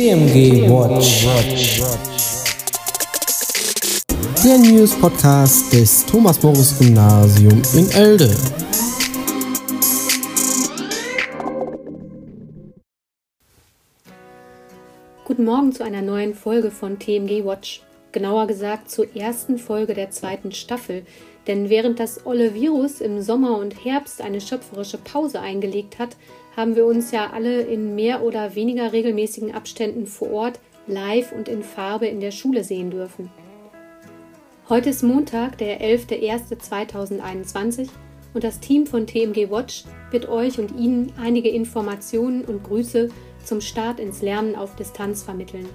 TMG Watch. Der News Podcast des Thomas Morris Gymnasium in Elde. Guten Morgen zu einer neuen Folge von TMG Watch. Genauer gesagt zur ersten Folge der zweiten Staffel. Denn während das olle Virus im Sommer und Herbst eine schöpferische Pause eingelegt hat, haben wir uns ja alle in mehr oder weniger regelmäßigen Abständen vor Ort live und in Farbe in der Schule sehen dürfen. Heute ist Montag, der 11.01.2021 und das Team von TMG Watch wird euch und Ihnen einige Informationen und Grüße zum Start ins Lernen auf Distanz vermitteln.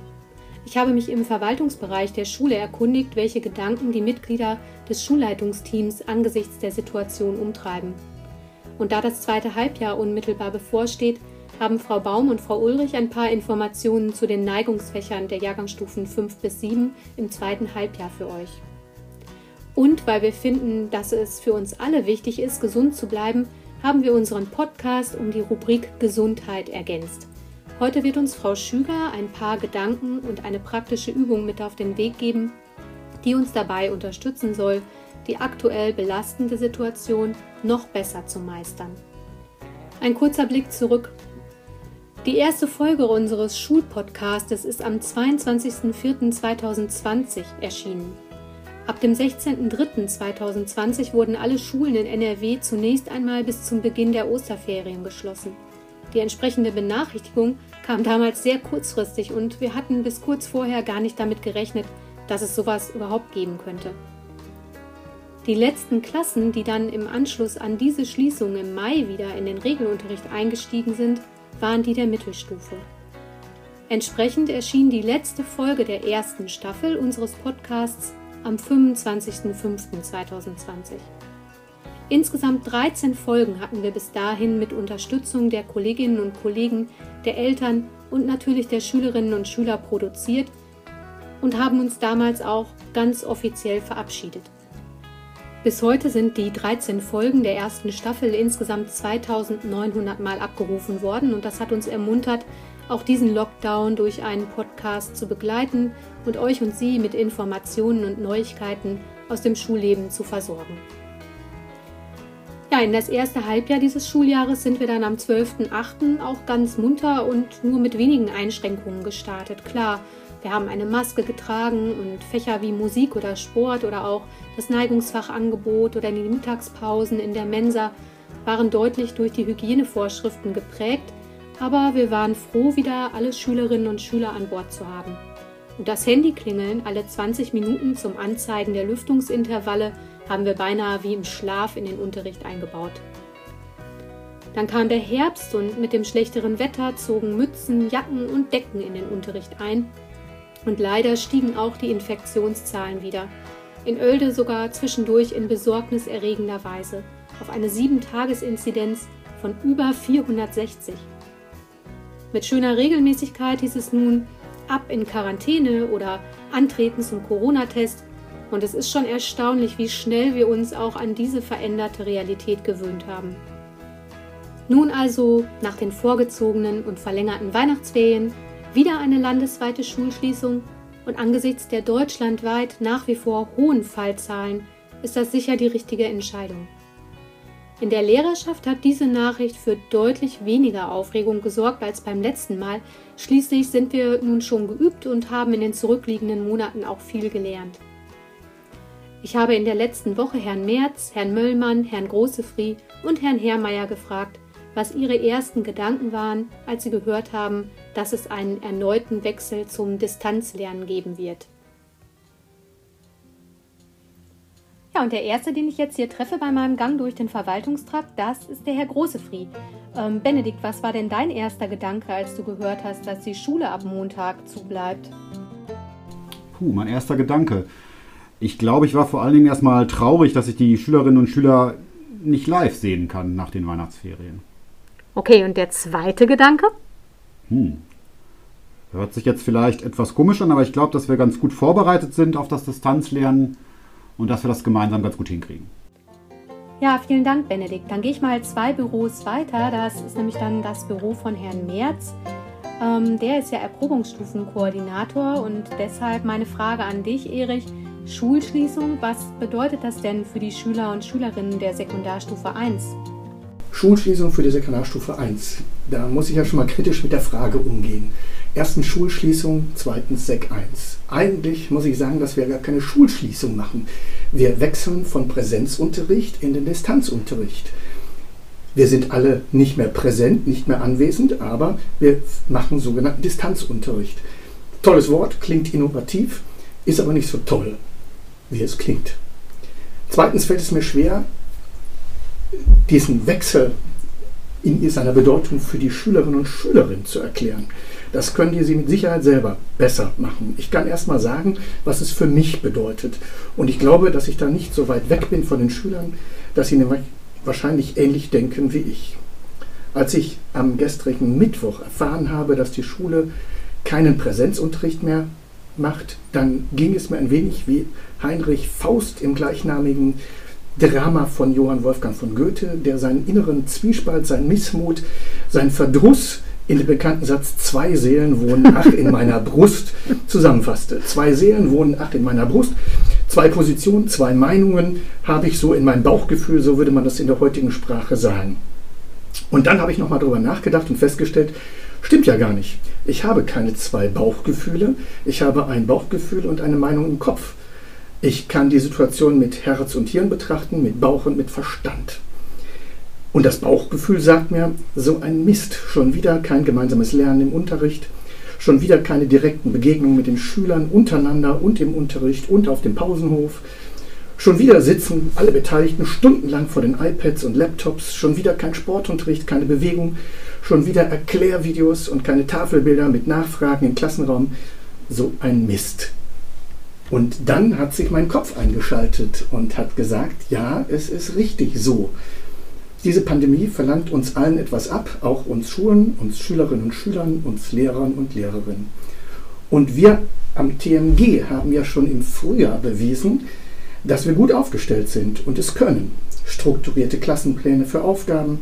Ich habe mich im Verwaltungsbereich der Schule erkundigt, welche Gedanken die Mitglieder des Schulleitungsteams angesichts der Situation umtreiben. Und da das zweite Halbjahr unmittelbar bevorsteht, haben Frau Baum und Frau Ulrich ein paar Informationen zu den Neigungsfächern der Jahrgangsstufen 5 bis 7 im zweiten Halbjahr für euch. Und weil wir finden, dass es für uns alle wichtig ist, gesund zu bleiben, haben wir unseren Podcast um die Rubrik Gesundheit ergänzt. Heute wird uns Frau Schüger ein paar Gedanken und eine praktische Übung mit auf den Weg geben, die uns dabei unterstützen soll, die aktuell belastende Situation noch besser zu meistern. Ein kurzer Blick zurück. Die erste Folge unseres Schulpodcastes ist am 22.04.2020 erschienen. Ab dem 16.03.2020 wurden alle Schulen in NRW zunächst einmal bis zum Beginn der Osterferien geschlossen. Die entsprechende Benachrichtigung kam damals sehr kurzfristig und wir hatten bis kurz vorher gar nicht damit gerechnet, dass es sowas überhaupt geben könnte. Die letzten Klassen, die dann im Anschluss an diese Schließung im Mai wieder in den Regelunterricht eingestiegen sind, waren die der Mittelstufe. Entsprechend erschien die letzte Folge der ersten Staffel unseres Podcasts am 25.05.2020. Insgesamt 13 Folgen hatten wir bis dahin mit Unterstützung der Kolleginnen und Kollegen, der Eltern und natürlich der Schülerinnen und Schüler produziert und haben uns damals auch ganz offiziell verabschiedet. Bis heute sind die 13 Folgen der ersten Staffel insgesamt 2900 Mal abgerufen worden und das hat uns ermuntert, auch diesen Lockdown durch einen Podcast zu begleiten und euch und Sie mit Informationen und Neuigkeiten aus dem Schulleben zu versorgen. Ja, in das erste Halbjahr dieses Schuljahres sind wir dann am 12.08. auch ganz munter und nur mit wenigen Einschränkungen gestartet. Klar, wir haben eine Maske getragen und Fächer wie Musik oder Sport oder auch das Neigungsfachangebot oder die Mittagspausen in der Mensa waren deutlich durch die Hygienevorschriften geprägt, aber wir waren froh, wieder alle Schülerinnen und Schüler an Bord zu haben. Und das Handyklingeln alle 20 Minuten zum Anzeigen der Lüftungsintervalle haben wir beinahe wie im Schlaf in den Unterricht eingebaut. Dann kam der Herbst und mit dem schlechteren Wetter zogen Mützen, Jacken und Decken in den Unterricht ein und leider stiegen auch die Infektionszahlen wieder. In Oelde sogar zwischendurch in besorgniserregender Weise auf eine 7-Tages-Inzidenz von über 460. Mit schöner Regelmäßigkeit hieß es nun ab in Quarantäne oder antreten zum Corona-Test. Und es ist schon erstaunlich, wie schnell wir uns auch an diese veränderte Realität gewöhnt haben. Nun also, nach den vorgezogenen und verlängerten Weihnachtsferien, wieder eine landesweite Schulschließung und angesichts der deutschlandweit nach wie vor hohen Fallzahlen ist das sicher die richtige Entscheidung. In der Lehrerschaft hat diese Nachricht für deutlich weniger Aufregung gesorgt als beim letzten Mal. Schließlich sind wir nun schon geübt und haben in den zurückliegenden Monaten auch viel gelernt. Ich habe in der letzten Woche Herrn Merz, Herrn Möllmann, Herrn Großefried und Herrn Herrmeier gefragt, was ihre ersten Gedanken waren, als sie gehört haben, dass es einen erneuten Wechsel zum Distanzlernen geben wird. Ja, und der erste, den ich jetzt hier treffe bei meinem Gang durch den Verwaltungstrakt, das ist der Herr Großefried. Ähm, Benedikt, was war denn dein erster Gedanke, als du gehört hast, dass die Schule ab Montag zubleibt? Puh, mein erster Gedanke. Ich glaube, ich war vor allen Dingen erstmal traurig, dass ich die Schülerinnen und Schüler nicht live sehen kann nach den Weihnachtsferien. Okay, und der zweite Gedanke? Hm. Hört sich jetzt vielleicht etwas komisch an, aber ich glaube, dass wir ganz gut vorbereitet sind auf das Distanzlernen und dass wir das gemeinsam ganz gut hinkriegen. Ja, vielen Dank, Benedikt. Dann gehe ich mal zwei Büros weiter. Das ist nämlich dann das Büro von Herrn Merz. Ähm, der ist ja Erprobungsstufenkoordinator und deshalb meine Frage an dich, Erich. Schulschließung, was bedeutet das denn für die Schüler und Schülerinnen der Sekundarstufe 1? Schulschließung für die Sekundarstufe 1. Da muss ich ja schon mal kritisch mit der Frage umgehen. Erstens Schulschließung, zweitens Sek 1. Eigentlich muss ich sagen, dass wir gar keine Schulschließung machen. Wir wechseln von Präsenzunterricht in den Distanzunterricht. Wir sind alle nicht mehr präsent, nicht mehr anwesend, aber wir machen sogenannten Distanzunterricht. Tolles Wort, klingt innovativ, ist aber nicht so toll, wie es klingt. Zweitens fällt es mir schwer, diesen Wechsel in seiner Bedeutung für die Schülerinnen und Schüler zu erklären. Das können Sie mit Sicherheit selber besser machen. Ich kann erst mal sagen, was es für mich bedeutet. Und ich glaube, dass ich da nicht so weit weg bin von den Schülern, dass sie wahrscheinlich ähnlich denken wie ich. Als ich am gestrigen Mittwoch erfahren habe, dass die Schule keinen Präsenzunterricht mehr macht, dann ging es mir ein wenig wie Heinrich Faust im gleichnamigen Drama von Johann Wolfgang von Goethe, der seinen inneren Zwiespalt, seinen Missmut, seinen Verdruss in dem bekannten Satz Zwei Seelen wohnen ach in meiner Brust zusammenfasste. Zwei Seelen wohnen ach in meiner Brust. Zwei Positionen, zwei Meinungen habe ich so in meinem Bauchgefühl, so würde man das in der heutigen Sprache sagen. Und dann habe ich nochmal darüber nachgedacht und festgestellt, stimmt ja gar nicht. Ich habe keine zwei Bauchgefühle, ich habe ein Bauchgefühl und eine Meinung im Kopf. Ich kann die Situation mit Herz und Hirn betrachten, mit Bauch und mit Verstand. Und das Bauchgefühl sagt mir, so ein Mist, schon wieder kein gemeinsames Lernen im Unterricht, schon wieder keine direkten Begegnungen mit den Schülern untereinander und im Unterricht und auf dem Pausenhof. Schon wieder sitzen alle Beteiligten stundenlang vor den iPads und Laptops, schon wieder kein Sportunterricht, keine Bewegung, schon wieder Erklärvideos und keine Tafelbilder mit Nachfragen im Klassenraum. So ein Mist. Und dann hat sich mein Kopf eingeschaltet und hat gesagt, ja, es ist richtig so. Diese Pandemie verlangt uns allen etwas ab, auch uns Schulen, uns Schülerinnen und Schülern, uns Lehrern und Lehrerinnen. Und wir am TMG haben ja schon im Frühjahr bewiesen, dass wir gut aufgestellt sind und es können. Strukturierte Klassenpläne für Aufgaben,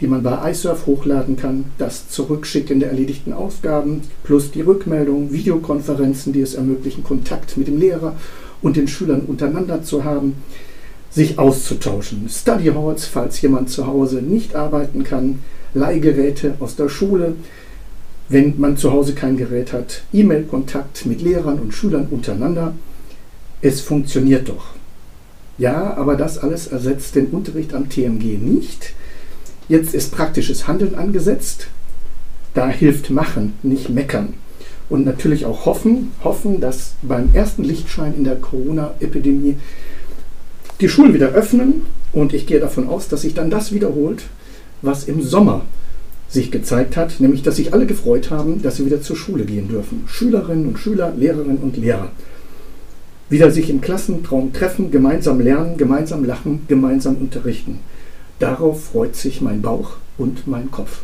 die man bei iSurf hochladen kann, das Zurückschicken der erledigten Aufgaben plus die Rückmeldung, Videokonferenzen, die es ermöglichen, Kontakt mit dem Lehrer und den Schülern untereinander zu haben, sich auszutauschen. Study Halls, falls jemand zu Hause nicht arbeiten kann, Leihgeräte aus der Schule, wenn man zu Hause kein Gerät hat, E-Mail-Kontakt mit Lehrern und Schülern untereinander. Es funktioniert doch. Ja, aber das alles ersetzt den Unterricht am TMG nicht. Jetzt ist praktisches Handeln angesetzt. Da hilft Machen, nicht Meckern. Und natürlich auch hoffen, hoffen, dass beim ersten Lichtschein in der Corona-Epidemie die Schulen wieder öffnen und ich gehe davon aus, dass sich dann das wiederholt, was im Sommer sich gezeigt hat, nämlich dass sich alle gefreut haben, dass sie wieder zur Schule gehen dürfen. Schülerinnen und Schüler, Lehrerinnen und Lehrer. Wieder sich im Klassentraum treffen, gemeinsam lernen, gemeinsam lachen, gemeinsam unterrichten. Darauf freut sich mein Bauch und mein Kopf.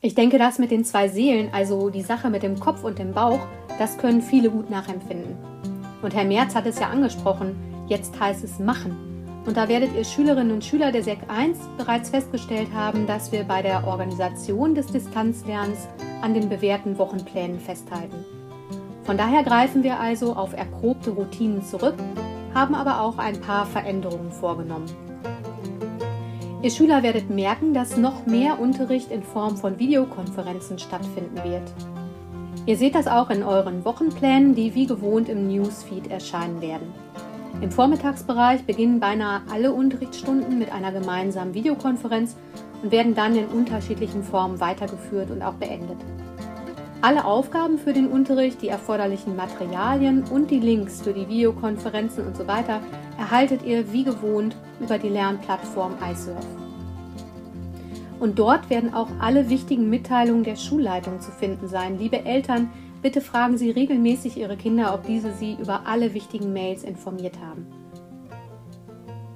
Ich denke, das mit den zwei Seelen, also die Sache mit dem Kopf und dem Bauch, das können viele gut nachempfinden. Und Herr Merz hat es ja angesprochen, Jetzt heißt es machen. Und da werdet ihr Schülerinnen und Schüler der SEC 1 bereits festgestellt haben, dass wir bei der Organisation des Distanzlernens an den bewährten Wochenplänen festhalten. Von daher greifen wir also auf erprobte Routinen zurück, haben aber auch ein paar Veränderungen vorgenommen. Ihr Schüler werdet merken, dass noch mehr Unterricht in Form von Videokonferenzen stattfinden wird. Ihr seht das auch in euren Wochenplänen, die wie gewohnt im Newsfeed erscheinen werden. Im Vormittagsbereich beginnen beinahe alle Unterrichtsstunden mit einer gemeinsamen Videokonferenz und werden dann in unterschiedlichen Formen weitergeführt und auch beendet. Alle Aufgaben für den Unterricht, die erforderlichen Materialien und die Links für die Videokonferenzen und so weiter erhaltet ihr wie gewohnt über die Lernplattform iSurf. Und dort werden auch alle wichtigen Mitteilungen der Schulleitung zu finden sein. Liebe Eltern, Bitte fragen Sie regelmäßig Ihre Kinder, ob diese Sie über alle wichtigen Mails informiert haben.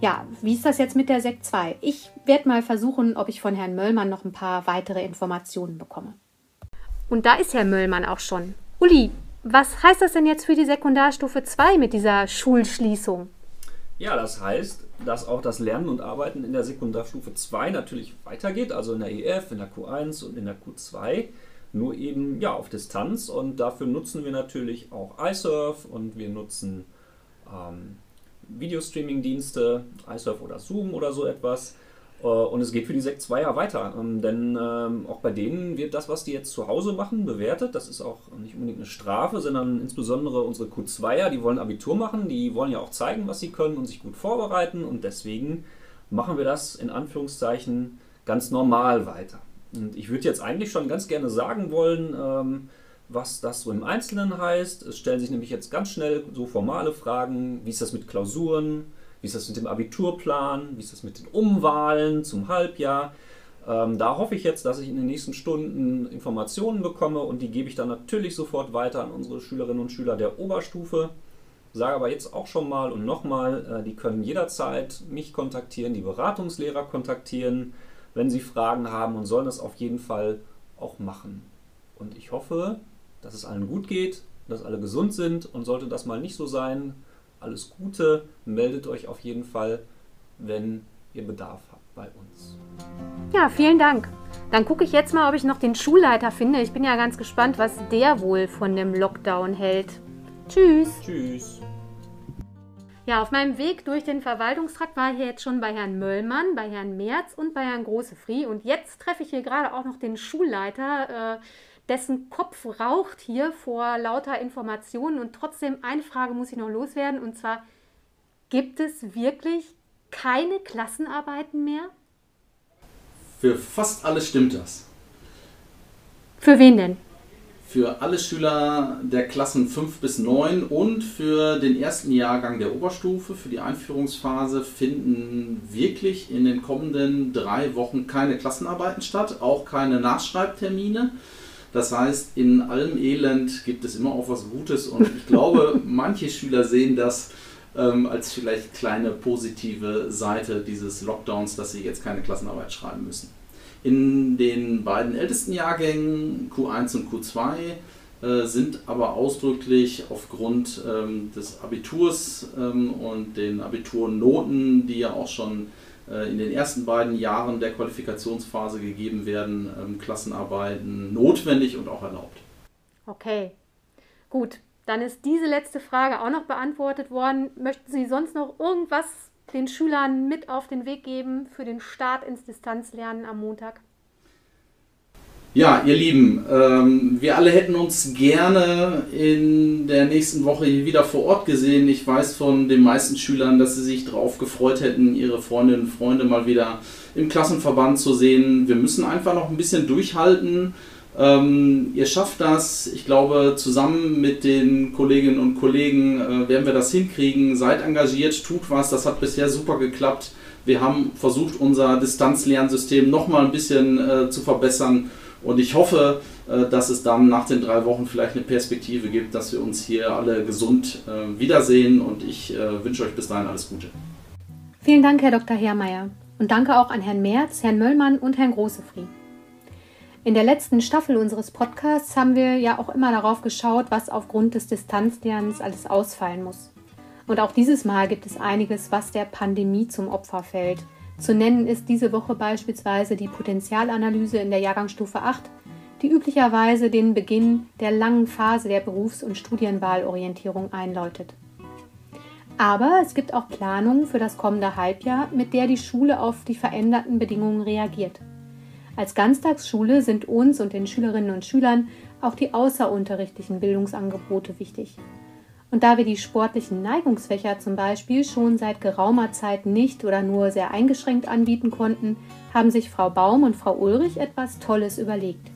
Ja, wie ist das jetzt mit der Sekt 2? Ich werde mal versuchen, ob ich von Herrn Möllmann noch ein paar weitere Informationen bekomme. Und da ist Herr Möllmann auch schon. Uli, was heißt das denn jetzt für die Sekundarstufe 2 mit dieser Schulschließung? Ja, das heißt, dass auch das Lernen und Arbeiten in der Sekundarstufe 2 natürlich weitergeht, also in der EF, in der Q1 und in der Q2, nur eben ja auf Distanz und dafür nutzen wir natürlich auch iSurf und wir nutzen ähm, Videostreaming-Dienste, iSurf oder Zoom oder so etwas. Äh, und es geht für die Sekt 2er weiter, ähm, denn ähm, auch bei denen wird das, was die jetzt zu Hause machen, bewertet. Das ist auch nicht unbedingt eine Strafe, sondern insbesondere unsere Q2er, die wollen Abitur machen, die wollen ja auch zeigen, was sie können und sich gut vorbereiten und deswegen machen wir das in Anführungszeichen ganz normal weiter. Und ich würde jetzt eigentlich schon ganz gerne sagen wollen, ähm, was das so im Einzelnen heißt. Es stellen sich nämlich jetzt ganz schnell so formale Fragen, wie ist das mit Klausuren, wie ist das mit dem Abiturplan? Wie ist das mit den Umwahlen zum Halbjahr? Ähm, da hoffe ich jetzt, dass ich in den nächsten Stunden Informationen bekomme und die gebe ich dann natürlich sofort weiter an unsere Schülerinnen und Schüler der Oberstufe. Sage aber jetzt auch schon mal und nochmal, äh, die können jederzeit mich kontaktieren, die Beratungslehrer kontaktieren, wenn sie Fragen haben und sollen das auf jeden Fall auch machen. Und ich hoffe, dass es allen gut geht, dass alle gesund sind und sollte das mal nicht so sein, alles Gute. Meldet euch auf jeden Fall, wenn ihr Bedarf habt bei uns. Ja, vielen Dank. Dann gucke ich jetzt mal, ob ich noch den Schulleiter finde. Ich bin ja ganz gespannt, was der wohl von dem Lockdown hält. Tschüss. Tschüss. Ja, auf meinem Weg durch den Verwaltungstrakt war ich jetzt schon bei Herrn Möllmann, bei Herrn Merz und bei Herrn Großefrie. Und jetzt treffe ich hier gerade auch noch den Schulleiter. Äh, dessen Kopf raucht hier vor lauter Informationen. Und trotzdem eine Frage muss ich noch loswerden. Und zwar, gibt es wirklich keine Klassenarbeiten mehr? Für fast alle stimmt das. Für wen denn? Für alle Schüler der Klassen 5 bis 9 und für den ersten Jahrgang der Oberstufe, für die Einführungsphase, finden wirklich in den kommenden drei Wochen keine Klassenarbeiten statt, auch keine Nachschreibtermine. Das heißt, in allem Elend gibt es immer auch was Gutes und ich glaube, manche Schüler sehen das ähm, als vielleicht kleine positive Seite dieses Lockdowns, dass sie jetzt keine Klassenarbeit schreiben müssen. In den beiden ältesten Jahrgängen, Q1 und Q2, äh, sind aber ausdrücklich aufgrund ähm, des Abiturs ähm, und den Abiturnoten, die ja auch schon in den ersten beiden Jahren der Qualifikationsphase gegeben werden, ähm, Klassenarbeiten notwendig und auch erlaubt. Okay, gut. Dann ist diese letzte Frage auch noch beantwortet worden. Möchten Sie sonst noch irgendwas den Schülern mit auf den Weg geben für den Start ins Distanzlernen am Montag? Ja, ihr Lieben, ähm, wir alle hätten uns gerne in der nächsten Woche wieder vor Ort gesehen. Ich weiß von den meisten Schülern, dass sie sich darauf gefreut hätten, ihre Freundinnen und Freunde mal wieder im Klassenverband zu sehen. Wir müssen einfach noch ein bisschen durchhalten. Ähm, ihr schafft das. Ich glaube, zusammen mit den Kolleginnen und Kollegen äh, werden wir das hinkriegen. Seid engagiert, tut was. Das hat bisher super geklappt. Wir haben versucht, unser Distanzlernsystem noch mal ein bisschen äh, zu verbessern. Und ich hoffe, äh, dass es dann nach den drei Wochen vielleicht eine Perspektive gibt, dass wir uns hier alle gesund äh, wiedersehen. Und ich äh, wünsche euch bis dahin alles Gute. Vielen Dank, Herr Dr. Herrmeier. Und danke auch an Herrn Merz, Herrn Möllmann und Herrn Grosefried. In der letzten Staffel unseres Podcasts haben wir ja auch immer darauf geschaut, was aufgrund des Distanzlernens alles ausfallen muss. Und auch dieses Mal gibt es einiges, was der Pandemie zum Opfer fällt – zu nennen ist diese Woche beispielsweise die Potenzialanalyse in der Jahrgangsstufe 8, die üblicherweise den Beginn der langen Phase der Berufs- und Studienwahlorientierung einläutet. Aber es gibt auch Planungen für das kommende Halbjahr, mit der die Schule auf die veränderten Bedingungen reagiert. Als Ganztagsschule sind uns und den Schülerinnen und Schülern auch die außerunterrichtlichen Bildungsangebote wichtig. Und da wir die sportlichen Neigungsfächer zum Beispiel schon seit geraumer Zeit nicht oder nur sehr eingeschränkt anbieten konnten, haben sich Frau Baum und Frau Ulrich etwas Tolles überlegt.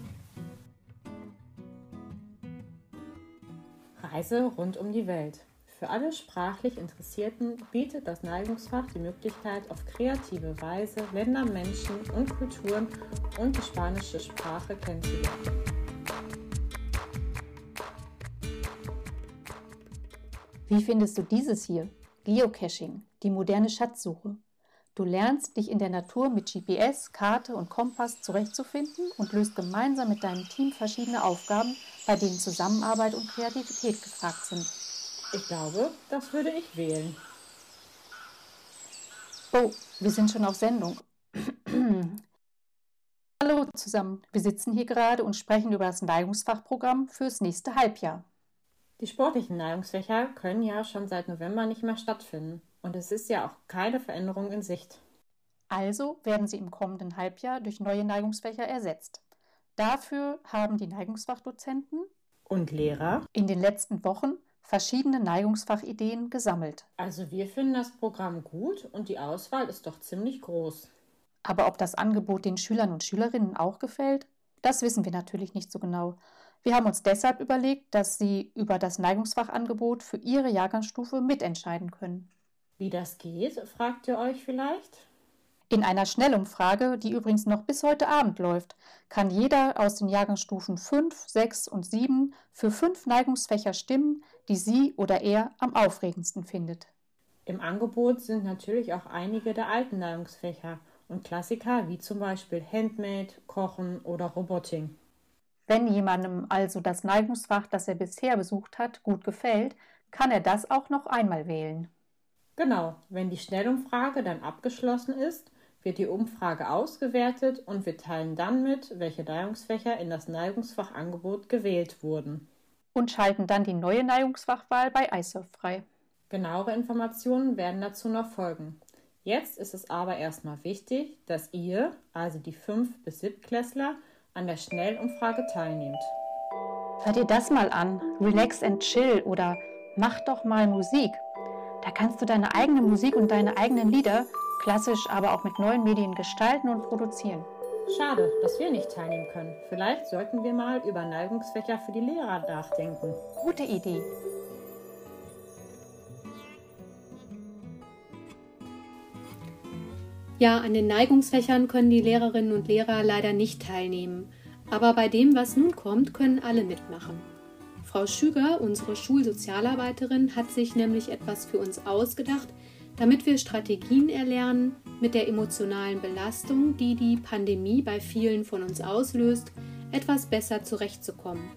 Reise rund um die Welt. Für alle sprachlich Interessierten bietet das Neigungsfach die Möglichkeit, auf kreative Weise Länder, Menschen und Kulturen und die spanische Sprache kennenzulernen. Wie findest du dieses hier? Geocaching, die moderne Schatzsuche. Du lernst, dich in der Natur mit GPS, Karte und Kompass zurechtzufinden und löst gemeinsam mit deinem Team verschiedene Aufgaben, bei denen Zusammenarbeit und Kreativität gefragt sind. Ich glaube, das würde ich wählen. Oh, wir sind schon auf Sendung. Hallo zusammen, wir sitzen hier gerade und sprechen über das Neigungsfachprogramm fürs nächste Halbjahr. Die sportlichen Neigungsfächer können ja schon seit November nicht mehr stattfinden und es ist ja auch keine Veränderung in Sicht. Also werden sie im kommenden Halbjahr durch neue Neigungsfächer ersetzt. Dafür haben die Neigungsfachdozenten und Lehrer in den letzten Wochen verschiedene Neigungsfachideen gesammelt. Also wir finden das Programm gut und die Auswahl ist doch ziemlich groß. Aber ob das Angebot den Schülern und Schülerinnen auch gefällt, das wissen wir natürlich nicht so genau. Wir haben uns deshalb überlegt, dass sie über das Neigungsfachangebot für ihre Jahrgangsstufe mitentscheiden können. Wie das geht, fragt ihr euch vielleicht? In einer Schnellumfrage, die übrigens noch bis heute Abend läuft, kann jeder aus den Jahrgangsstufen 5, 6 und 7 für fünf Neigungsfächer stimmen, die sie oder er am aufregendsten findet. Im Angebot sind natürlich auch einige der alten Neigungsfächer und Klassiker wie zum Beispiel Handmade, Kochen oder Roboting. Wenn jemandem also das Neigungsfach, das er bisher besucht hat, gut gefällt, kann er das auch noch einmal wählen. Genau, wenn die Schnellumfrage dann abgeschlossen ist, wird die Umfrage ausgewertet und wir teilen dann mit, welche Neigungsfächer in das Neigungsfachangebot gewählt wurden. Und schalten dann die neue Neigungsfachwahl bei iSurf frei. Genauere Informationen werden dazu noch folgen. Jetzt ist es aber erstmal wichtig, dass ihr, also die 5- bis 7-Klässler, an der Schnellumfrage teilnehmt. Hört ihr das mal an? Relax and Chill oder Mach doch mal Musik. Da kannst du deine eigene Musik und deine eigenen Lieder klassisch, aber auch mit neuen Medien gestalten und produzieren. Schade, dass wir nicht teilnehmen können. Vielleicht sollten wir mal über Neigungsfächer für die Lehrer nachdenken. Gute Idee. Ja, an den Neigungsfächern können die Lehrerinnen und Lehrer leider nicht teilnehmen. Aber bei dem, was nun kommt, können alle mitmachen. Frau Schüger, unsere Schulsozialarbeiterin, hat sich nämlich etwas für uns ausgedacht, damit wir Strategien erlernen, mit der emotionalen Belastung, die die Pandemie bei vielen von uns auslöst, etwas besser zurechtzukommen.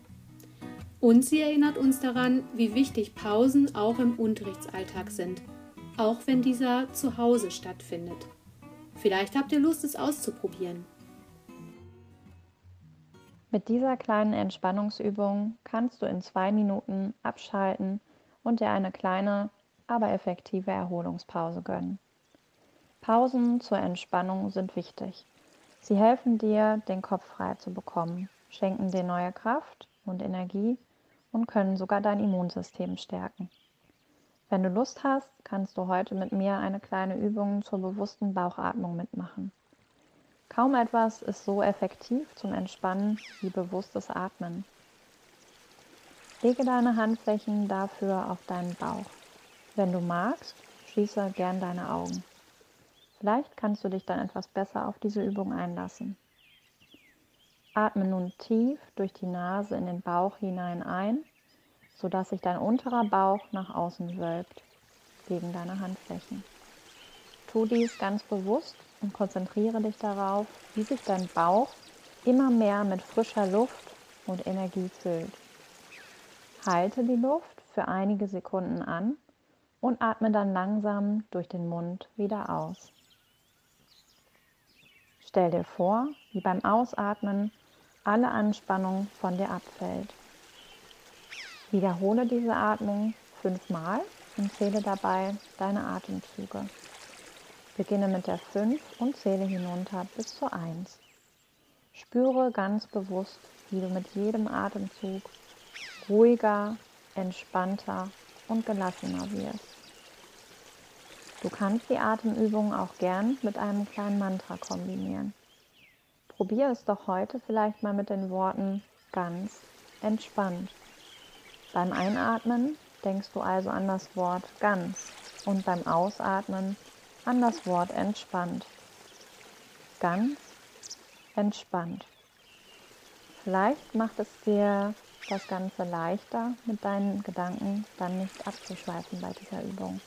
Und sie erinnert uns daran, wie wichtig Pausen auch im Unterrichtsalltag sind, auch wenn dieser zu Hause stattfindet. Vielleicht habt ihr Lust, es auszuprobieren. Mit dieser kleinen Entspannungsübung kannst du in zwei Minuten abschalten und dir eine kleine aber effektive Erholungspause gönnen. Pausen zur Entspannung sind wichtig. Sie helfen dir, den Kopf frei zu bekommen, schenken dir neue Kraft und Energie und können sogar dein Immunsystem stärken. Wenn du Lust hast, kannst du heute mit mir eine kleine Übung zur bewussten Bauchatmung mitmachen. Kaum etwas ist so effektiv zum Entspannen wie bewusstes Atmen. Lege deine Handflächen dafür auf deinen Bauch. Wenn du magst, schließe gern deine Augen. Vielleicht kannst du dich dann etwas besser auf diese Übung einlassen. Atme nun tief durch die Nase in den Bauch hinein ein, sodass sich dein unterer Bauch nach außen wölbt gegen deine Handflächen. Tu dies ganz bewusst und konzentriere dich darauf, wie sich dein Bauch immer mehr mit frischer Luft und Energie füllt. Halte die Luft für einige Sekunden an und atme dann langsam durch den Mund wieder aus. Stell dir vor, wie beim Ausatmen alle Anspannung von dir abfällt. Wiederhole diese Atmung fünfmal und zähle dabei deine Atemzüge. Beginne mit der 5 und zähle hinunter bis zur 1. Spüre ganz bewusst, wie du mit jedem Atemzug ruhiger, entspannter und gelassener wirst. Du kannst die Atemübung auch gern mit einem kleinen Mantra kombinieren. Probier es doch heute vielleicht mal mit den Worten ganz entspannt. Beim Einatmen denkst du also an das Wort ganz und beim Ausatmen an das Wort entspannt. Ganz entspannt. Vielleicht macht es dir das Ganze leichter, mit deinen Gedanken dann nicht abzuschweifen bei dieser Übung.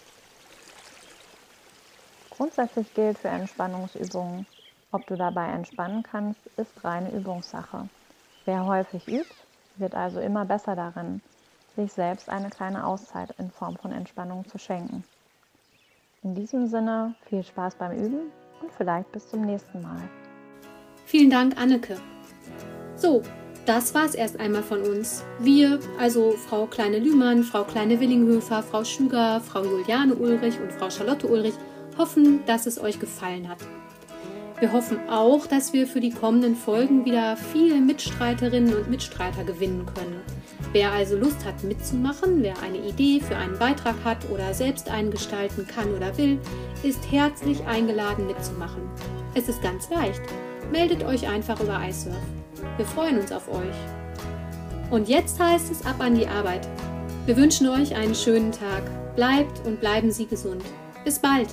Grundsätzlich gilt für Entspannungsübungen, ob du dabei entspannen kannst, ist reine Übungssache. Wer häufig übt, wird also immer besser darin, sich selbst eine kleine Auszeit in Form von Entspannung zu schenken. In diesem Sinne viel Spaß beim Üben und vielleicht bis zum nächsten Mal. Vielen Dank, Anneke. So, das war's erst einmal von uns. Wir, also Frau Kleine-Lühmann, Frau Kleine-Willinghöfer, Frau Schüger, Frau Juliane Ulrich und Frau Charlotte Ulrich, hoffen, dass es euch gefallen hat. Wir hoffen auch, dass wir für die kommenden Folgen wieder viele Mitstreiterinnen und Mitstreiter gewinnen können. Wer also Lust hat mitzumachen, wer eine Idee für einen Beitrag hat oder selbst einen gestalten kann oder will, ist herzlich eingeladen mitzumachen. Es ist ganz leicht. Meldet euch einfach über iSurf. Wir freuen uns auf euch. Und jetzt heißt es ab an die Arbeit. Wir wünschen euch einen schönen Tag. Bleibt und bleiben Sie gesund. Bis bald.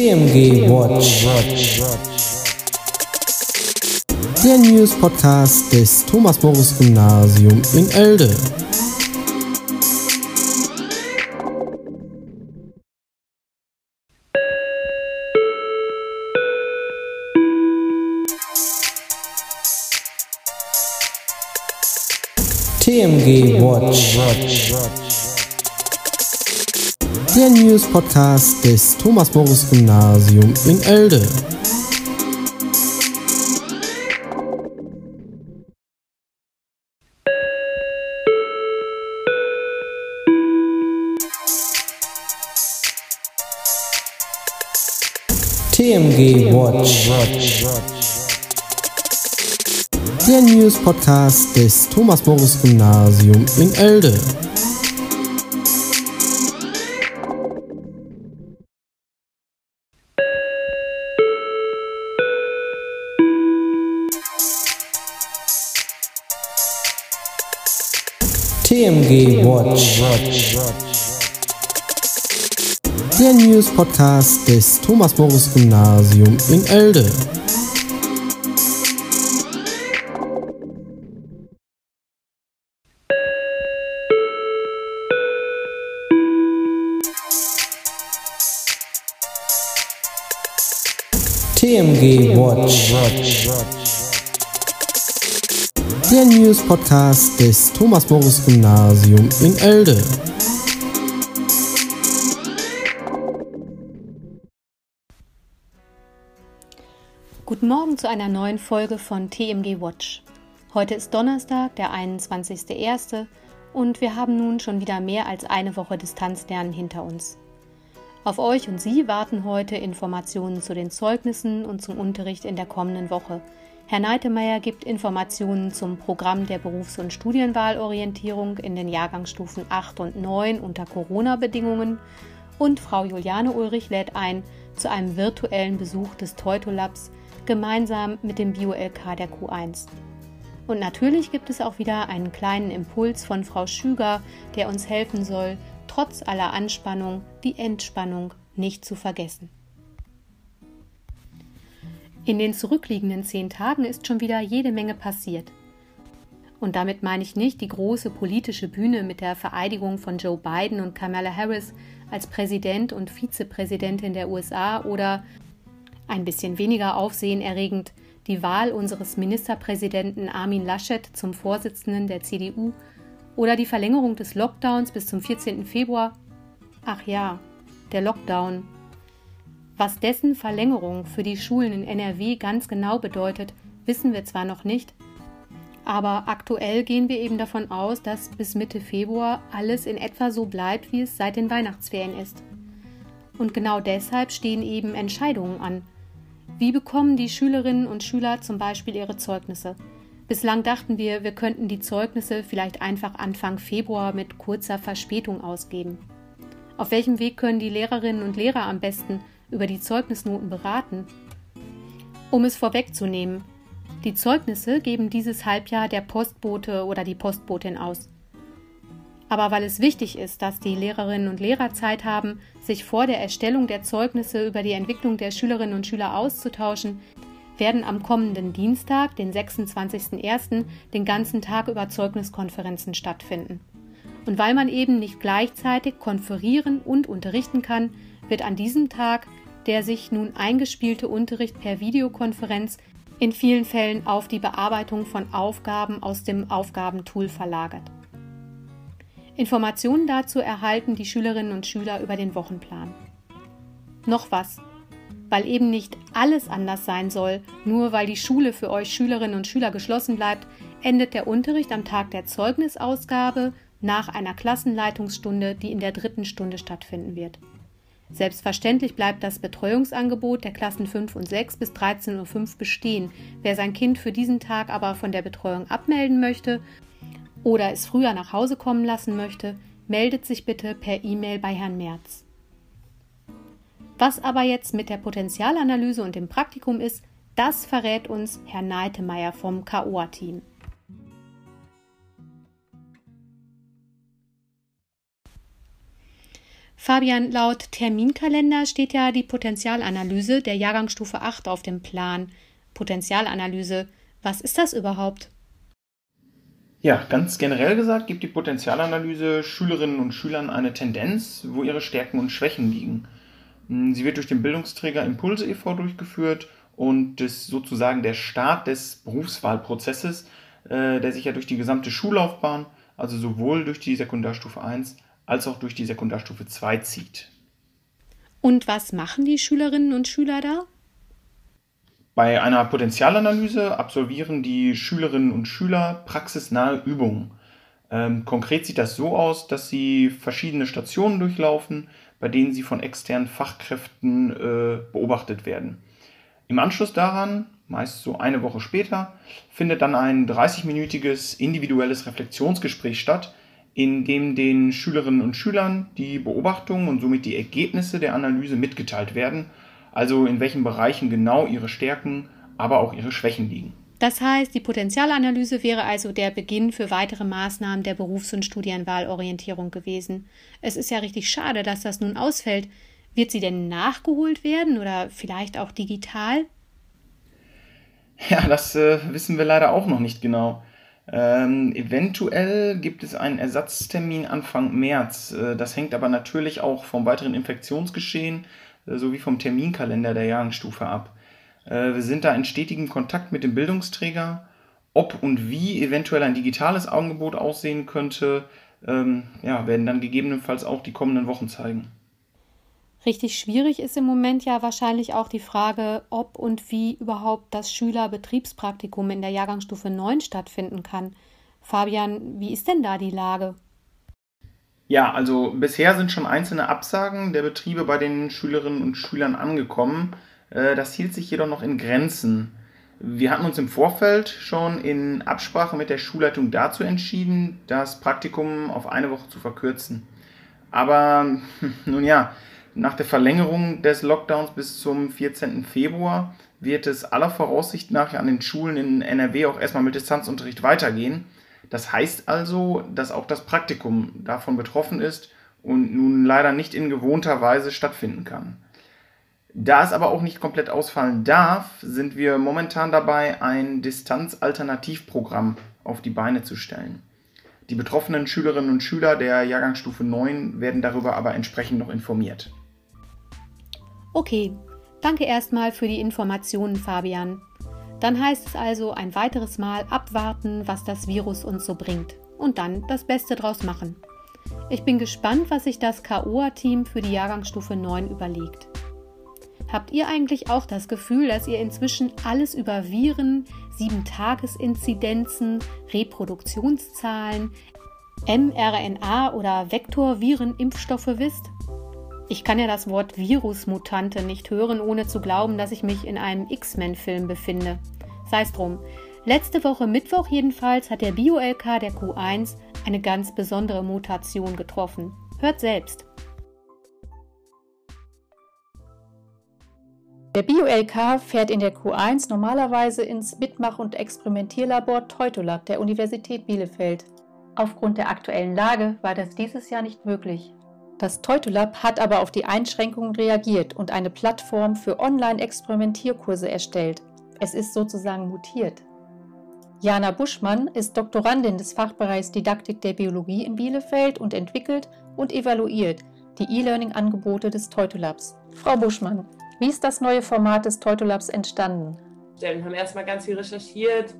TMG Watch. der News Podcast des Thomas Morris Gymnasium in Elde. TMG Watch. Der News Podcast des Thomas Morris Gymnasium in Elde. TMG Watch. Der News Podcast des Thomas Morris Gymnasium in Elde. Der News Podcast des Thomas Morris Gymnasium in Elde. TMG Watch. Podcast des Thomas Morris Gymnasium in Elde. Guten Morgen zu einer neuen Folge von TMG Watch. Heute ist Donnerstag, der 21.01. und wir haben nun schon wieder mehr als eine Woche Distanzlernen hinter uns. Auf euch und Sie warten heute Informationen zu den Zeugnissen und zum Unterricht in der kommenden Woche. Herr Neitemeyer gibt Informationen zum Programm der Berufs- und Studienwahlorientierung in den Jahrgangsstufen 8 und 9 unter Corona-Bedingungen und Frau Juliane Ulrich lädt ein zu einem virtuellen Besuch des Teutolabs gemeinsam mit dem Bio-LK der Q1. Und natürlich gibt es auch wieder einen kleinen Impuls von Frau Schüger, der uns helfen soll, trotz aller Anspannung die Entspannung nicht zu vergessen. In den zurückliegenden zehn Tagen ist schon wieder jede Menge passiert. Und damit meine ich nicht die große politische Bühne mit der Vereidigung von Joe Biden und Kamala Harris als Präsident und Vizepräsidentin der USA oder ein bisschen weniger aufsehenerregend die Wahl unseres Ministerpräsidenten Armin Laschet zum Vorsitzenden der CDU oder die Verlängerung des Lockdowns bis zum 14. Februar. Ach ja, der Lockdown. Was dessen Verlängerung für die Schulen in NRW ganz genau bedeutet, wissen wir zwar noch nicht, aber aktuell gehen wir eben davon aus, dass bis Mitte Februar alles in etwa so bleibt, wie es seit den Weihnachtsferien ist. Und genau deshalb stehen eben Entscheidungen an, wie bekommen die Schülerinnen und Schüler zum Beispiel ihre Zeugnisse? Bislang dachten wir, wir könnten die Zeugnisse vielleicht einfach Anfang Februar mit kurzer Verspätung ausgeben. Auf welchem Weg können die Lehrerinnen und Lehrer am besten über die Zeugnisnoten beraten? Um es vorwegzunehmen, die Zeugnisse geben dieses Halbjahr der Postbote oder die Postbotin aus. Aber weil es wichtig ist, dass die Lehrerinnen und Lehrer Zeit haben, sich vor der Erstellung der Zeugnisse über die Entwicklung der Schülerinnen und Schüler auszutauschen, werden am kommenden Dienstag, den 26.01., den ganzen Tag über Zeugniskonferenzen stattfinden. Und weil man eben nicht gleichzeitig konferieren und unterrichten kann, wird an diesem Tag der sich nun eingespielte Unterricht per Videokonferenz in vielen Fällen auf die Bearbeitung von Aufgaben aus dem Aufgabentool verlagert. Informationen dazu erhalten die Schülerinnen und Schüler über den Wochenplan. Noch was, weil eben nicht alles anders sein soll, nur weil die Schule für euch Schülerinnen und Schüler geschlossen bleibt, endet der Unterricht am Tag der Zeugnisausgabe nach einer Klassenleitungsstunde, die in der dritten Stunde stattfinden wird. Selbstverständlich bleibt das Betreuungsangebot der Klassen 5 und 6 bis 13.05 Uhr bestehen. Wer sein Kind für diesen Tag aber von der Betreuung abmelden möchte oder es früher nach Hause kommen lassen möchte, meldet sich bitte per E-Mail bei Herrn Merz. Was aber jetzt mit der Potenzialanalyse und dem Praktikum ist, das verrät uns Herr Neitemeyer vom KOA-Team. Fabian, laut Terminkalender steht ja die Potenzialanalyse der Jahrgangsstufe 8 auf dem Plan. Potenzialanalyse, Was ist das überhaupt? Ja, ganz generell gesagt gibt die Potenzialanalyse Schülerinnen und Schülern eine Tendenz, wo ihre Stärken und Schwächen liegen. Sie wird durch den Bildungsträger Impulse e.V. durchgeführt und ist sozusagen der Start des Berufswahlprozesses, äh, der sich ja durch die gesamte Schullaufbahn, also sowohl durch die Sekundarstufe 1 als auch durch die Sekundarstufe 2 zieht. Und was machen die Schülerinnen und Schüler da? Bei einer Potenzialanalyse absolvieren die Schülerinnen und Schüler praxisnahe Übungen. Ähm, konkret sieht das so aus, dass sie verschiedene Stationen durchlaufen, bei denen sie von externen Fachkräften äh, beobachtet werden. Im Anschluss daran, meist so eine Woche später, findet dann ein 30-minütiges individuelles Reflexionsgespräch statt, in dem den Schülerinnen und Schülern die Beobachtungen und somit die Ergebnisse der Analyse mitgeteilt werden also in welchen Bereichen genau ihre Stärken, aber auch ihre Schwächen liegen. Das heißt, die Potenzialanalyse wäre also der Beginn für weitere Maßnahmen der Berufs- und Studienwahlorientierung gewesen. Es ist ja richtig schade, dass das nun ausfällt. Wird sie denn nachgeholt werden oder vielleicht auch digital? Ja, das äh, wissen wir leider auch noch nicht genau. Ähm, eventuell gibt es einen Ersatztermin Anfang März. Äh, das hängt aber natürlich auch vom weiteren Infektionsgeschehen sowie vom Terminkalender der Jahrgangsstufe ab. Äh, wir sind da in stetigem Kontakt mit dem Bildungsträger. Ob und wie eventuell ein digitales Angebot aussehen könnte, ähm, ja, werden dann gegebenenfalls auch die kommenden Wochen zeigen. Richtig schwierig ist im Moment ja wahrscheinlich auch die Frage, ob und wie überhaupt das Schülerbetriebspraktikum in der Jahrgangsstufe 9 stattfinden kann. Fabian, wie ist denn da die Lage? Ja, also bisher sind schon einzelne Absagen der Betriebe bei den Schülerinnen und Schülern angekommen. Äh, das hielt sich jedoch noch in Grenzen. Wir hatten uns im Vorfeld schon in Absprache mit der Schulleitung dazu entschieden, das Praktikum auf eine Woche zu verkürzen. Aber nun ja, nach der Verlängerung des Lockdowns bis zum 14. Februar wird es aller Voraussicht nach an den Schulen in NRW auch erstmal mit Distanzunterricht weitergehen. Das heißt also, dass auch das Praktikum davon betroffen ist und nun leider nicht in gewohnter Weise stattfinden kann. Da es aber auch nicht komplett ausfallen darf, sind wir momentan dabei, ein Distanzalternativprogramm auf die Beine zu stellen. Die betroffenen Schülerinnen und Schüler der Jahrgangsstufe 9 werden darüber aber entsprechend noch informiert. Okay, danke erstmal für die Informationen, Fabian. Dann heißt es also ein weiteres Mal abwarten, was das Virus uns so bringt und dann das Beste draus machen. Ich bin gespannt, was sich das KOA-Team für die Jahrgangsstufe 9 überlegt. Habt ihr eigentlich auch das Gefühl, dass ihr inzwischen alles über Viren, 7-Tages-Inzidenzen, Reproduktionszahlen, mRNA oder Vektorviren-Impfstoffe wisst? Ich kann ja das Wort Virusmutante nicht hören, ohne zu glauben, dass ich mich in einem X-Men-Film befinde. Sei es drum. Letzte Woche Mittwoch jedenfalls hat der Bio-LK der Q1 eine ganz besondere Mutation getroffen. Hört selbst. Der Bio-LK fährt in der Q1 normalerweise ins Mitmach- und Experimentierlabor Teutolab der Universität Bielefeld. Aufgrund der aktuellen Lage war das dieses Jahr nicht möglich. Das Teutolab hat aber auf die Einschränkungen reagiert und eine Plattform für Online-Experimentierkurse erstellt. Es ist sozusagen mutiert. Jana Buschmann ist Doktorandin des Fachbereichs Didaktik der Biologie in Bielefeld und entwickelt und evaluiert die E-Learning-Angebote des Teutolabs. Frau Buschmann, wie ist das neue Format des Teutolabs entstanden? Wir haben erstmal ganz viel recherchiert.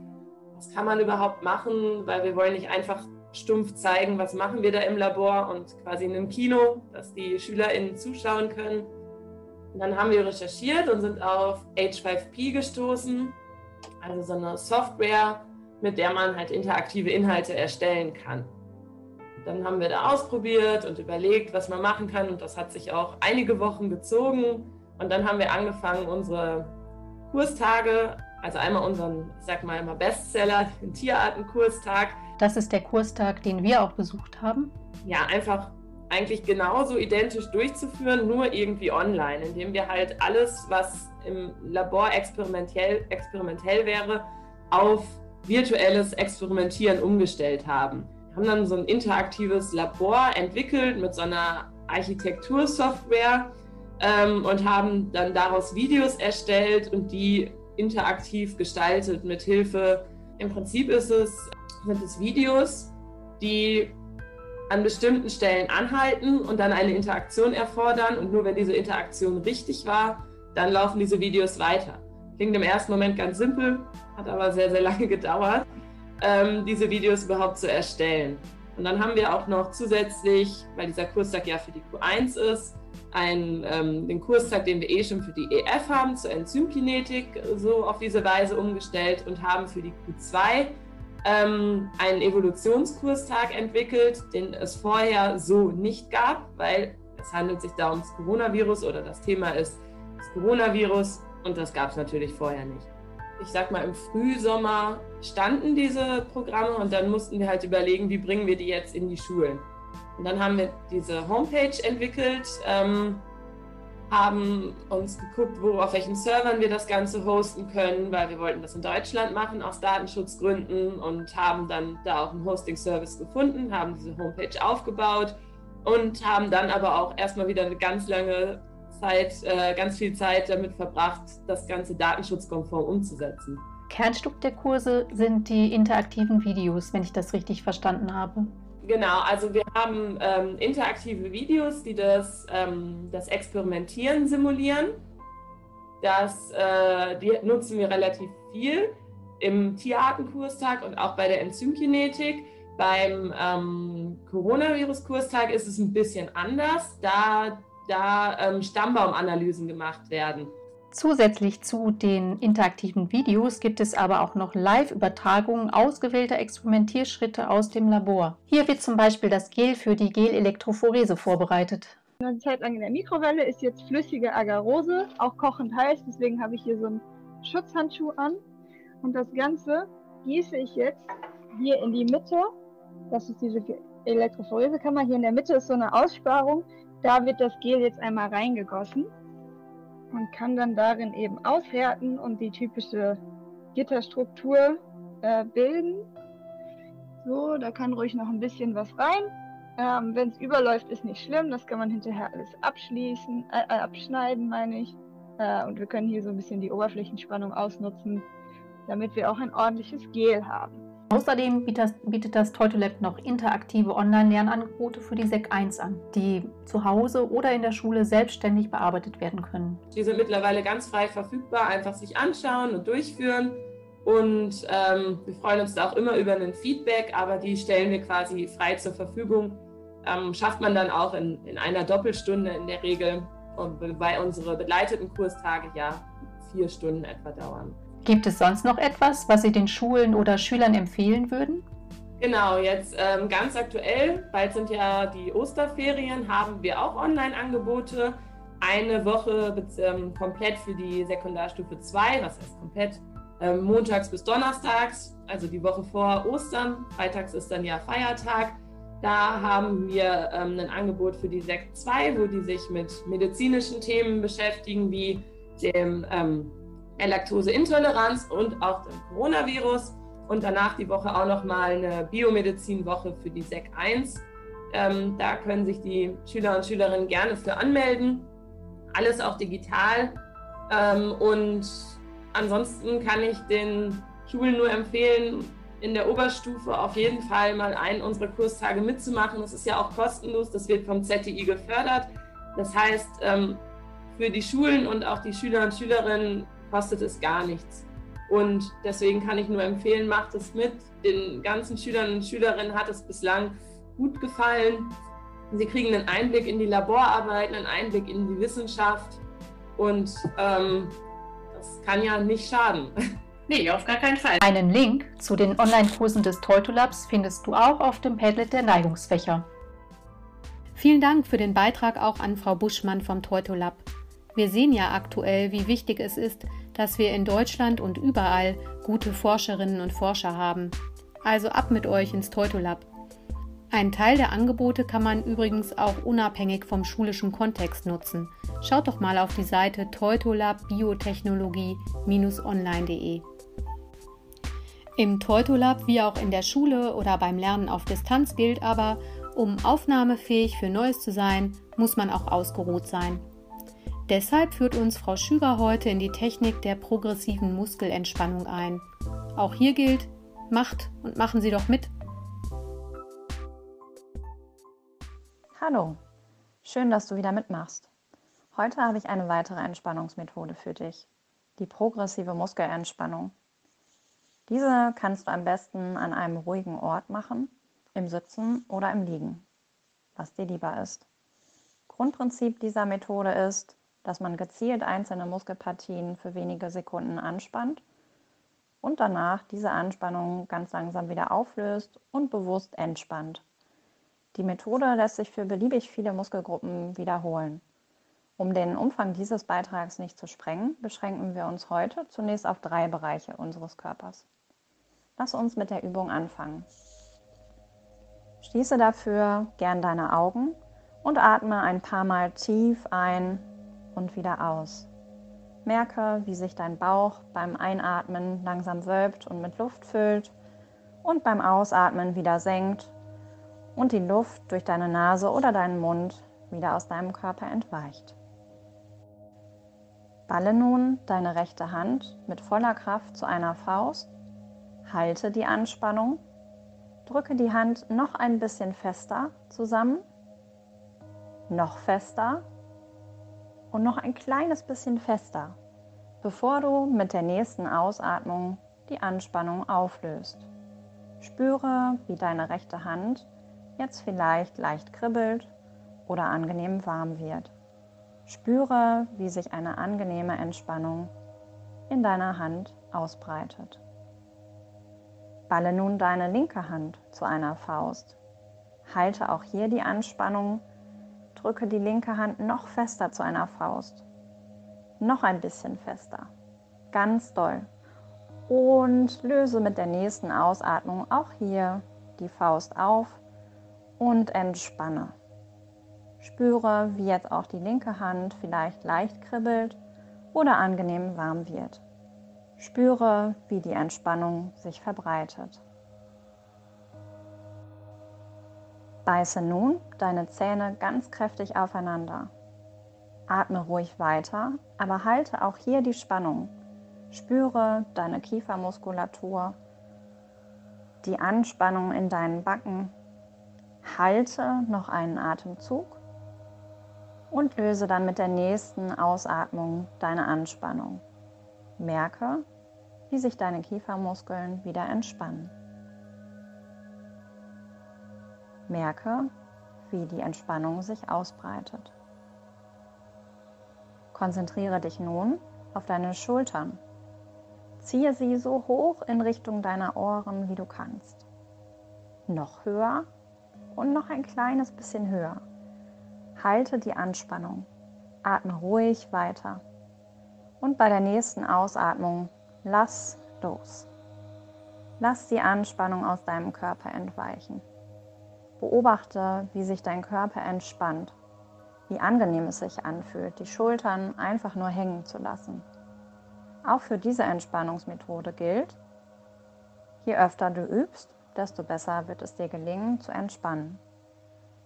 Was kann man überhaupt machen? Weil wir wollen nicht einfach stumpf zeigen, was machen wir da im Labor und quasi in einem Kino, dass die SchülerInnen zuschauen können. Und dann haben wir recherchiert und sind auf H5P gestoßen, also so eine Software, mit der man halt interaktive Inhalte erstellen kann. Dann haben wir da ausprobiert und überlegt, was man machen kann und das hat sich auch einige Wochen gezogen. Und dann haben wir angefangen, unsere Kurstage, also einmal unseren, ich sag mal immer Bestseller, den Tierartenkurstag, das ist der Kurstag, den wir auch besucht haben. Ja, einfach eigentlich genauso identisch durchzuführen, nur irgendwie online, indem wir halt alles, was im Labor experimentell, experimentell wäre, auf virtuelles Experimentieren umgestellt haben. Wir haben dann so ein interaktives Labor entwickelt mit so einer Architektursoftware ähm, und haben dann daraus Videos erstellt und die interaktiv gestaltet mit Hilfe. Im Prinzip ist es, sind es Videos, die an bestimmten Stellen anhalten und dann eine Interaktion erfordern. Und nur wenn diese Interaktion richtig war, dann laufen diese Videos weiter. Klingt im ersten Moment ganz simpel, hat aber sehr, sehr lange gedauert, ähm, diese Videos überhaupt zu erstellen. Und dann haben wir auch noch zusätzlich, weil dieser Kurstag ja für die Q1 ist, einen, ähm, den Kurstag, den wir eh schon für die EF haben, zur Enzymkinetik, so auf diese Weise umgestellt und haben für die Q2 ähm, einen Evolutionskurstag entwickelt, den es vorher so nicht gab, weil es handelt sich da ums Coronavirus oder das Thema ist das Coronavirus und das gab es natürlich vorher nicht. Ich sag mal, im Frühsommer standen diese Programme und dann mussten wir halt überlegen, wie bringen wir die jetzt in die Schulen. Und dann haben wir diese Homepage entwickelt, ähm, haben uns geguckt, wo, auf welchen Servern wir das Ganze hosten können, weil wir wollten das in Deutschland machen aus Datenschutzgründen und haben dann da auch einen Hosting-Service gefunden, haben diese Homepage aufgebaut und haben dann aber auch erstmal wieder eine ganz lange Zeit, äh, ganz viel Zeit damit verbracht, das Ganze datenschutzkonform umzusetzen. Kernstück der Kurse sind die interaktiven Videos, wenn ich das richtig verstanden habe. Genau, also wir haben ähm, interaktive Videos, die das, ähm, das Experimentieren simulieren. Das, äh, die nutzen wir relativ viel im Tierartenkurstag und auch bei der Enzymkinetik. Beim ähm, Coronavirus-Kurstag ist es ein bisschen anders, da, da ähm, Stammbaumanalysen gemacht werden. Zusätzlich zu den interaktiven Videos gibt es aber auch noch Live-Übertragungen ausgewählter Experimentierschritte aus dem Labor. Hier wird zum Beispiel das Gel für die Gelelektrophorese vorbereitet. Eine Zeit lang in der Mikrowelle ist jetzt flüssige Agarose, auch kochend heiß, deswegen habe ich hier so einen Schutzhandschuh an. Und das Ganze gieße ich jetzt hier in die Mitte. Das ist diese Elektrophoresekammer. Hier in der Mitte ist so eine Aussparung. Da wird das Gel jetzt einmal reingegossen und kann dann darin eben aushärten und die typische Gitterstruktur äh, bilden. So, da kann ruhig noch ein bisschen was rein. Ähm, Wenn es überläuft, ist nicht schlimm. Das kann man hinterher alles abschließen, äh, äh, abschneiden, meine ich. Äh, und wir können hier so ein bisschen die Oberflächenspannung ausnutzen, damit wir auch ein ordentliches Gel haben. Außerdem bietet das Teutolab noch interaktive Online-Lernangebote für die SEC 1 an, die zu Hause oder in der Schule selbstständig bearbeitet werden können. Die sind mittlerweile ganz frei verfügbar, einfach sich anschauen und durchführen. Und ähm, wir freuen uns da auch immer über ein Feedback, aber die stellen wir quasi frei zur Verfügung. Ähm, schafft man dann auch in, in einer Doppelstunde in der Regel, wobei unsere begleiteten Kurstage ja vier Stunden etwa dauern. Gibt es sonst noch etwas, was Sie den Schulen oder Schülern empfehlen würden? Genau, jetzt ähm, ganz aktuell, bald sind ja die Osterferien, haben wir auch Online-Angebote. Eine Woche ähm, komplett für die Sekundarstufe 2, was heißt komplett, ähm, montags bis donnerstags, also die Woche vor Ostern. Freitags ist dann ja Feiertag. Da haben wir ähm, ein Angebot für die Sek 2, wo die sich mit medizinischen Themen beschäftigen, wie dem ähm, Laktoseintoleranz und auch dem Coronavirus. Und danach die Woche auch nochmal eine Biomedizinwoche für die SEC 1. Ähm, da können sich die Schüler und Schülerinnen gerne für anmelden. Alles auch digital. Ähm, und ansonsten kann ich den Schulen nur empfehlen, in der Oberstufe auf jeden Fall mal einen unserer Kurstage mitzumachen. Das ist ja auch kostenlos, das wird vom ZTI gefördert. Das heißt, ähm, für die Schulen und auch die Schüler und Schülerinnen kostet es gar nichts. Und deswegen kann ich nur empfehlen, macht es mit. Den ganzen Schülern und Schülerinnen hat es bislang gut gefallen. Sie kriegen einen Einblick in die Laborarbeiten, einen Einblick in die Wissenschaft und ähm, das kann ja nicht schaden. Nee, auf gar keinen Fall. Einen Link zu den Online-Kursen des Teutolabs findest du auch auf dem Padlet der Neigungsfächer. Vielen Dank für den Beitrag auch an Frau Buschmann vom Teutolab. Wir sehen ja aktuell, wie wichtig es ist, dass wir in Deutschland und überall gute Forscherinnen und Forscher haben. Also ab mit euch ins Teutolab. Ein Teil der Angebote kann man übrigens auch unabhängig vom schulischen Kontext nutzen. Schaut doch mal auf die Seite teutolab-biotechnologie-online.de. Im Teutolab wie auch in der Schule oder beim Lernen auf Distanz gilt aber, um aufnahmefähig für Neues zu sein, muss man auch ausgeruht sein. Deshalb führt uns Frau Schüger heute in die Technik der progressiven Muskelentspannung ein. Auch hier gilt, macht und machen Sie doch mit. Hallo, schön, dass du wieder mitmachst. Heute habe ich eine weitere Entspannungsmethode für dich, die progressive Muskelentspannung. Diese kannst du am besten an einem ruhigen Ort machen, im Sitzen oder im Liegen, was dir lieber ist. Grundprinzip dieser Methode ist, dass man gezielt einzelne Muskelpartien für wenige Sekunden anspannt und danach diese Anspannung ganz langsam wieder auflöst und bewusst entspannt. Die Methode lässt sich für beliebig viele Muskelgruppen wiederholen. Um den Umfang dieses Beitrags nicht zu sprengen, beschränken wir uns heute zunächst auf drei Bereiche unseres Körpers. Lass uns mit der Übung anfangen. Schließe dafür gern deine Augen und atme ein paar Mal tief ein und wieder aus. Merke, wie sich dein Bauch beim Einatmen langsam wölbt und mit Luft füllt und beim Ausatmen wieder senkt und die Luft durch deine Nase oder deinen Mund wieder aus deinem Körper entweicht. Balle nun deine rechte Hand mit voller Kraft zu einer Faust, halte die Anspannung, drücke die Hand noch ein bisschen fester zusammen, noch fester und noch ein kleines bisschen fester, bevor du mit der nächsten Ausatmung die Anspannung auflöst. Spüre, wie deine rechte Hand jetzt vielleicht leicht kribbelt oder angenehm warm wird. Spüre, wie sich eine angenehme Entspannung in deiner Hand ausbreitet. Balle nun deine linke Hand zu einer Faust. Halte auch hier die Anspannung. Drücke die linke Hand noch fester zu einer Faust. Noch ein bisschen fester. Ganz doll. Und löse mit der nächsten Ausatmung auch hier die Faust auf und entspanne. Spüre, wie jetzt auch die linke Hand vielleicht leicht kribbelt oder angenehm warm wird. Spüre, wie die Entspannung sich verbreitet. Beiße nun deine Zähne ganz kräftig aufeinander. Atme ruhig weiter, aber halte auch hier die Spannung. Spüre deine Kiefermuskulatur, die Anspannung in deinen Backen Halte noch einen Atemzug und löse dann mit der nächsten Ausatmung deine Anspannung. Merke, wie sich deine Kiefermuskeln wieder entspannen. Merke, wie die Entspannung sich ausbreitet. Konzentriere dich nun auf deine Schultern. Ziehe sie so hoch in Richtung deiner Ohren, wie du kannst. Noch höher und noch ein kleines bisschen höher. Halte die Anspannung. Atme ruhig weiter. Und bei der nächsten Ausatmung lass los. Lass die Anspannung aus deinem Körper entweichen. Beobachte, wie sich dein Körper entspannt, wie angenehm es sich anfühlt, die Schultern einfach nur hängen zu lassen. Auch für diese Entspannungsmethode gilt, je öfter du übst, desto besser wird es dir gelingen zu entspannen.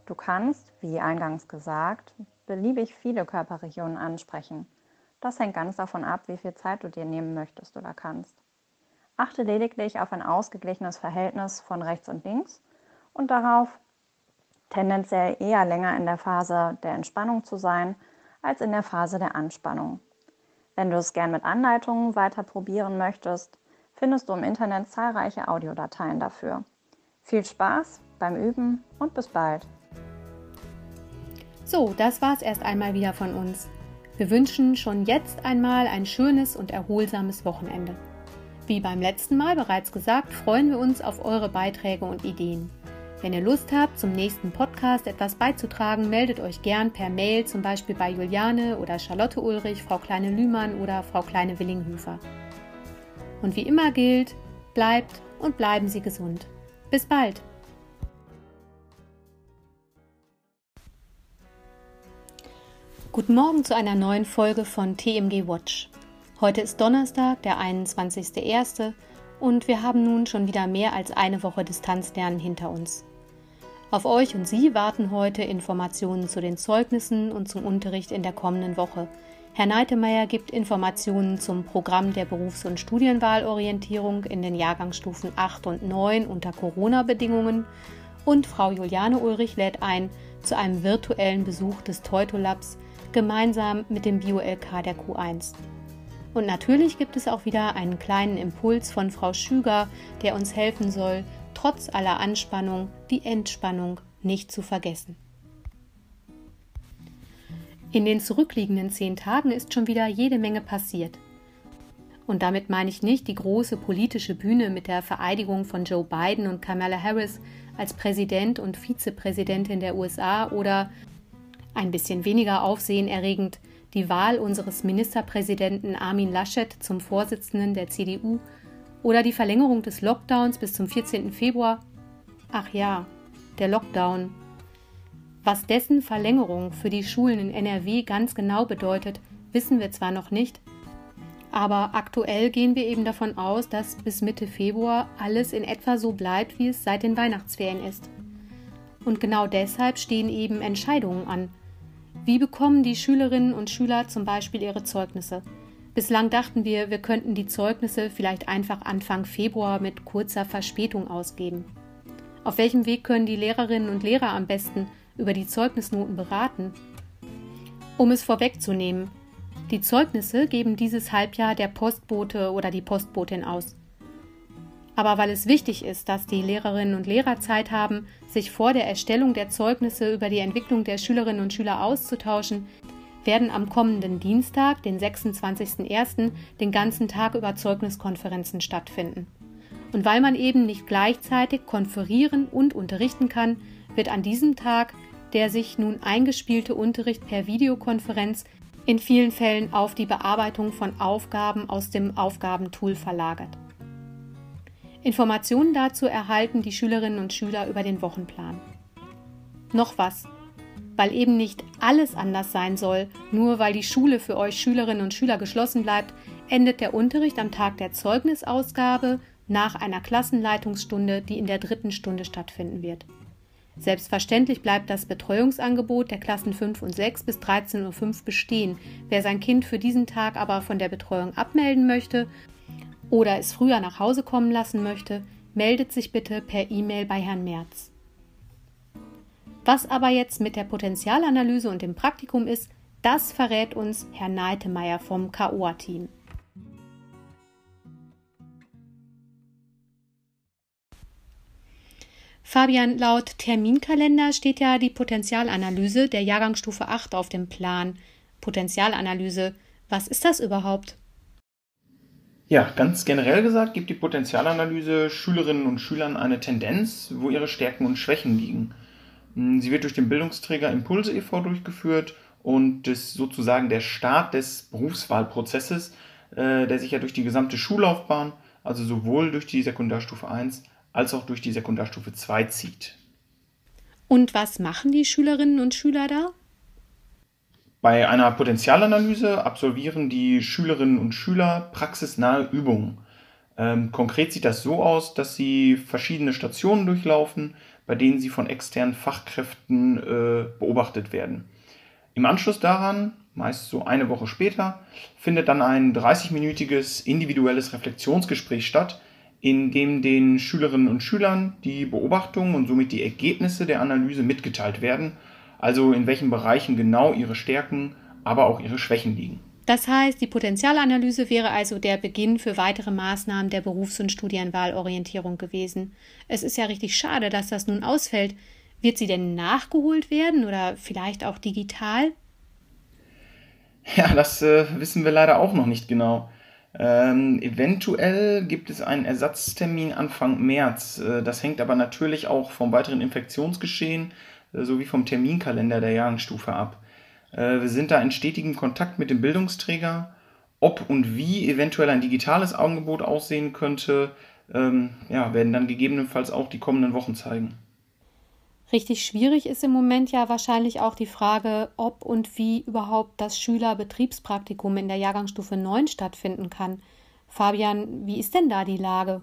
Du kannst, wie eingangs gesagt, beliebig viele Körperregionen ansprechen. Das hängt ganz davon ab, wie viel Zeit du dir nehmen möchtest oder kannst. Achte lediglich auf ein ausgeglichenes Verhältnis von rechts und links und darauf, tendenziell eher länger in der Phase der Entspannung zu sein als in der Phase der Anspannung. Wenn du es gern mit Anleitungen weiter probieren möchtest, findest du im Internet zahlreiche Audiodateien dafür. Viel Spaß beim Üben und bis bald. So, das war's erst einmal wieder von uns. Wir wünschen schon jetzt einmal ein schönes und erholsames Wochenende. Wie beim letzten Mal bereits gesagt, freuen wir uns auf eure Beiträge und Ideen. Wenn ihr Lust habt, zum nächsten Podcast etwas beizutragen, meldet euch gern per Mail, zum Beispiel bei Juliane oder Charlotte Ulrich, Frau Kleine Lühmann oder Frau Kleine Willinghöfer. Und wie immer gilt, bleibt und bleiben Sie gesund. Bis bald! Guten Morgen zu einer neuen Folge von TMG Watch. Heute ist Donnerstag, der 21.01. und wir haben nun schon wieder mehr als eine Woche Distanzlernen hinter uns. Auf euch und Sie warten heute Informationen zu den Zeugnissen und zum Unterricht in der kommenden Woche, Herr Neitemeyer gibt Informationen zum Programm der Berufs- und Studienwahlorientierung in den Jahrgangsstufen 8 und 9 unter Corona-Bedingungen und Frau Juliane Ulrich lädt ein zu einem virtuellen Besuch des Teutolabs gemeinsam mit dem Bio-LK der Q1. Und natürlich gibt es auch wieder einen kleinen Impuls von Frau Schüger, der uns helfen soll, trotz aller Anspannung die Entspannung nicht zu vergessen. In den zurückliegenden zehn Tagen ist schon wieder jede Menge passiert. Und damit meine ich nicht die große politische Bühne mit der Vereidigung von Joe Biden und Kamala Harris als Präsident und Vizepräsidentin der USA oder ein bisschen weniger aufsehenerregend die Wahl unseres Ministerpräsidenten Armin Laschet zum Vorsitzenden der CDU oder die Verlängerung des Lockdowns bis zum 14. Februar. Ach ja, der Lockdown. Was dessen Verlängerung für die Schulen in NRW ganz genau bedeutet, wissen wir zwar noch nicht, aber aktuell gehen wir eben davon aus, dass bis Mitte Februar alles in etwa so bleibt, wie es seit den Weihnachtsferien ist. Und genau deshalb stehen eben Entscheidungen an. Wie bekommen die Schülerinnen und Schüler zum Beispiel ihre Zeugnisse? Bislang dachten wir, wir könnten die Zeugnisse vielleicht einfach Anfang Februar mit kurzer Verspätung ausgeben. Auf welchem Weg können die Lehrerinnen und Lehrer am besten über die Zeugnisnoten beraten? Um es vorwegzunehmen, die Zeugnisse geben dieses Halbjahr der Postbote oder die Postbotin aus. Aber weil es wichtig ist, dass die Lehrerinnen und Lehrer Zeit haben, sich vor der Erstellung der Zeugnisse über die Entwicklung der Schülerinnen und Schüler auszutauschen, werden am kommenden Dienstag, den 26.01., den ganzen Tag über Zeugniskonferenzen stattfinden. Und weil man eben nicht gleichzeitig konferieren und unterrichten kann, wird an diesem Tag der sich nun eingespielte Unterricht per Videokonferenz in vielen Fällen auf die Bearbeitung von Aufgaben aus dem Aufgabentool verlagert. Informationen dazu erhalten die Schülerinnen und Schüler über den Wochenplan. Noch was, weil eben nicht alles anders sein soll, nur weil die Schule für euch Schülerinnen und Schüler geschlossen bleibt, endet der Unterricht am Tag der Zeugnisausgabe nach einer Klassenleitungsstunde, die in der dritten Stunde stattfinden wird. Selbstverständlich bleibt das Betreuungsangebot der Klassen 5 und 6 bis 13.05 Uhr bestehen. Wer sein Kind für diesen Tag aber von der Betreuung abmelden möchte oder es früher nach Hause kommen lassen möchte, meldet sich bitte per E-Mail bei Herrn Merz. Was aber jetzt mit der Potenzialanalyse und dem Praktikum ist, das verrät uns Herr Neitemeyer vom KOA-Team. Fabian, laut Terminkalender steht ja die Potenzialanalyse der Jahrgangsstufe 8 auf dem Plan. Potenzialanalyse, was ist das überhaupt? Ja, ganz generell gesagt gibt die Potenzialanalyse Schülerinnen und Schülern eine Tendenz, wo ihre Stärken und Schwächen liegen. Hm, sie wird durch den Bildungsträger Impulse e.V. durchgeführt und ist sozusagen der Start des Berufswahlprozesses, äh, der sich ja durch die gesamte Schullaufbahn, also sowohl durch die Sekundarstufe 1 als auch durch die Sekundarstufe 2 zieht. Und was machen die Schülerinnen und Schüler da? Bei einer Potenzialanalyse absolvieren die Schülerinnen und Schüler praxisnahe Übungen. Ähm, konkret sieht das so aus, dass sie verschiedene Stationen durchlaufen, bei denen sie von externen Fachkräften äh, beobachtet werden. Im Anschluss daran, meist so eine Woche später, findet dann ein 30-minütiges individuelles Reflexionsgespräch statt, in dem den Schülerinnen und Schülern die Beobachtungen und somit die Ergebnisse der Analyse mitgeteilt werden, also in welchen Bereichen genau ihre Stärken, aber auch ihre Schwächen liegen. Das heißt, die Potenzialanalyse wäre also der Beginn für weitere Maßnahmen der Berufs- und Studienwahlorientierung gewesen. Es ist ja richtig schade, dass das nun ausfällt. Wird sie denn nachgeholt werden oder vielleicht auch digital? Ja, das äh, wissen wir leider auch noch nicht genau. Ähm, eventuell gibt es einen Ersatztermin Anfang März. Äh, das hängt aber natürlich auch vom weiteren Infektionsgeschehen sowie vom Terminkalender der Jahrgangsstufe ab. Äh, wir sind da in stetigem Kontakt mit dem Bildungsträger. Ob und wie eventuell ein digitales Angebot aussehen könnte, ähm, ja, werden dann gegebenenfalls auch die kommenden Wochen zeigen. Richtig schwierig ist im Moment ja wahrscheinlich auch die Frage, ob und wie überhaupt das Schülerbetriebspraktikum in der Jahrgangsstufe 9 stattfinden kann. Fabian, wie ist denn da die Lage?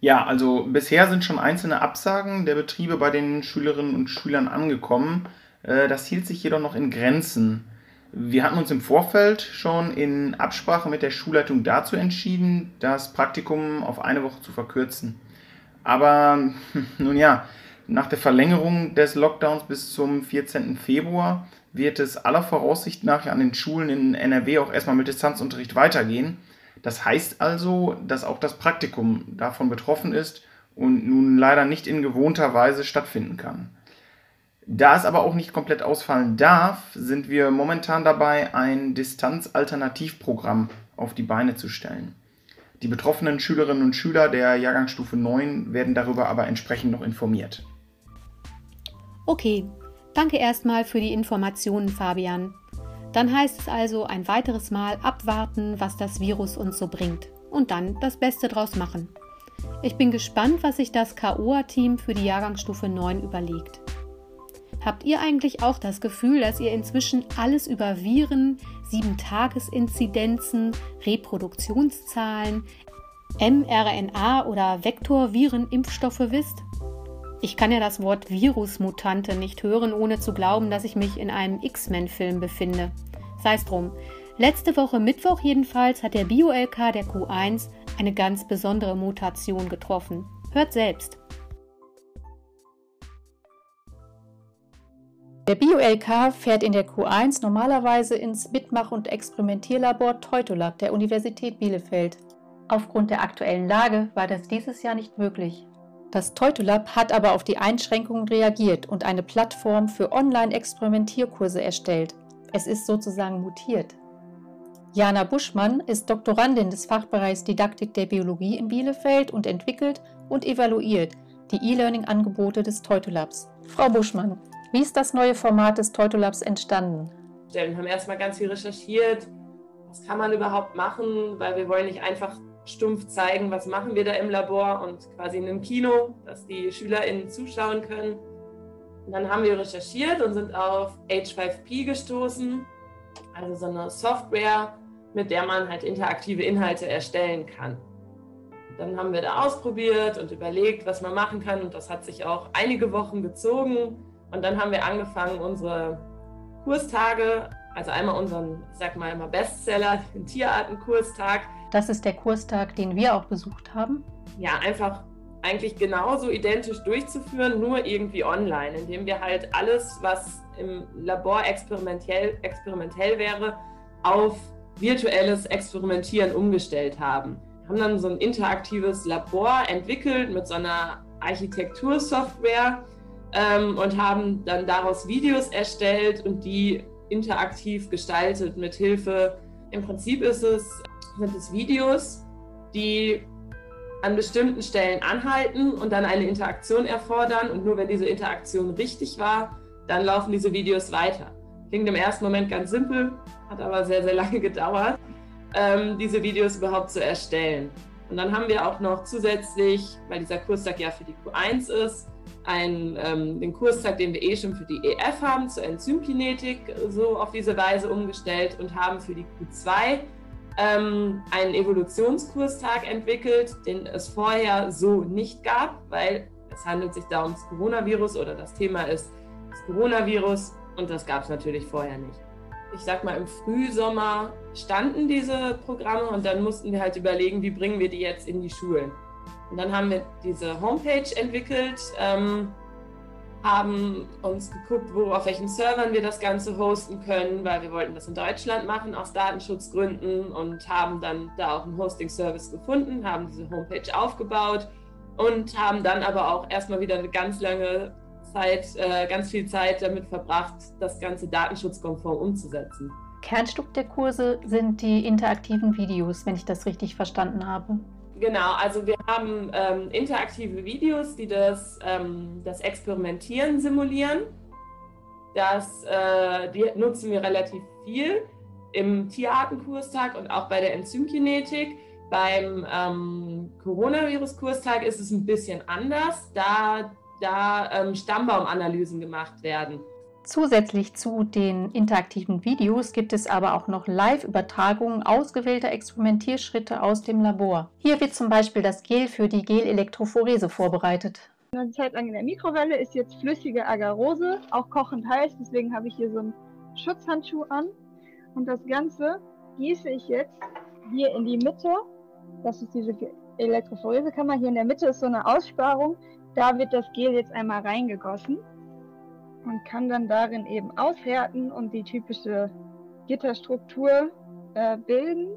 Ja, also bisher sind schon einzelne Absagen der Betriebe bei den Schülerinnen und Schülern angekommen. Äh, das hielt sich jedoch noch in Grenzen. Wir hatten uns im Vorfeld schon in Absprache mit der Schulleitung dazu entschieden, das Praktikum auf eine Woche zu verkürzen. Aber nun ja, nach der Verlängerung des Lockdowns bis zum 14. Februar wird es aller Voraussicht nach an den Schulen in NRW auch erstmal mit Distanzunterricht weitergehen. Das heißt also, dass auch das Praktikum davon betroffen ist und nun leider nicht in gewohnter Weise stattfinden kann. Da es aber auch nicht komplett ausfallen darf, sind wir momentan dabei, ein Distanzalternativprogramm auf die Beine zu stellen. Die betroffenen Schülerinnen und Schüler der Jahrgangsstufe 9 werden darüber aber entsprechend noch informiert. Okay, danke erstmal für die Informationen, Fabian. Dann heißt es also ein weiteres Mal abwarten, was das Virus uns so bringt und dann das Beste draus machen. Ich bin gespannt, was sich das KOA-Team für die Jahrgangsstufe 9 überlegt. Habt ihr eigentlich auch das Gefühl, dass ihr inzwischen alles über Viren, 7-Tages-Inzidenzen, Reproduktionszahlen, mRNA oder Vektorviren-Impfstoffe wisst? Ich kann ja das Wort Virusmutante nicht hören, ohne zu glauben, dass ich mich in einem X-Men-Film befinde. Sei es drum. Letzte Woche Mittwoch jedenfalls hat der Bio-LK der Q1 eine ganz besondere Mutation getroffen. Hört selbst. Der Bio-LK fährt in der Q1 normalerweise ins Mitmach- und Experimentierlabor Teutolab der Universität Bielefeld. Aufgrund der aktuellen Lage war das dieses Jahr nicht möglich. Das Teutolab hat aber auf die Einschränkungen reagiert und eine Plattform für Online-Experimentierkurse erstellt. Es ist sozusagen mutiert. Jana Buschmann ist Doktorandin des Fachbereichs Didaktik der Biologie in Bielefeld und entwickelt und evaluiert die E-Learning-Angebote des Teutolabs. Frau Buschmann, wie ist das neue Format des Teutolabs entstanden? Wir haben erstmal ganz viel recherchiert. Was kann man überhaupt machen? Weil wir wollen nicht einfach stumpf zeigen, was machen wir da im Labor und quasi in einem Kino, dass die SchülerInnen zuschauen können. Und dann haben wir recherchiert und sind auf H5P gestoßen, also so eine Software, mit der man halt interaktive Inhalte erstellen kann. Dann haben wir da ausprobiert und überlegt, was man machen kann und das hat sich auch einige Wochen gezogen. Und dann haben wir angefangen, unsere Kurstage, also einmal unseren, ich sag mal immer Bestseller, den Tierartenkurstag. Das ist der Kurstag, den wir auch besucht haben. Ja, einfach eigentlich genauso identisch durchzuführen, nur irgendwie online, indem wir halt alles, was im Labor experimentell, experimentell wäre, auf virtuelles Experimentieren umgestellt haben. Wir haben dann so ein interaktives Labor entwickelt mit so einer Architektursoftware, ähm, und haben dann daraus Videos erstellt und die interaktiv gestaltet mit Hilfe. Im Prinzip ist es, sind es Videos, die an bestimmten Stellen anhalten und dann eine Interaktion erfordern. Und nur wenn diese Interaktion richtig war, dann laufen diese Videos weiter. Klingt im ersten Moment ganz simpel, hat aber sehr, sehr lange gedauert, ähm, diese Videos überhaupt zu erstellen. Und dann haben wir auch noch zusätzlich, weil dieser Kurstag ja für die Q1 ist, einen, ähm, den Kurstag, den wir eh schon für die EF haben, zur Enzymkinetik, so auf diese Weise umgestellt und haben für die Q2 ähm, einen Evolutionskurstag entwickelt, den es vorher so nicht gab, weil es handelt sich da ums Coronavirus oder das Thema ist das Coronavirus und das gab es natürlich vorher nicht. Ich sag mal, im Frühsommer standen diese Programme und dann mussten wir halt überlegen, wie bringen wir die jetzt in die Schulen. Und dann haben wir diese Homepage entwickelt, ähm, haben uns geguckt, wo, auf welchen Servern wir das Ganze hosten können, weil wir wollten das in Deutschland machen aus Datenschutzgründen und haben dann da auch einen Hosting-Service gefunden, haben diese Homepage aufgebaut und haben dann aber auch erstmal wieder eine ganz lange Zeit, äh, ganz viel Zeit damit verbracht, das Ganze datenschutzkonform umzusetzen. Kernstück der Kurse sind die interaktiven Videos, wenn ich das richtig verstanden habe. Genau, also wir haben ähm, interaktive Videos, die das, ähm, das Experimentieren simulieren. Das, äh, die nutzen wir relativ viel im Tierartenkurstag und auch bei der Enzymkinetik. Beim ähm, Coronavirus-Kurstag ist es ein bisschen anders, da, da ähm, Stammbaumanalysen gemacht werden. Zusätzlich zu den interaktiven Videos gibt es aber auch noch Live-Übertragungen ausgewählter Experimentierschritte aus dem Labor. Hier wird zum Beispiel das Gel für die Gelelektrophorese vorbereitet. Eine Zeit lang in der Mikrowelle ist jetzt flüssige Agarose, auch kochend heiß, deswegen habe ich hier so einen Schutzhandschuh an. Und das Ganze gieße ich jetzt hier in die Mitte. Das ist diese Elektrophoresekammer. Hier in der Mitte ist so eine Aussparung. Da wird das Gel jetzt einmal reingegossen und kann dann darin eben aushärten und die typische Gitterstruktur äh, bilden.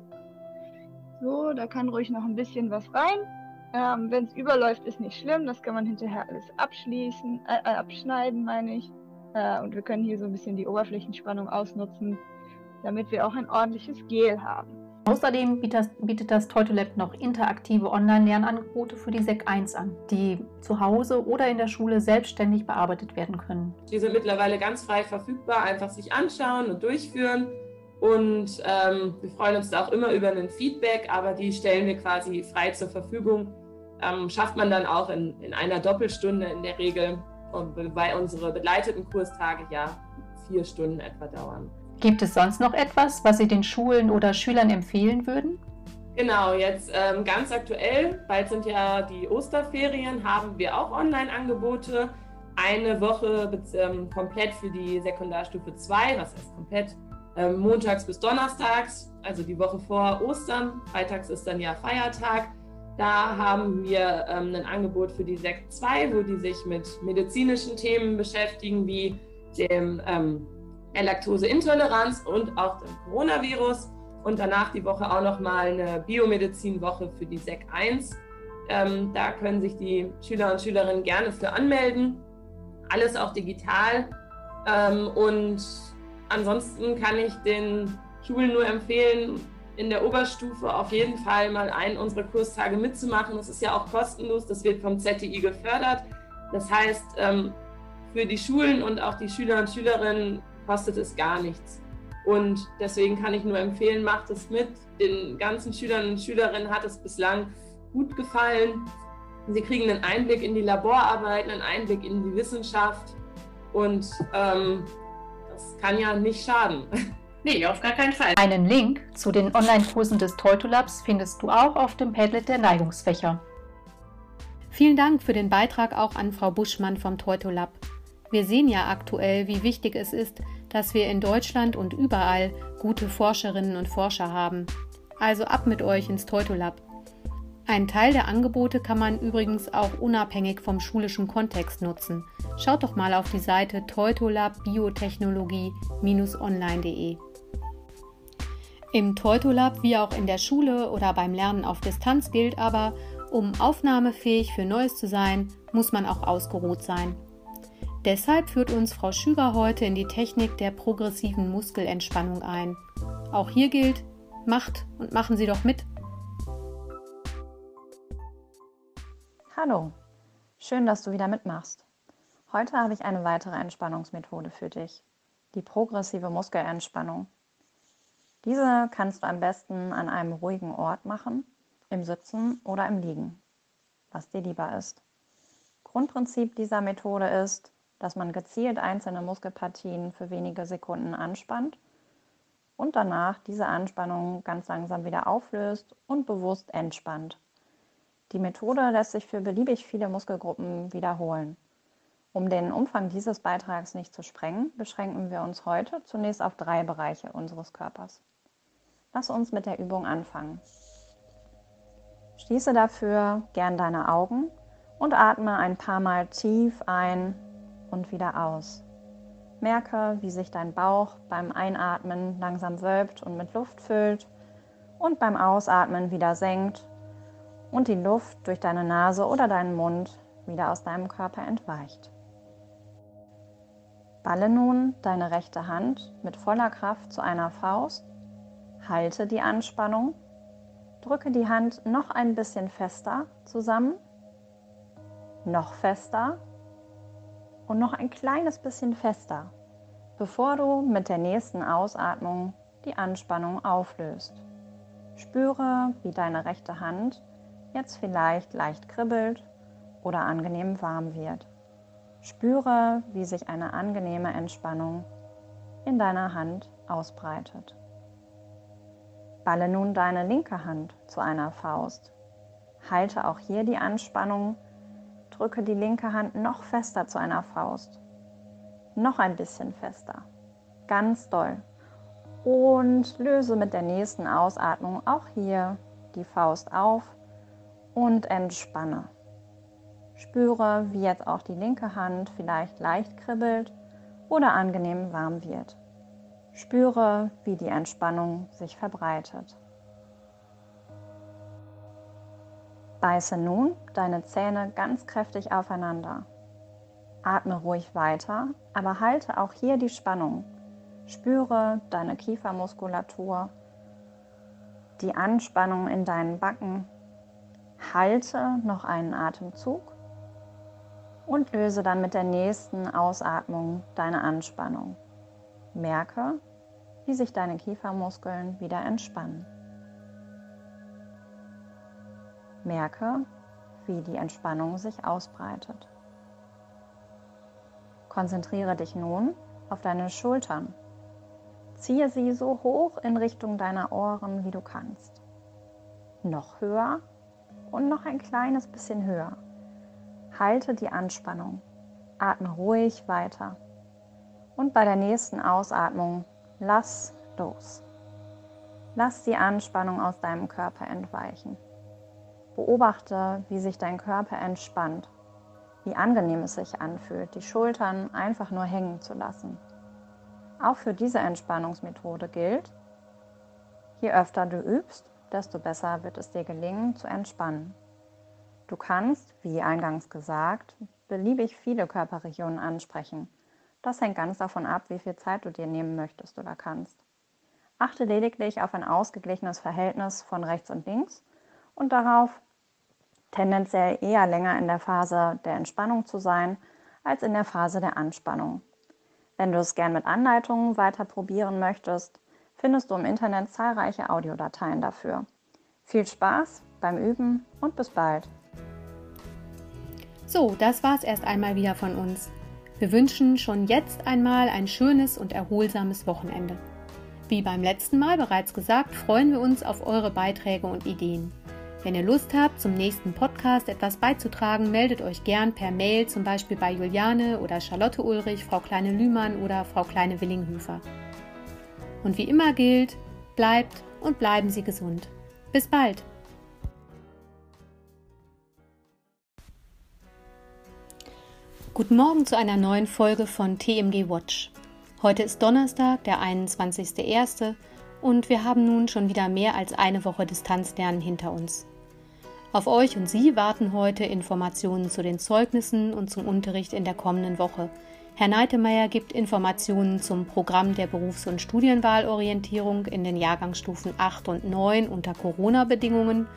So, da kann ruhig noch ein bisschen was rein. Ähm, Wenn es überläuft, ist nicht schlimm. Das kann man hinterher alles abschließen, äh, äh, abschneiden, meine ich. Äh, und wir können hier so ein bisschen die Oberflächenspannung ausnutzen, damit wir auch ein ordentliches Gel haben. Außerdem bietet, das Teutolab noch interaktive Online-Lernangebote für die SEC 1 an, die zu Hause oder in der Schule selbstständig bearbeitet werden können. Die sind mittlerweile ganz frei verfügbar, einfach sich anschauen und durchführen. Und ähm, wir freuen uns da auch immer über ein Feedback, aber die stellen wir quasi frei zur Verfügung. Ähm, schafft man dann auch in, in einer Doppelstunde in der Regel, weil unsere begleiteten Kurstage ja vier Stunden etwa dauern. Gibt es sonst noch etwas, was Sie den Schulen oder Schülern empfehlen würden? Genau, jetzt ähm, ganz aktuell, bald sind ja die Osterferien, haben wir auch Online-Angebote. Eine Woche ähm, komplett für die Sekundarstufe 2, was heißt komplett? Ähm, montags bis donnerstags, also die Woche vor Ostern. Freitags ist dann ja Feiertag. Da haben wir ähm, ein Angebot für die Sek 2, wo die sich mit medizinischen Themen beschäftigen, wie dem ähm, Laktoseintoleranz und auch dem Coronavirus. Und danach die Woche auch nochmal eine Biomedizinwoche für die SEC 1. Ähm, da können sich die Schüler und Schülerinnen gerne für anmelden. Alles auch digital. Ähm, und ansonsten kann ich den Schulen nur empfehlen, in der Oberstufe auf jeden Fall mal einen unserer Kurstage mitzumachen. Das ist ja auch kostenlos, das wird vom ZTI gefördert. Das heißt, ähm, für die Schulen und auch die Schüler und Schülerinnen kostet es gar nichts. Und deswegen kann ich nur empfehlen, macht es mit. Den ganzen Schülern und Schülerinnen hat es bislang gut gefallen. Sie kriegen einen Einblick in die Laborarbeiten, einen Einblick in die Wissenschaft und ähm, das kann ja nicht schaden. Nee, auf gar keinen Fall. Einen Link zu den Online-Kursen des Teutolabs findest du auch auf dem Padlet der Neigungsfächer. Vielen Dank für den Beitrag auch an Frau Buschmann vom Teutolab. Wir sehen ja aktuell, wie wichtig es ist, dass wir in Deutschland und überall gute Forscherinnen und Forscher haben. Also ab mit euch ins Teutolab. Einen Teil der Angebote kann man übrigens auch unabhängig vom schulischen Kontext nutzen. Schaut doch mal auf die Seite teutolabbiotechnologie-online.de. Im Teutolab wie auch in der Schule oder beim Lernen auf Distanz gilt aber, um aufnahmefähig für Neues zu sein, muss man auch ausgeruht sein. Deshalb führt uns Frau Schüger heute in die Technik der progressiven Muskelentspannung ein. Auch hier gilt, macht und machen Sie doch mit. Hallo, schön, dass du wieder mitmachst. Heute habe ich eine weitere Entspannungsmethode für dich, die progressive Muskelentspannung. Diese kannst du am besten an einem ruhigen Ort machen, im Sitzen oder im Liegen, was dir lieber ist. Grundprinzip dieser Methode ist, dass man gezielt einzelne Muskelpartien für wenige Sekunden anspannt und danach diese Anspannung ganz langsam wieder auflöst und bewusst entspannt. Die Methode lässt sich für beliebig viele Muskelgruppen wiederholen. Um den Umfang dieses Beitrags nicht zu sprengen, beschränken wir uns heute zunächst auf drei Bereiche unseres Körpers. Lass uns mit der Übung anfangen. Schließe dafür gern deine Augen und atme ein paar Mal tief ein und wieder aus. Merke, wie sich dein Bauch beim Einatmen langsam wölbt und mit Luft füllt und beim Ausatmen wieder senkt und die Luft durch deine Nase oder deinen Mund wieder aus deinem Körper entweicht. Balle nun deine rechte Hand mit voller Kraft zu einer Faust, halte die Anspannung, drücke die Hand noch ein bisschen fester zusammen, noch fester und noch ein kleines bisschen fester, bevor du mit der nächsten Ausatmung die Anspannung auflöst. Spüre, wie deine rechte Hand jetzt vielleicht leicht kribbelt oder angenehm warm wird. Spüre, wie sich eine angenehme Entspannung in deiner Hand ausbreitet. Balle nun deine linke Hand zu einer Faust. Halte auch hier die Anspannung Drücke die linke Hand noch fester zu einer Faust. Noch ein bisschen fester. Ganz doll. Und löse mit der nächsten Ausatmung auch hier die Faust auf und entspanne. Spüre, wie jetzt auch die linke Hand vielleicht leicht kribbelt oder angenehm warm wird. Spüre, wie die Entspannung sich verbreitet. Beiße nun deine Zähne ganz kräftig aufeinander. Atme ruhig weiter, aber halte auch hier die Spannung. Spüre deine Kiefermuskulatur, die Anspannung in deinen Backen. Halte noch einen Atemzug und löse dann mit der nächsten Ausatmung deine Anspannung. Merke, wie sich deine Kiefermuskeln wieder entspannen. Merke, wie die Entspannung sich ausbreitet. Konzentriere dich nun auf deine Schultern. Ziehe sie so hoch in Richtung deiner Ohren, wie du kannst. Noch höher und noch ein kleines bisschen höher. Halte die Anspannung. Atme ruhig weiter. Und bei der nächsten Ausatmung lass los. Lass die Anspannung aus deinem Körper entweichen. Beobachte, wie sich dein Körper entspannt, wie angenehm es sich anfühlt, die Schultern einfach nur hängen zu lassen. Auch für diese Entspannungsmethode gilt, je öfter du übst, desto besser wird es dir gelingen zu entspannen. Du kannst, wie eingangs gesagt, beliebig viele Körperregionen ansprechen. Das hängt ganz davon ab, wie viel Zeit du dir nehmen möchtest oder kannst. Achte lediglich auf ein ausgeglichenes Verhältnis von rechts und links und darauf, tendenziell eher länger in der Phase der Entspannung zu sein als in der Phase der Anspannung. Wenn du es gern mit Anleitungen weiter probieren möchtest, findest du im Internet zahlreiche Audiodateien dafür. Viel Spaß beim Üben und bis bald! So, das war's erst einmal wieder von uns. Wir wünschen schon jetzt einmal ein schönes und erholsames Wochenende. Wie beim letzten Mal bereits gesagt, freuen wir uns auf eure Beiträge und Ideen. Wenn ihr Lust habt, zum nächsten Podcast etwas beizutragen, meldet euch gern per Mail, zum Beispiel bei Juliane oder Charlotte Ulrich, Frau Kleine Lühmann oder Frau Kleine Willinghöfer. Und wie immer gilt, bleibt und bleiben Sie gesund. Bis bald! Guten Morgen zu einer neuen Folge von TMG Watch. Heute ist Donnerstag, der 21.01. und wir haben nun schon wieder mehr als eine Woche Distanzlernen hinter uns. Auf euch und Sie warten heute Informationen zu den Zeugnissen und zum Unterricht in der kommenden Woche. Herr Neitemeyer gibt Informationen zum Programm der Berufs- und Studienwahlorientierung in den Jahrgangsstufen 8 und 9 unter Corona-Bedingungen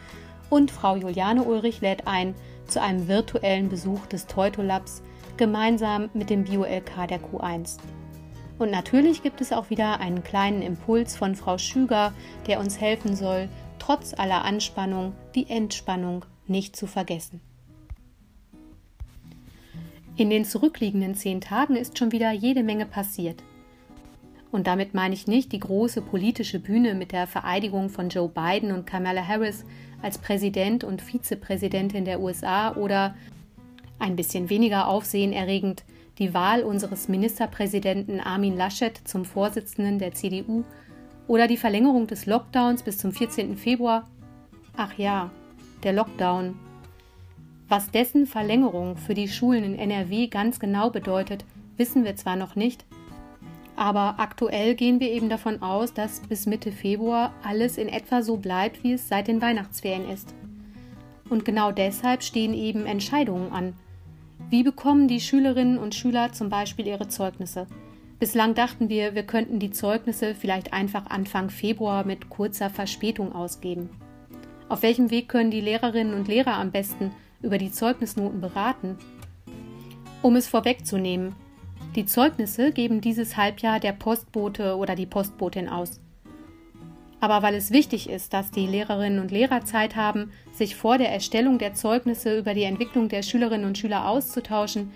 und Frau Juliane Ulrich lädt ein zu einem virtuellen Besuch des Teutolabs gemeinsam mit dem Bio-LK der Q1. Und natürlich gibt es auch wieder einen kleinen Impuls von Frau Schüger, der uns helfen soll, trotz aller Anspannung die Entspannung nicht zu vergessen. In den zurückliegenden zehn Tagen ist schon wieder jede Menge passiert. Und damit meine ich nicht die große politische Bühne mit der Vereidigung von Joe Biden und Kamala Harris als Präsident und Vizepräsidentin der USA oder ein bisschen weniger aufsehenerregend die Wahl unseres Ministerpräsidenten Armin Laschet zum Vorsitzenden der CDU oder die Verlängerung des Lockdowns bis zum 14. Februar? Ach ja, der Lockdown. Was dessen Verlängerung für die Schulen in NRW ganz genau bedeutet, wissen wir zwar noch nicht, aber aktuell gehen wir eben davon aus, dass bis Mitte Februar alles in etwa so bleibt, wie es seit den Weihnachtsferien ist. Und genau deshalb stehen eben Entscheidungen an. Wie bekommen die Schülerinnen und Schüler zum Beispiel ihre Zeugnisse? Bislang dachten wir, wir könnten die Zeugnisse vielleicht einfach Anfang Februar mit kurzer Verspätung ausgeben. Auf welchem Weg können die Lehrerinnen und Lehrer am besten über die Zeugnisnoten beraten? Um es vorwegzunehmen, die Zeugnisse geben dieses Halbjahr der Postbote oder die Postbotin aus. Aber weil es wichtig ist, dass die Lehrerinnen und Lehrer Zeit haben, sich vor der Erstellung der Zeugnisse über die Entwicklung der Schülerinnen und Schüler auszutauschen,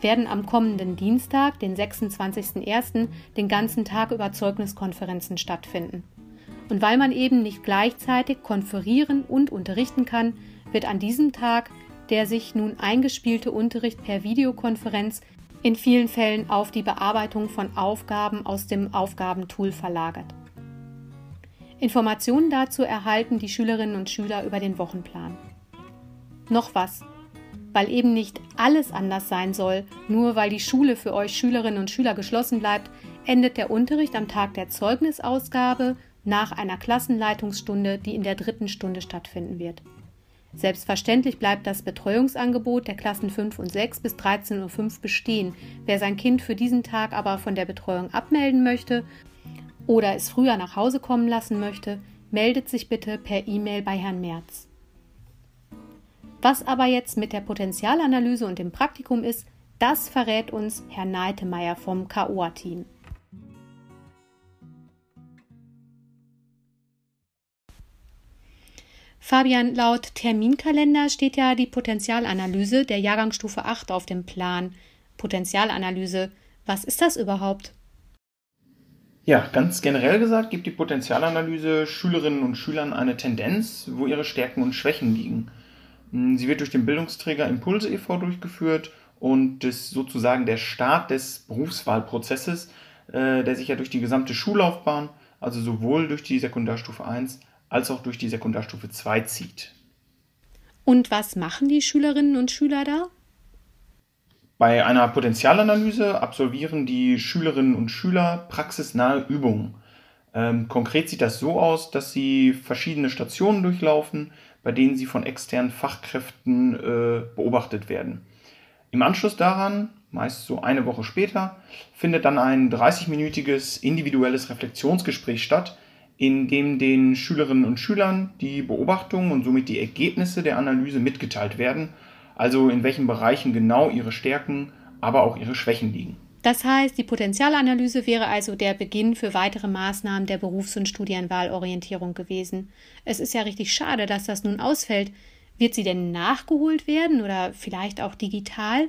werden am kommenden Dienstag, den 26.01., den ganzen Tag über Zeugniskonferenzen stattfinden. Und weil man eben nicht gleichzeitig konferieren und unterrichten kann, wird an diesem Tag der sich nun eingespielte Unterricht per Videokonferenz in vielen Fällen auf die Bearbeitung von Aufgaben aus dem Aufgabentool verlagert. Informationen dazu erhalten die Schülerinnen und Schüler über den Wochenplan. Noch was, weil eben nicht alles anders sein soll, nur weil die Schule für euch Schülerinnen und Schüler geschlossen bleibt, endet der Unterricht am Tag der Zeugnisausgabe nach einer Klassenleitungsstunde, die in der dritten Stunde stattfinden wird. Selbstverständlich bleibt das Betreuungsangebot der Klassen 5 und 6 bis 13.05 Uhr bestehen. Wer sein Kind für diesen Tag aber von der Betreuung abmelden möchte oder es früher nach Hause kommen lassen möchte, meldet sich bitte per E-Mail bei Herrn Merz. Was aber jetzt mit der Potenzialanalyse und dem Praktikum ist, das verrät uns Herr Neitemeyer vom KOA-Team. Fabian, laut Terminkalender steht ja die Potenzialanalyse der Jahrgangsstufe 8 auf dem Plan. Potenzialanalyse, was ist das überhaupt? Ja, ganz generell gesagt gibt die Potenzialanalyse Schülerinnen und Schülern eine Tendenz, wo ihre Stärken und Schwächen liegen. Sie wird durch den Bildungsträger Impulse e.V. durchgeführt und ist sozusagen der Start des Berufswahlprozesses, äh, der sich ja durch die gesamte Schullaufbahn, also sowohl durch die Sekundarstufe 1 als auch durch die Sekundarstufe 2 zieht. Und was machen die Schülerinnen und Schüler da? Bei einer Potenzialanalyse absolvieren die Schülerinnen und Schüler praxisnahe Übungen. Ähm, konkret sieht das so aus, dass sie verschiedene Stationen durchlaufen, bei denen sie von externen Fachkräften äh, beobachtet werden. Im Anschluss daran, meist so eine Woche später, findet dann ein 30-minütiges individuelles Reflexionsgespräch statt, in dem den Schülerinnen und Schülern die Beobachtungen und somit die Ergebnisse der Analyse mitgeteilt werden, also in welchen Bereichen genau ihre Stärken, aber auch ihre Schwächen liegen. Das heißt, die Potenzialanalyse wäre also der Beginn für weitere Maßnahmen der Berufs- und Studienwahlorientierung gewesen. Es ist ja richtig schade, dass das nun ausfällt. Wird sie denn nachgeholt werden oder vielleicht auch digital?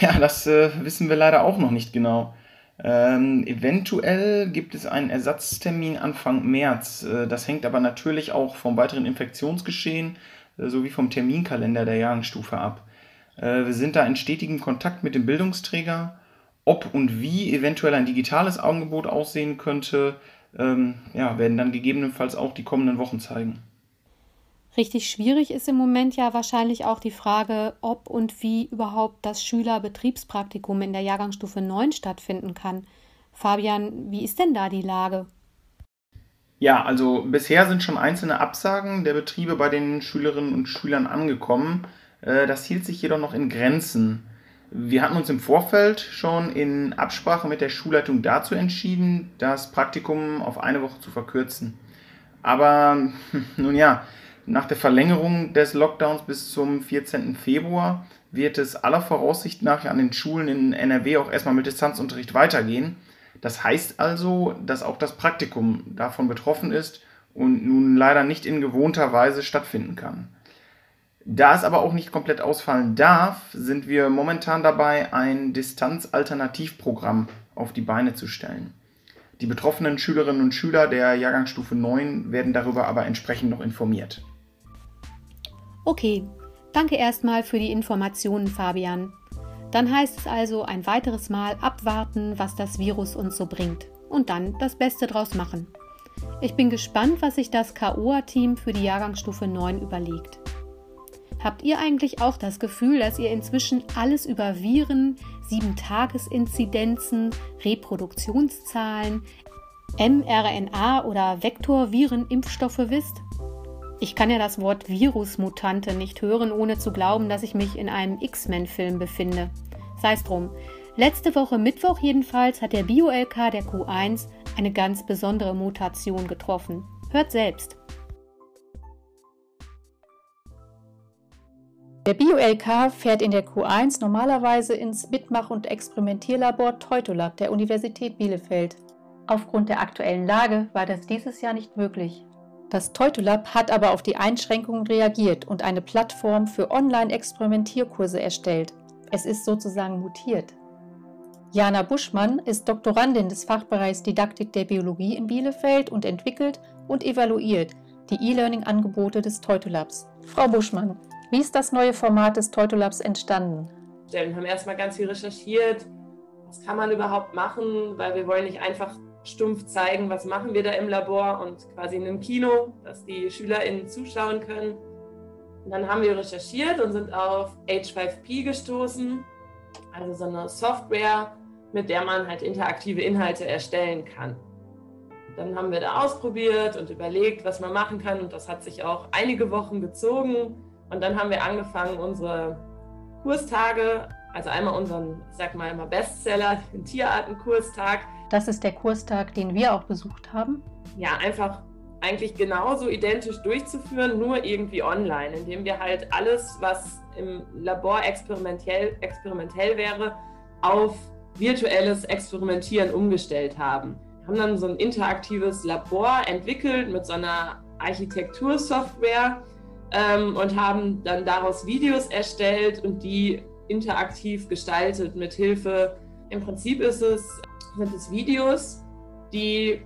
Ja, das äh, wissen wir leider auch noch nicht genau. Ähm, eventuell gibt es einen Ersatztermin Anfang März. Äh, das hängt aber natürlich auch vom weiteren Infektionsgeschehen äh, sowie vom Terminkalender der Jahrgangsstufe ab. Äh, wir sind da in stetigem Kontakt mit dem Bildungsträger. Ob und wie eventuell ein digitales Angebot aussehen könnte, ähm, ja, werden dann gegebenenfalls auch die kommenden Wochen zeigen. Richtig schwierig ist im Moment ja wahrscheinlich auch die Frage, ob und wie überhaupt das Schülerbetriebspraktikum in der Jahrgangsstufe 9 stattfinden kann. Fabian, wie ist denn da die Lage? Ja, also bisher sind schon einzelne Absagen der Betriebe bei den Schülerinnen und Schülern angekommen. Äh, das hielt sich jedoch noch in Grenzen. Wir hatten uns im Vorfeld schon in Absprache mit der Schulleitung dazu entschieden, das Praktikum auf eine Woche zu verkürzen. Aber nun ja, nach der Verlängerung des Lockdowns bis zum 14. Februar wird es aller Voraussicht nach an den Schulen in NRW auch erstmal mit Distanzunterricht weitergehen. Das heißt also, dass auch das Praktikum davon betroffen ist und nun leider nicht in gewohnter Weise stattfinden kann. Da es aber auch nicht komplett ausfallen darf, sind wir momentan dabei, ein Distanzalternativprogramm auf die Beine zu stellen. Die betroffenen Schülerinnen und Schüler der Jahrgangsstufe 9 werden darüber aber entsprechend noch informiert. Okay, danke erstmal für die Informationen, Fabian. Dann heißt es also ein weiteres Mal abwarten, was das Virus uns so bringt und dann das Beste draus machen. Ich bin gespannt, was sich das KOA-Team für die Jahrgangsstufe 9 überlegt. Habt ihr eigentlich auch das Gefühl, dass ihr inzwischen alles über Viren, 7-Tages-Inzidenzen, Reproduktionszahlen, mRNA oder Vektorviren-Impfstoffe wisst? Ich kann ja das Wort Virusmutante nicht hören, ohne zu glauben, dass ich mich in einem X-Men-Film befinde. Sei es drum. Letzte Woche Mittwoch jedenfalls hat der Bio-LK der Q1 eine ganz besondere Mutation getroffen. Hört selbst. Der Bio-LK fährt in der Q1 normalerweise ins Mitmach- und Experimentierlabor Teutolab der Universität Bielefeld. Aufgrund der aktuellen Lage war das dieses Jahr nicht möglich. Das Teutolab hat aber auf die Einschränkungen reagiert und eine Plattform für Online-Experimentierkurse erstellt. Es ist sozusagen mutiert. Jana Buschmann ist Doktorandin des Fachbereichs Didaktik der Biologie in Bielefeld und entwickelt und evaluiert die E-Learning-Angebote des Teutolabs. Frau Buschmann, wie ist das neue Format des Teutolabs entstanden? Wir haben erstmal ganz viel recherchiert, was kann man überhaupt machen, weil wir wollen nicht einfach stumpf zeigen, was machen wir da im Labor und quasi in einem Kino, dass die SchülerInnen zuschauen können. Und dann haben wir recherchiert und sind auf H5P gestoßen, also so eine Software, mit der man halt interaktive Inhalte erstellen kann. Dann haben wir da ausprobiert und überlegt, was man machen kann und das hat sich auch einige Wochen gezogen. Und dann haben wir angefangen, unsere Kurstage, also einmal unseren, ich sag mal immer Bestseller, den Tierartenkurstag. Das ist der Kurstag, den wir auch besucht haben. Ja, einfach eigentlich genauso identisch durchzuführen, nur irgendwie online, indem wir halt alles, was im Labor experimentell, experimentell wäre, auf virtuelles Experimentieren umgestellt haben. Wir haben dann so ein interaktives Labor entwickelt mit so einer Architektursoftware ähm, und haben dann daraus Videos erstellt und die interaktiv gestaltet mit Hilfe. Im Prinzip ist es, sind es Videos, die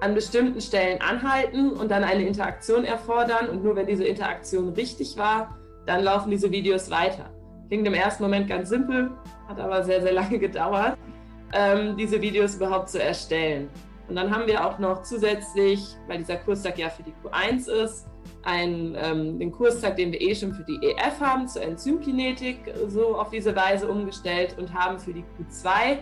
an bestimmten Stellen anhalten und dann eine Interaktion erfordern. Und nur wenn diese Interaktion richtig war, dann laufen diese Videos weiter. Klingt im ersten Moment ganz simpel, hat aber sehr, sehr lange gedauert, ähm, diese Videos überhaupt zu erstellen. Und dann haben wir auch noch zusätzlich, weil dieser Kurstag ja für die Q1 ist, einen, ähm, den Kurstag, den wir eh schon für die EF haben, zur Enzymkinetik, so auf diese Weise umgestellt und haben für die Q2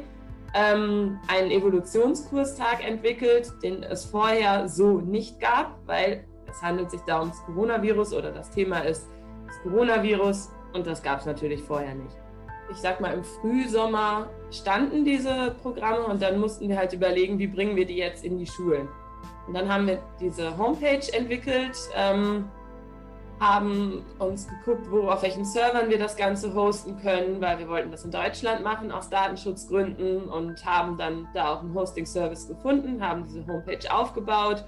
ähm, einen Evolutionskurstag entwickelt, den es vorher so nicht gab, weil es handelt sich da ums Coronavirus oder das Thema ist das Coronavirus und das gab es natürlich vorher nicht. Ich sag mal, im Frühsommer standen diese Programme und dann mussten wir halt überlegen, wie bringen wir die jetzt in die Schulen. Und dann haben wir diese Homepage entwickelt, ähm, haben uns geguckt, wo, auf welchen Servern wir das Ganze hosten können, weil wir wollten das in Deutschland machen aus Datenschutzgründen und haben dann da auch einen Hosting-Service gefunden, haben diese Homepage aufgebaut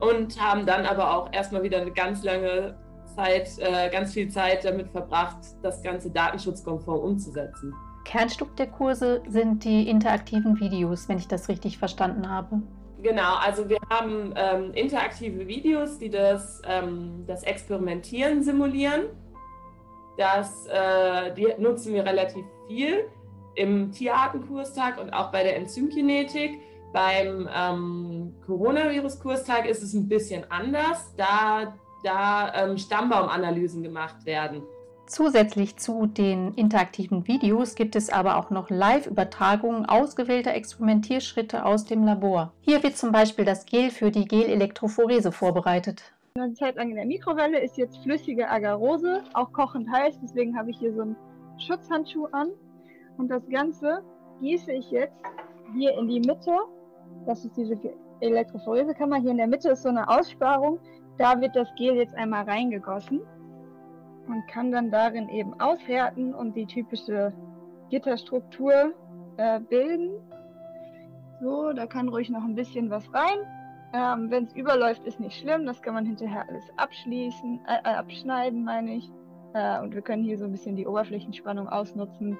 und haben dann aber auch erstmal wieder eine ganz lange Zeit, äh, ganz viel Zeit damit verbracht, das Ganze datenschutzkonform umzusetzen. Kernstück der Kurse sind die interaktiven Videos, wenn ich das richtig verstanden habe. Genau, also wir haben ähm, interaktive Videos, die das, ähm, das Experimentieren simulieren. Das, äh, die nutzen wir relativ viel im Tierartenkurstag und auch bei der Enzymkinetik. Beim ähm, Coronavirus-Kurstag ist es ein bisschen anders, da, da ähm, Stammbaumanalysen gemacht werden. Zusätzlich zu den interaktiven Videos gibt es aber auch noch Live-Übertragungen ausgewählter Experimentierschritte aus dem Labor. Hier wird zum Beispiel das Gel für die Gelelektrophorese vorbereitet. Eine Zeit lang in der Mikrowelle ist jetzt flüssige Agarose, auch kochend heiß, deswegen habe ich hier so einen Schutzhandschuh an. Und das Ganze gieße ich jetzt hier in die Mitte. Das ist diese Elektrophoresekammer. Hier in der Mitte ist so eine Aussparung. Da wird das Gel jetzt einmal reingegossen und kann dann darin eben aushärten und die typische Gitterstruktur äh, bilden. So, da kann ruhig noch ein bisschen was rein. Ähm, Wenn es überläuft, ist nicht schlimm. Das kann man hinterher alles abschließen, äh, äh, abschneiden, meine ich. Äh, und wir können hier so ein bisschen die Oberflächenspannung ausnutzen,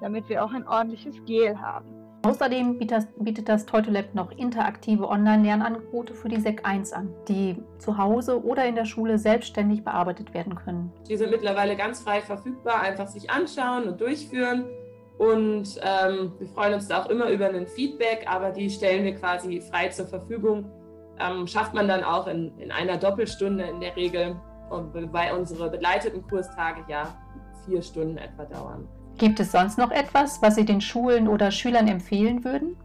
damit wir auch ein ordentliches Gel haben. Außerdem bietet das Teutolab noch interaktive Online-Lernangebote für die SEC 1 an, die zu Hause oder in der Schule selbstständig bearbeitet werden können. Die sind mittlerweile ganz frei verfügbar, einfach sich anschauen und durchführen. Und ähm, wir freuen uns da auch immer über ein Feedback, aber die stellen wir quasi frei zur Verfügung. Ähm, schafft man dann auch in, in einer Doppelstunde in der Regel, weil unsere begleiteten Kurstage ja vier Stunden etwa dauern. Gibt es sonst noch etwas, was Sie den Schulen oder Schülern empfehlen würden?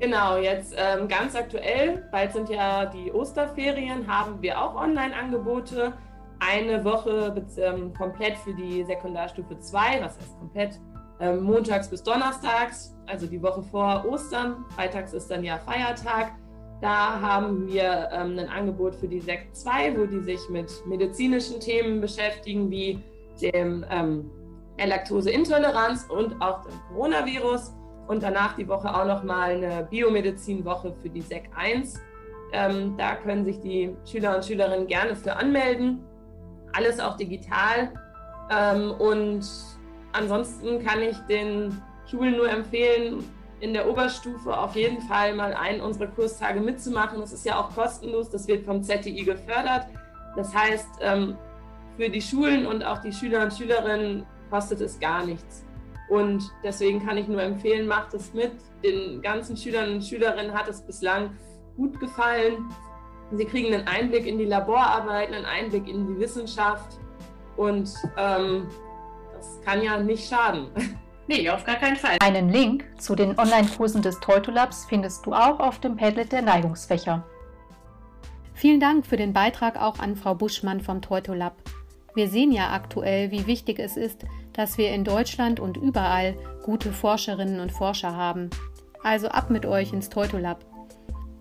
Genau, jetzt ähm, ganz aktuell, bald sind ja die Osterferien, haben wir auch Online-Angebote. Eine Woche ähm, komplett für die Sekundarstufe 2, was heißt komplett? Ähm, montags bis donnerstags, also die Woche vor Ostern. Freitags ist dann ja Feiertag. Da haben wir ähm, ein Angebot für die Sek 2, wo die sich mit medizinischen Themen beschäftigen, wie dem ähm, Laktoseintoleranz und auch dem Coronavirus. Und danach die Woche auch nochmal eine Biomedizinwoche für die SEC 1. Ähm, da können sich die Schüler und Schülerinnen gerne für anmelden. Alles auch digital. Ähm, und ansonsten kann ich den Schulen nur empfehlen, in der Oberstufe auf jeden Fall mal einen unserer Kurstage mitzumachen. Das ist ja auch kostenlos, das wird vom ZTI gefördert. Das heißt, ähm, für die Schulen und auch die Schüler und Schülerinnen kostet es gar nichts. Und deswegen kann ich nur empfehlen, macht es mit. Den ganzen Schülern und Schülerinnen hat es bislang gut gefallen. Sie kriegen einen Einblick in die Laborarbeit, einen Einblick in die Wissenschaft und ähm, das kann ja nicht schaden. Nee, auf gar keinen Fall. Einen Link zu den Online-Kursen des Teutolabs findest du auch auf dem Padlet der Neigungsfächer. Vielen Dank für den Beitrag auch an Frau Buschmann vom Teutolab. Wir sehen ja aktuell, wie wichtig es ist, dass wir in Deutschland und überall gute Forscherinnen und Forscher haben. Also ab mit euch ins Teutolab.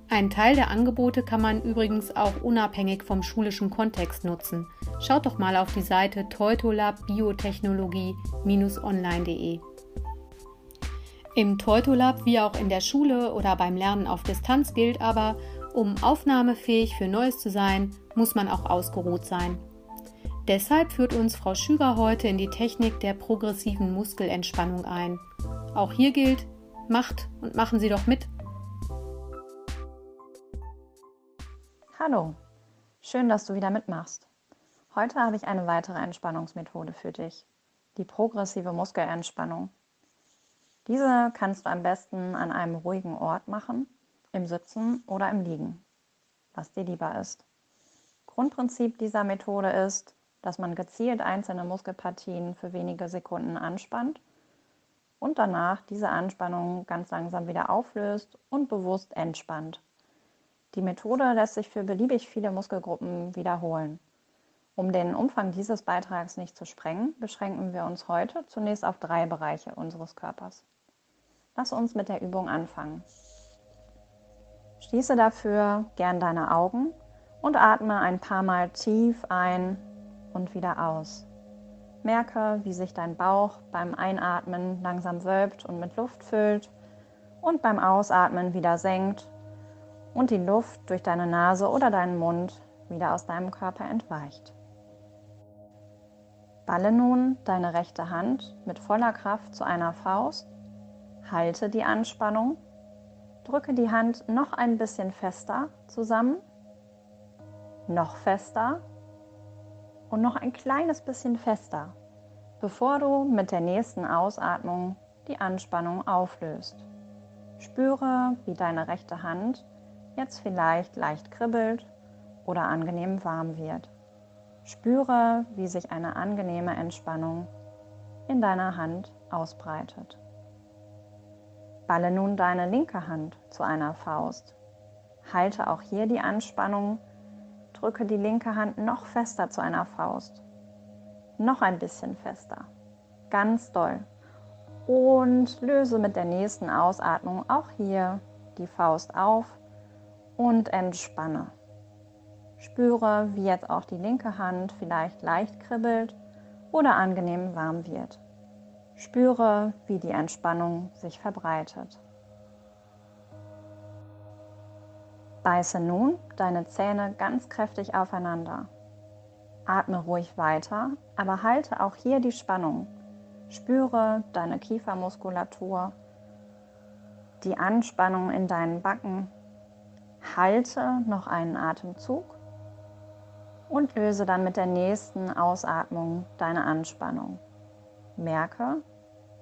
Ein Teil der Angebote kann man übrigens auch unabhängig vom schulischen Kontext nutzen. Schaut doch mal auf die Seite teutolab-biotechnologie-online.de. Im Teutolab wie auch in der Schule oder beim Lernen auf Distanz gilt aber, um aufnahmefähig für Neues zu sein, muss man auch ausgeruht sein. Deshalb führt uns Frau Schüger heute in die Technik der progressiven Muskelentspannung ein. Auch hier gilt, macht und machen Sie doch mit. Hallo, schön, dass du wieder mitmachst. Heute habe ich eine weitere Entspannungsmethode für dich, die progressive Muskelentspannung. Diese kannst du am besten an einem ruhigen Ort machen, im Sitzen oder im Liegen, was dir lieber ist. Grundprinzip dieser Methode ist, dass man gezielt einzelne Muskelpartien für wenige Sekunden anspannt und danach diese Anspannung ganz langsam wieder auflöst und bewusst entspannt. Die Methode lässt sich für beliebig viele Muskelgruppen wiederholen. Um den Umfang dieses Beitrags nicht zu sprengen, beschränken wir uns heute zunächst auf drei Bereiche unseres Körpers. Lass uns mit der Übung anfangen. Schließe dafür gern deine Augen und atme ein paar Mal tief ein und wieder aus. Merke, wie sich dein Bauch beim Einatmen langsam wölbt und mit Luft füllt und beim Ausatmen wieder senkt und die Luft durch deine Nase oder deinen Mund wieder aus deinem Körper entweicht. Balle nun deine rechte Hand mit voller Kraft zu einer Faust Halte die Anspannung. Drücke die Hand noch ein bisschen fester zusammen. Noch fester. Und noch ein kleines bisschen fester, bevor du mit der nächsten Ausatmung die Anspannung auflöst. Spüre, wie deine rechte Hand jetzt vielleicht leicht kribbelt oder angenehm warm wird. Spüre, wie sich eine angenehme Entspannung in deiner Hand ausbreitet. Balle nun deine linke Hand zu einer Faust. Halte auch hier die Anspannung. Drücke die linke Hand noch fester zu einer Faust. Noch ein bisschen fester. Ganz doll. Und löse mit der nächsten Ausatmung auch hier die Faust auf und entspanne. Spüre, wie jetzt auch die linke Hand vielleicht leicht kribbelt oder angenehm warm wird. Spüre, wie die Entspannung sich verbreitet. Beiße nun deine Zähne ganz kräftig aufeinander. Atme ruhig weiter, aber halte auch hier die Spannung. Spüre deine Kiefermuskulatur, die Anspannung in deinen Backen. Halte noch einen Atemzug und löse dann mit der nächsten Ausatmung deine Anspannung. Merke,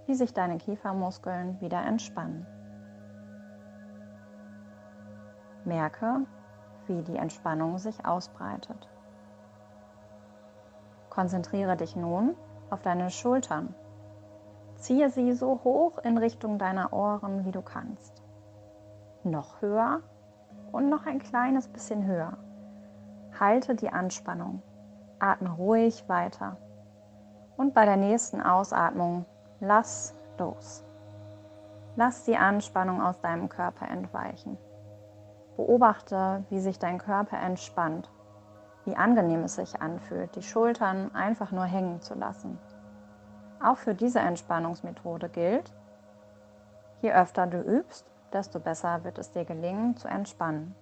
wie sich deine Kiefermuskeln wieder entspannen. Merke, wie die Entspannung sich ausbreitet. Konzentriere dich nun auf deine Schultern. Ziehe sie so hoch in Richtung deiner Ohren, wie du kannst. Noch höher und noch ein kleines bisschen höher. Halte die Anspannung. Atme ruhig weiter. Und bei der nächsten Ausatmung lass los. Lass die Anspannung aus deinem Körper entweichen. Beobachte, wie sich dein Körper entspannt, wie angenehm es sich anfühlt, die Schultern einfach nur hängen zu lassen. Auch für diese Entspannungsmethode gilt, je öfter du übst, desto besser wird es dir gelingen zu entspannen.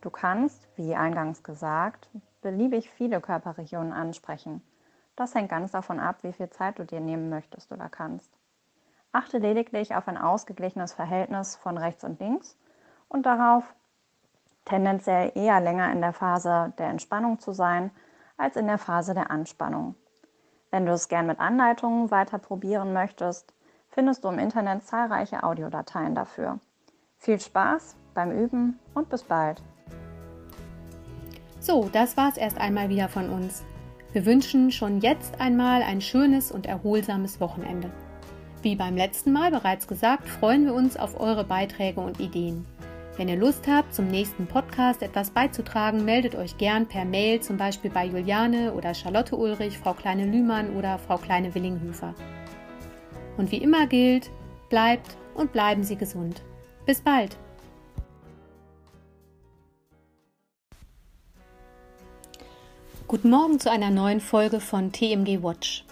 Du kannst, wie eingangs gesagt, beliebig viele Körperregionen ansprechen das hängt ganz davon ab, wie viel Zeit du dir nehmen möchtest oder kannst. Achte lediglich auf ein ausgeglichenes Verhältnis von rechts und links und darauf, tendenziell eher länger in der Phase der Entspannung zu sein als in der Phase der Anspannung. Wenn du es gern mit Anleitungen weiter probieren möchtest, findest du im Internet zahlreiche Audiodateien dafür. Viel Spaß beim Üben und bis bald. So, das war's erst einmal wieder von uns. Wir wünschen schon jetzt einmal ein schönes und erholsames Wochenende. Wie beim letzten Mal bereits gesagt, freuen wir uns auf eure Beiträge und Ideen. Wenn ihr Lust habt, zum nächsten Podcast etwas beizutragen, meldet euch gern per Mail, zum Beispiel bei Juliane oder Charlotte Ulrich, Frau Kleine Lühmann oder Frau Kleine Willinghöfer. Und wie immer gilt, bleibt und bleiben Sie gesund. Bis bald! Guten Morgen zu einer neuen Folge von TMG Watch.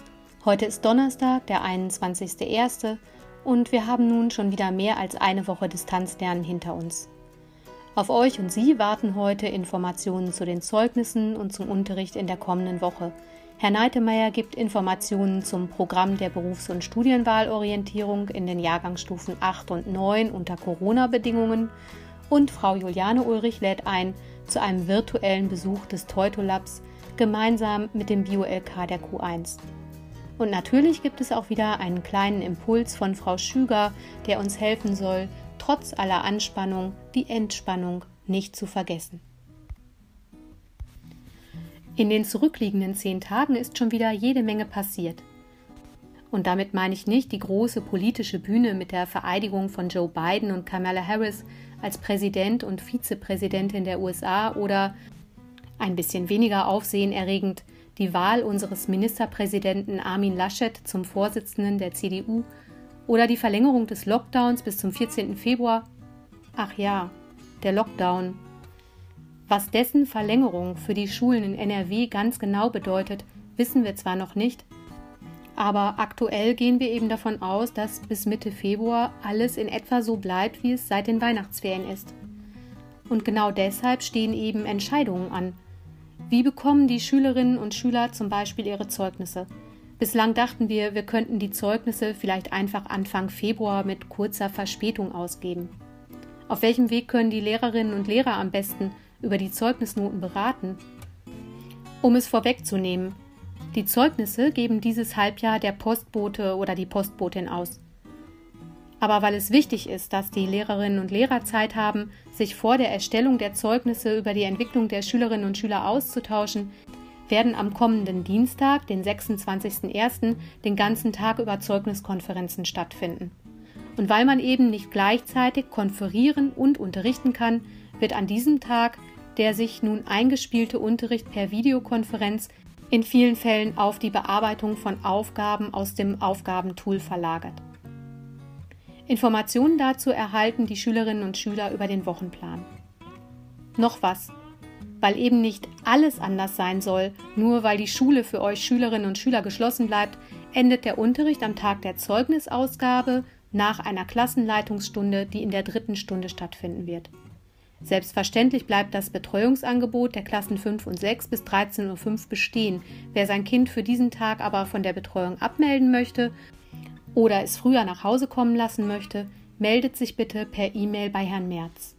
Heute ist Donnerstag, der 21.01. und wir haben nun schon wieder mehr als eine Woche Distanzlernen hinter uns. Auf euch und Sie warten heute Informationen zu den Zeugnissen und zum Unterricht in der kommenden Woche. Herr Neitemeyer gibt Informationen zum Programm der Berufs- und Studienwahlorientierung in den Jahrgangsstufen 8 und 9 unter Corona-Bedingungen und Frau Juliane Ulrich lädt ein zu einem virtuellen Besuch des Teutolabs gemeinsam mit dem Bio-LK der Q1. Und natürlich gibt es auch wieder einen kleinen Impuls von Frau Schüger, der uns helfen soll, trotz aller Anspannung die Entspannung nicht zu vergessen. In den zurückliegenden zehn Tagen ist schon wieder jede Menge passiert. Und damit meine ich nicht die große politische Bühne mit der Vereidigung von Joe Biden und Kamala Harris als Präsident und Vizepräsidentin der USA oder ein bisschen weniger aufsehenerregend die Wahl unseres Ministerpräsidenten Armin Laschet zum Vorsitzenden der CDU oder die Verlängerung des Lockdowns bis zum 14. Februar? Ach ja, der Lockdown. Was dessen Verlängerung für die Schulen in NRW ganz genau bedeutet, wissen wir zwar noch nicht, aber aktuell gehen wir eben davon aus, dass bis Mitte Februar alles in etwa so bleibt, wie es seit den Weihnachtsferien ist. Und genau deshalb stehen eben Entscheidungen an. Wie bekommen die Schülerinnen und Schüler zum Beispiel ihre Zeugnisse? Bislang dachten wir, wir könnten die Zeugnisse vielleicht einfach Anfang Februar mit kurzer Verspätung ausgeben. Auf welchem Weg können die Lehrerinnen und Lehrer am besten über die Zeugnisnoten beraten? Um es vorwegzunehmen, die Zeugnisse geben dieses Halbjahr der Postbote oder die Postbotin aus. Aber weil es wichtig ist, dass die Lehrerinnen und Lehrer Zeit haben, sich vor der Erstellung der Zeugnisse über die Entwicklung der Schülerinnen und Schüler auszutauschen, werden am kommenden Dienstag, den 26.01., den ganzen Tag über Zeugniskonferenzen stattfinden. Und weil man eben nicht gleichzeitig konferieren und unterrichten kann, wird an diesem Tag der sich nun eingespielte Unterricht per Videokonferenz in vielen Fällen auf die Bearbeitung von Aufgaben aus dem Aufgabentool verlagert. Informationen dazu erhalten die Schülerinnen und Schüler über den Wochenplan. Noch was, weil eben nicht alles anders sein soll, nur weil die Schule für euch Schülerinnen und Schüler geschlossen bleibt, endet der Unterricht am Tag der Zeugnisausgabe nach einer Klassenleitungsstunde, die in der dritten Stunde stattfinden wird. Selbstverständlich bleibt das Betreuungsangebot der Klassen 5 und 6 bis 13.05 Uhr bestehen. Wer sein Kind für diesen Tag aber von der Betreuung abmelden möchte oder es früher nach Hause kommen lassen möchte, meldet sich bitte per E-Mail bei Herrn Merz.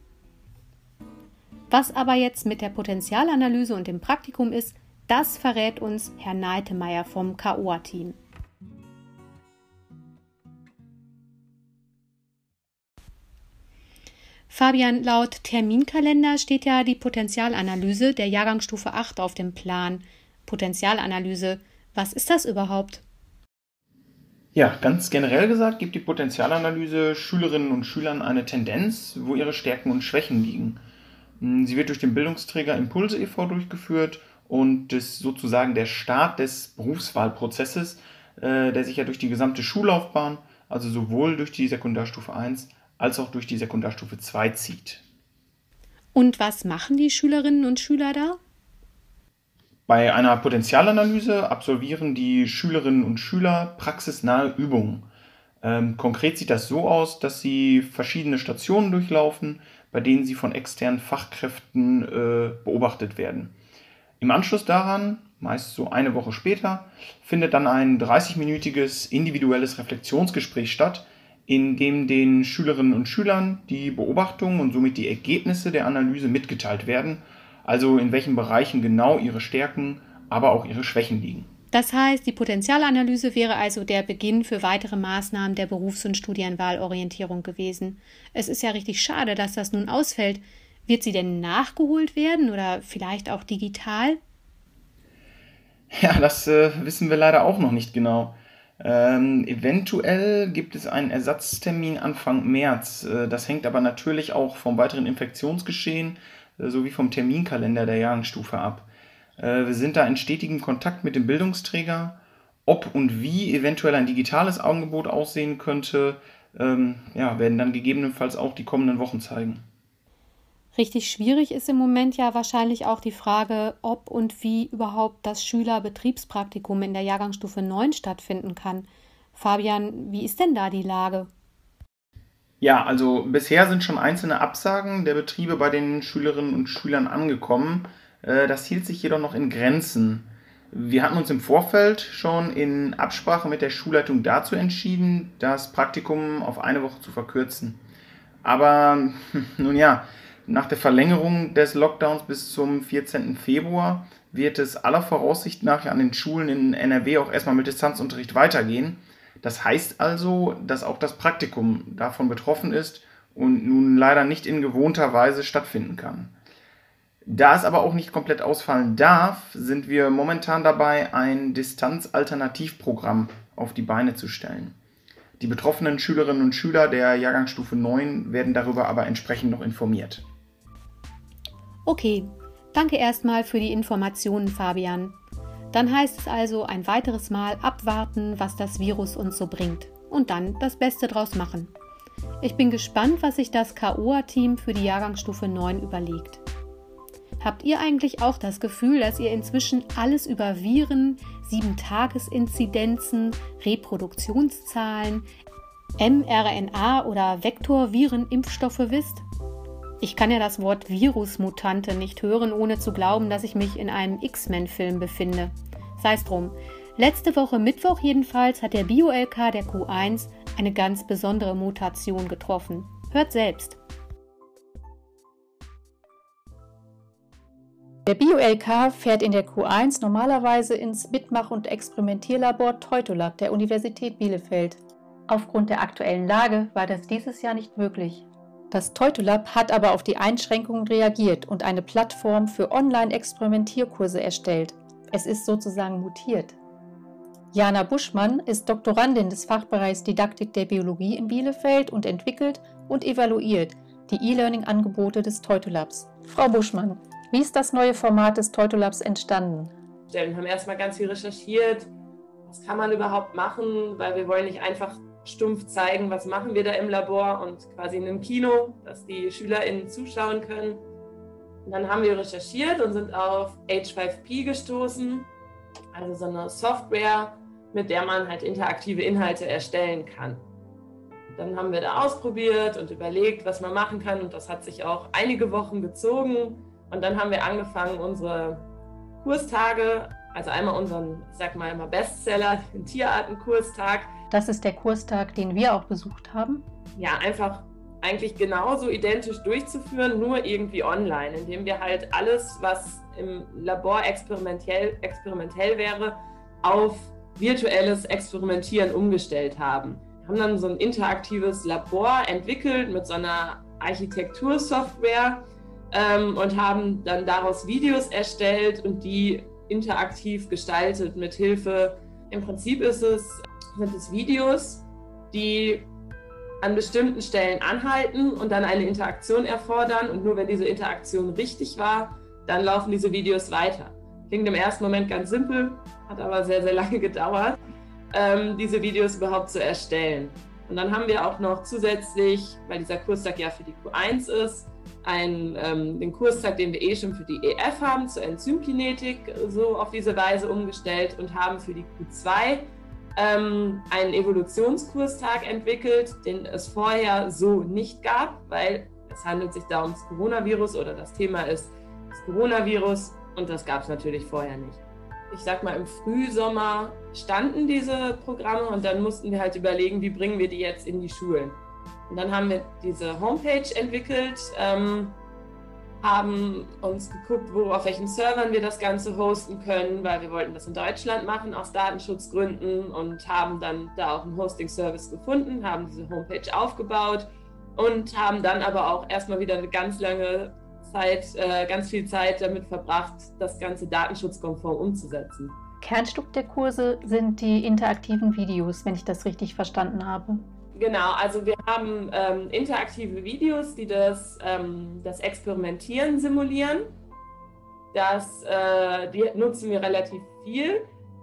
Was aber jetzt mit der Potenzialanalyse und dem Praktikum ist, das verrät uns Herr Neitemeyer vom KOA-Team. Fabian, laut Terminkalender steht ja die Potenzialanalyse der Jahrgangsstufe 8 auf dem Plan. Potenzialanalyse, was ist das überhaupt? Ja, ganz generell gesagt gibt die Potenzialanalyse Schülerinnen und Schülern eine Tendenz, wo ihre Stärken und Schwächen liegen. Hm, sie wird durch den Bildungsträger Impulse e.V. durchgeführt und ist sozusagen der Start des Berufswahlprozesses, äh, der sich ja durch die gesamte Schullaufbahn, also sowohl durch die Sekundarstufe 1 als auch durch die Sekundarstufe 2 zieht. Und was machen die Schülerinnen und Schüler da? Bei einer Potenzialanalyse absolvieren die Schülerinnen und Schüler praxisnahe Übungen. Ähm, konkret sieht das so aus, dass sie verschiedene Stationen durchlaufen, bei denen sie von externen Fachkräften äh, beobachtet werden. Im Anschluss daran, meist so eine Woche später, findet dann ein 30-minütiges individuelles Reflexionsgespräch statt, in dem den Schülerinnen und Schülern die Beobachtungen und somit die Ergebnisse der Analyse mitgeteilt werden, also in welchen Bereichen genau ihre Stärken, aber auch ihre Schwächen liegen. Das heißt, die Potenzialanalyse wäre also der Beginn für weitere Maßnahmen der Berufs- und Studienwahlorientierung gewesen. Es ist ja richtig schade, dass das nun ausfällt. Wird sie denn nachgeholt werden oder vielleicht auch digital? Ja, das äh, wissen wir leider auch noch nicht genau. Ähm, eventuell gibt es einen Ersatztermin Anfang März. Äh, das hängt aber natürlich auch vom weiteren Infektionsgeschehen äh, sowie vom Terminkalender der Jahrgangsstufe ab. Äh, wir sind da in stetigem Kontakt mit dem Bildungsträger. Ob und wie eventuell ein digitales Angebot aussehen könnte, ähm, ja, werden dann gegebenenfalls auch die kommenden Wochen zeigen. Richtig schwierig ist im Moment ja wahrscheinlich auch die Frage, ob und wie überhaupt das Schülerbetriebspraktikum in der Jahrgangsstufe 9 stattfinden kann. Fabian, wie ist denn da die Lage? Ja, also bisher sind schon einzelne Absagen der Betriebe bei den Schülerinnen und Schülern angekommen. Äh, das hielt sich jedoch noch in Grenzen. Wir hatten uns im Vorfeld schon in Absprache mit der Schulleitung dazu entschieden, das Praktikum auf eine Woche zu verkürzen. Aber nun ja, nach der Verlängerung des Lockdowns bis zum 14. Februar wird es aller Voraussicht nach an den Schulen in NRW auch erstmal mit Distanzunterricht weitergehen. Das heißt also, dass auch das Praktikum davon betroffen ist und nun leider nicht in gewohnter Weise stattfinden kann. Da es aber auch nicht komplett ausfallen darf, sind wir momentan dabei, ein Distanzalternativprogramm auf die Beine zu stellen. Die betroffenen Schülerinnen und Schüler der Jahrgangsstufe 9 werden darüber aber entsprechend noch informiert. Okay, danke erstmal für die Informationen, Fabian. Dann heißt es also ein weiteres Mal abwarten, was das Virus uns so bringt und dann das Beste draus machen. Ich bin gespannt, was sich das KOA-Team für die Jahrgangsstufe 9 überlegt. Habt ihr eigentlich auch das Gefühl, dass ihr inzwischen alles über Viren, 7-Tages-Inzidenzen, Reproduktionszahlen, mRNA oder Vektorviren-Impfstoffe wisst? Ich kann ja das Wort Virusmutante nicht hören, ohne zu glauben, dass ich mich in einem X-Men-Film befinde. Sei es drum. Letzte Woche Mittwoch jedenfalls hat der Bio-LK der Q1 eine ganz besondere Mutation getroffen. Hört selbst. Der Bio-LK fährt in der Q1 normalerweise ins Mitmach- und Experimentierlabor Teutolab der Universität Bielefeld. Aufgrund der aktuellen Lage war das dieses Jahr nicht möglich. Das Teutolab hat aber auf die Einschränkungen reagiert und eine Plattform für Online-Experimentierkurse erstellt. Es ist sozusagen mutiert. Jana Buschmann ist Doktorandin des Fachbereichs Didaktik der Biologie in Bielefeld und entwickelt und evaluiert die E-Learning-Angebote des Teutolabs. Frau Buschmann, wie ist das neue Format des Teutolabs entstanden? Wir haben erstmal ganz viel recherchiert. Was kann man überhaupt machen? Weil wir wollen nicht einfach stumpf zeigen, was machen wir da im Labor und quasi in einem Kino, dass die SchülerInnen zuschauen können. Und dann haben wir recherchiert und sind auf H5P gestoßen, also so eine Software, mit der man halt interaktive Inhalte erstellen kann. Dann haben wir da ausprobiert und überlegt, was man machen kann und das hat sich auch einige Wochen gezogen. Und dann haben wir angefangen, unsere Kurstage, also einmal unseren, ich sag mal immer Bestseller, den Tierartenkurstag. Das ist der Kurstag, den wir auch besucht haben. Ja, einfach eigentlich genauso identisch durchzuführen, nur irgendwie online, indem wir halt alles, was im Labor experimentell, experimentell wäre, auf virtuelles Experimentieren umgestellt haben. Wir haben dann so ein interaktives Labor entwickelt mit so einer Architektursoftware, ähm, und haben dann daraus Videos erstellt und die interaktiv gestaltet mit Hilfe. Im Prinzip ist es, sind es Videos, die an bestimmten Stellen anhalten und dann eine Interaktion erfordern. Und nur wenn diese Interaktion richtig war, dann laufen diese Videos weiter. Klingt im ersten Moment ganz simpel, hat aber sehr, sehr lange gedauert, ähm, diese Videos überhaupt zu erstellen. Und dann haben wir auch noch zusätzlich, weil dieser Kurstag ja für die Q1 ist, einen, ähm, den Kurstag, den wir eh schon für die EF haben, zur Enzymkinetik, so auf diese Weise umgestellt und haben für die Q2 ähm, einen Evolutionskurstag entwickelt, den es vorher so nicht gab, weil es handelt sich da ums Coronavirus oder das Thema ist das Coronavirus und das gab es natürlich vorher nicht. Ich sag mal, im Frühsommer standen diese Programme und dann mussten wir halt überlegen, wie bringen wir die jetzt in die Schulen. Und dann haben wir diese Homepage entwickelt, ähm, haben uns geguckt, wo auf welchen Servern wir das Ganze hosten können, weil wir wollten das in Deutschland machen aus Datenschutzgründen und haben dann da auch einen Hosting-Service gefunden, haben diese Homepage aufgebaut und haben dann aber auch erstmal wieder eine ganz lange Zeit, äh, ganz viel Zeit damit verbracht, das Ganze datenschutzkonform umzusetzen. Kernstück der Kurse sind die interaktiven Videos, wenn ich das richtig verstanden habe. Genau, also wir haben ähm, interaktive Videos, die das, ähm, das Experimentieren simulieren. Das, äh, die nutzen wir relativ viel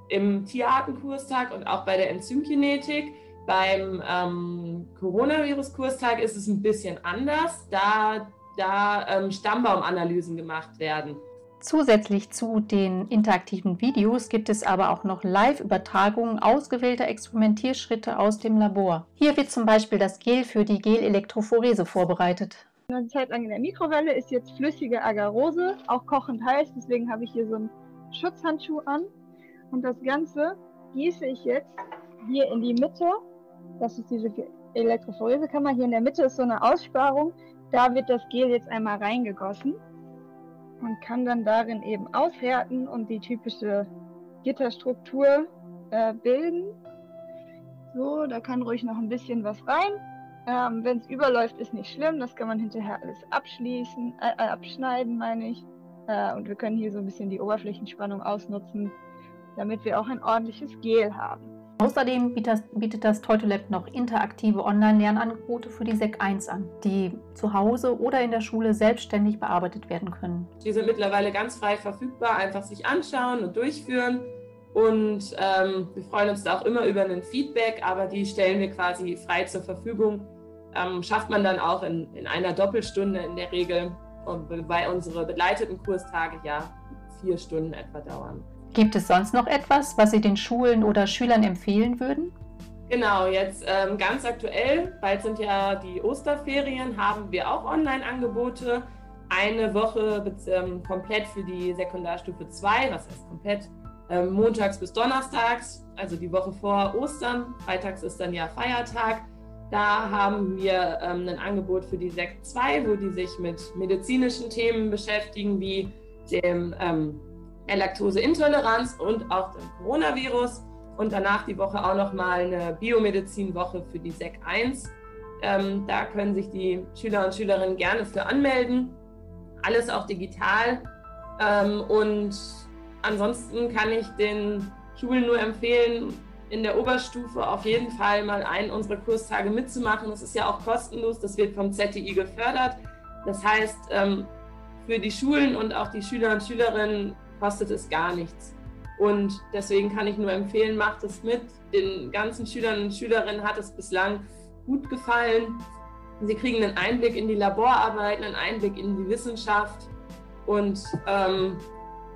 im Tierartenkurstag und auch bei der Enzymkinetik. Beim ähm, Coronavirus-Kurstag ist es ein bisschen anders, da, da ähm, Stammbaumanalysen gemacht werden. Zusätzlich zu den interaktiven Videos gibt es aber auch noch Live-Übertragungen ausgewählter Experimentierschritte aus dem Labor. Hier wird zum Beispiel das Gel für die Gelelektrophorese vorbereitet. Eine Zeit lang in der Mikrowelle ist jetzt flüssige Agarose, auch kochend heiß, deswegen habe ich hier so einen Schutzhandschuh an. Und das Ganze gieße ich jetzt hier in die Mitte. Das ist diese Elektrophoresekammer. Hier in der Mitte ist so eine Aussparung. Da wird das Gel jetzt einmal reingegossen und kann dann darin eben aushärten und die typische Gitterstruktur äh, bilden. So, da kann ruhig noch ein bisschen was rein. Ähm, Wenn es überläuft, ist nicht schlimm. Das kann man hinterher alles abschließen, äh, äh, abschneiden, meine ich. Äh, und wir können hier so ein bisschen die Oberflächenspannung ausnutzen, damit wir auch ein ordentliches Gel haben. Außerdem bietet das Teutolab noch interaktive Online-Lernangebote für die SEC 1 an, die zu Hause oder in der Schule selbstständig bearbeitet werden können. Die sind mittlerweile ganz frei verfügbar, einfach sich anschauen und durchführen. Und ähm, wir freuen uns da auch immer über ein Feedback, aber die stellen wir quasi frei zur Verfügung. Ähm, schafft man dann auch in, in einer Doppelstunde in der Regel, weil unsere begleiteten Kurstage ja vier Stunden etwa dauern. Gibt es sonst noch etwas, was Sie den Schulen oder Schülern empfehlen würden? Genau, jetzt ähm, ganz aktuell, bald sind ja die Osterferien, haben wir auch Online-Angebote. Eine Woche ähm, komplett für die Sekundarstufe 2, was heißt komplett? Ähm, montags bis donnerstags, also die Woche vor Ostern. Freitags ist dann ja Feiertag. Da haben wir ähm, ein Angebot für die Sek 2, wo die sich mit medizinischen Themen beschäftigen, wie dem ähm, Laktoseintoleranz und auch dem Coronavirus. Und danach die Woche auch nochmal eine Biomedizinwoche für die SEC 1. Ähm, da können sich die Schüler und Schülerinnen gerne für anmelden. Alles auch digital. Ähm, und ansonsten kann ich den Schulen nur empfehlen, in der Oberstufe auf jeden Fall mal einen unserer Kurstage mitzumachen. Das ist ja auch kostenlos, das wird vom ZTI gefördert. Das heißt, ähm, für die Schulen und auch die Schüler und Schülerinnen kostet es gar nichts. Und deswegen kann ich nur empfehlen, macht es mit. Den ganzen Schülern und Schülerinnen hat es bislang gut gefallen. Sie kriegen einen Einblick in die Laborarbeit, einen Einblick in die Wissenschaft und ähm,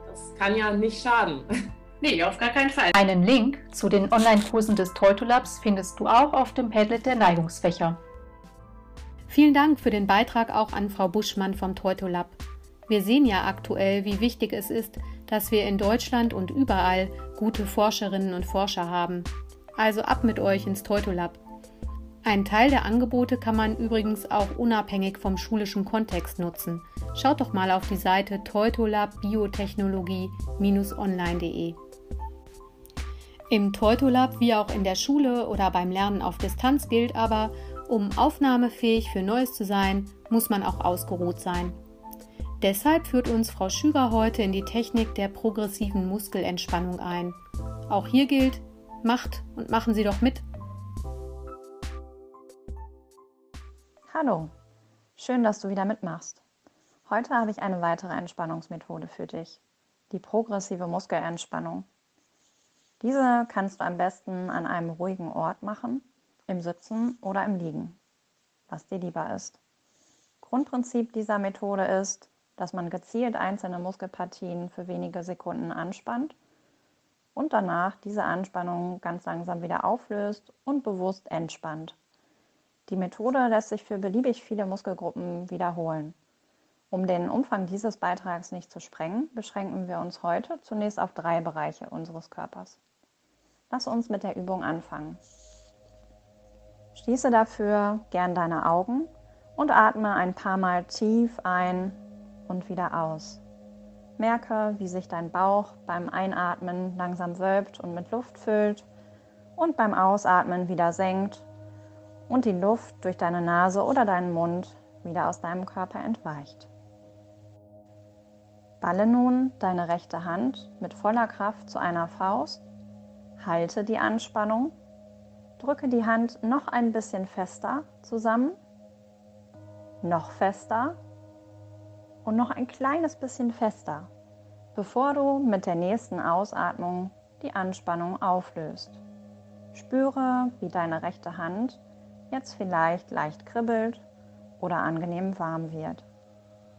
das kann ja nicht schaden. Nee, auf gar keinen Fall. Einen Link zu den Online-Kursen des Teutolabs findest du auch auf dem Padlet der Neigungsfächer. Vielen Dank für den Beitrag auch an Frau Buschmann vom Teutolab. Wir sehen ja aktuell, wie wichtig es ist, dass wir in Deutschland und überall gute Forscherinnen und Forscher haben. Also ab mit euch ins Teutolab. Ein Teil der Angebote kann man übrigens auch unabhängig vom schulischen Kontext nutzen. Schaut doch mal auf die Seite teutolab-biotechnologie-online.de. Im Teutolab wie auch in der Schule oder beim Lernen auf Distanz gilt aber, um aufnahmefähig für Neues zu sein, muss man auch ausgeruht sein. Deshalb führt uns Frau Schüger heute in die Technik der progressiven Muskelentspannung ein. Auch hier gilt, macht und machen Sie doch mit. Hallo, schön, dass du wieder mitmachst. Heute habe ich eine weitere Entspannungsmethode für dich, die progressive Muskelentspannung. Diese kannst du am besten an einem ruhigen Ort machen, im Sitzen oder im Liegen, was dir lieber ist. Grundprinzip dieser Methode ist, dass man gezielt einzelne Muskelpartien für wenige Sekunden anspannt und danach diese Anspannung ganz langsam wieder auflöst und bewusst entspannt. Die Methode lässt sich für beliebig viele Muskelgruppen wiederholen. Um den Umfang dieses Beitrags nicht zu sprengen, beschränken wir uns heute zunächst auf drei Bereiche unseres Körpers. Lass uns mit der Übung anfangen. Schließe dafür gern deine Augen und atme ein paar Mal tief ein und wieder aus. Merke, wie sich dein Bauch beim Einatmen langsam wölbt und mit Luft füllt und beim Ausatmen wieder senkt und die Luft durch deine Nase oder deinen Mund wieder aus deinem Körper entweicht. Balle nun deine rechte Hand mit voller Kraft zu einer Faust, halte die Anspannung, drücke die Hand noch ein bisschen fester zusammen, noch fester und noch ein kleines bisschen fester, bevor du mit der nächsten Ausatmung die Anspannung auflöst. Spüre, wie deine rechte Hand jetzt vielleicht leicht kribbelt oder angenehm warm wird.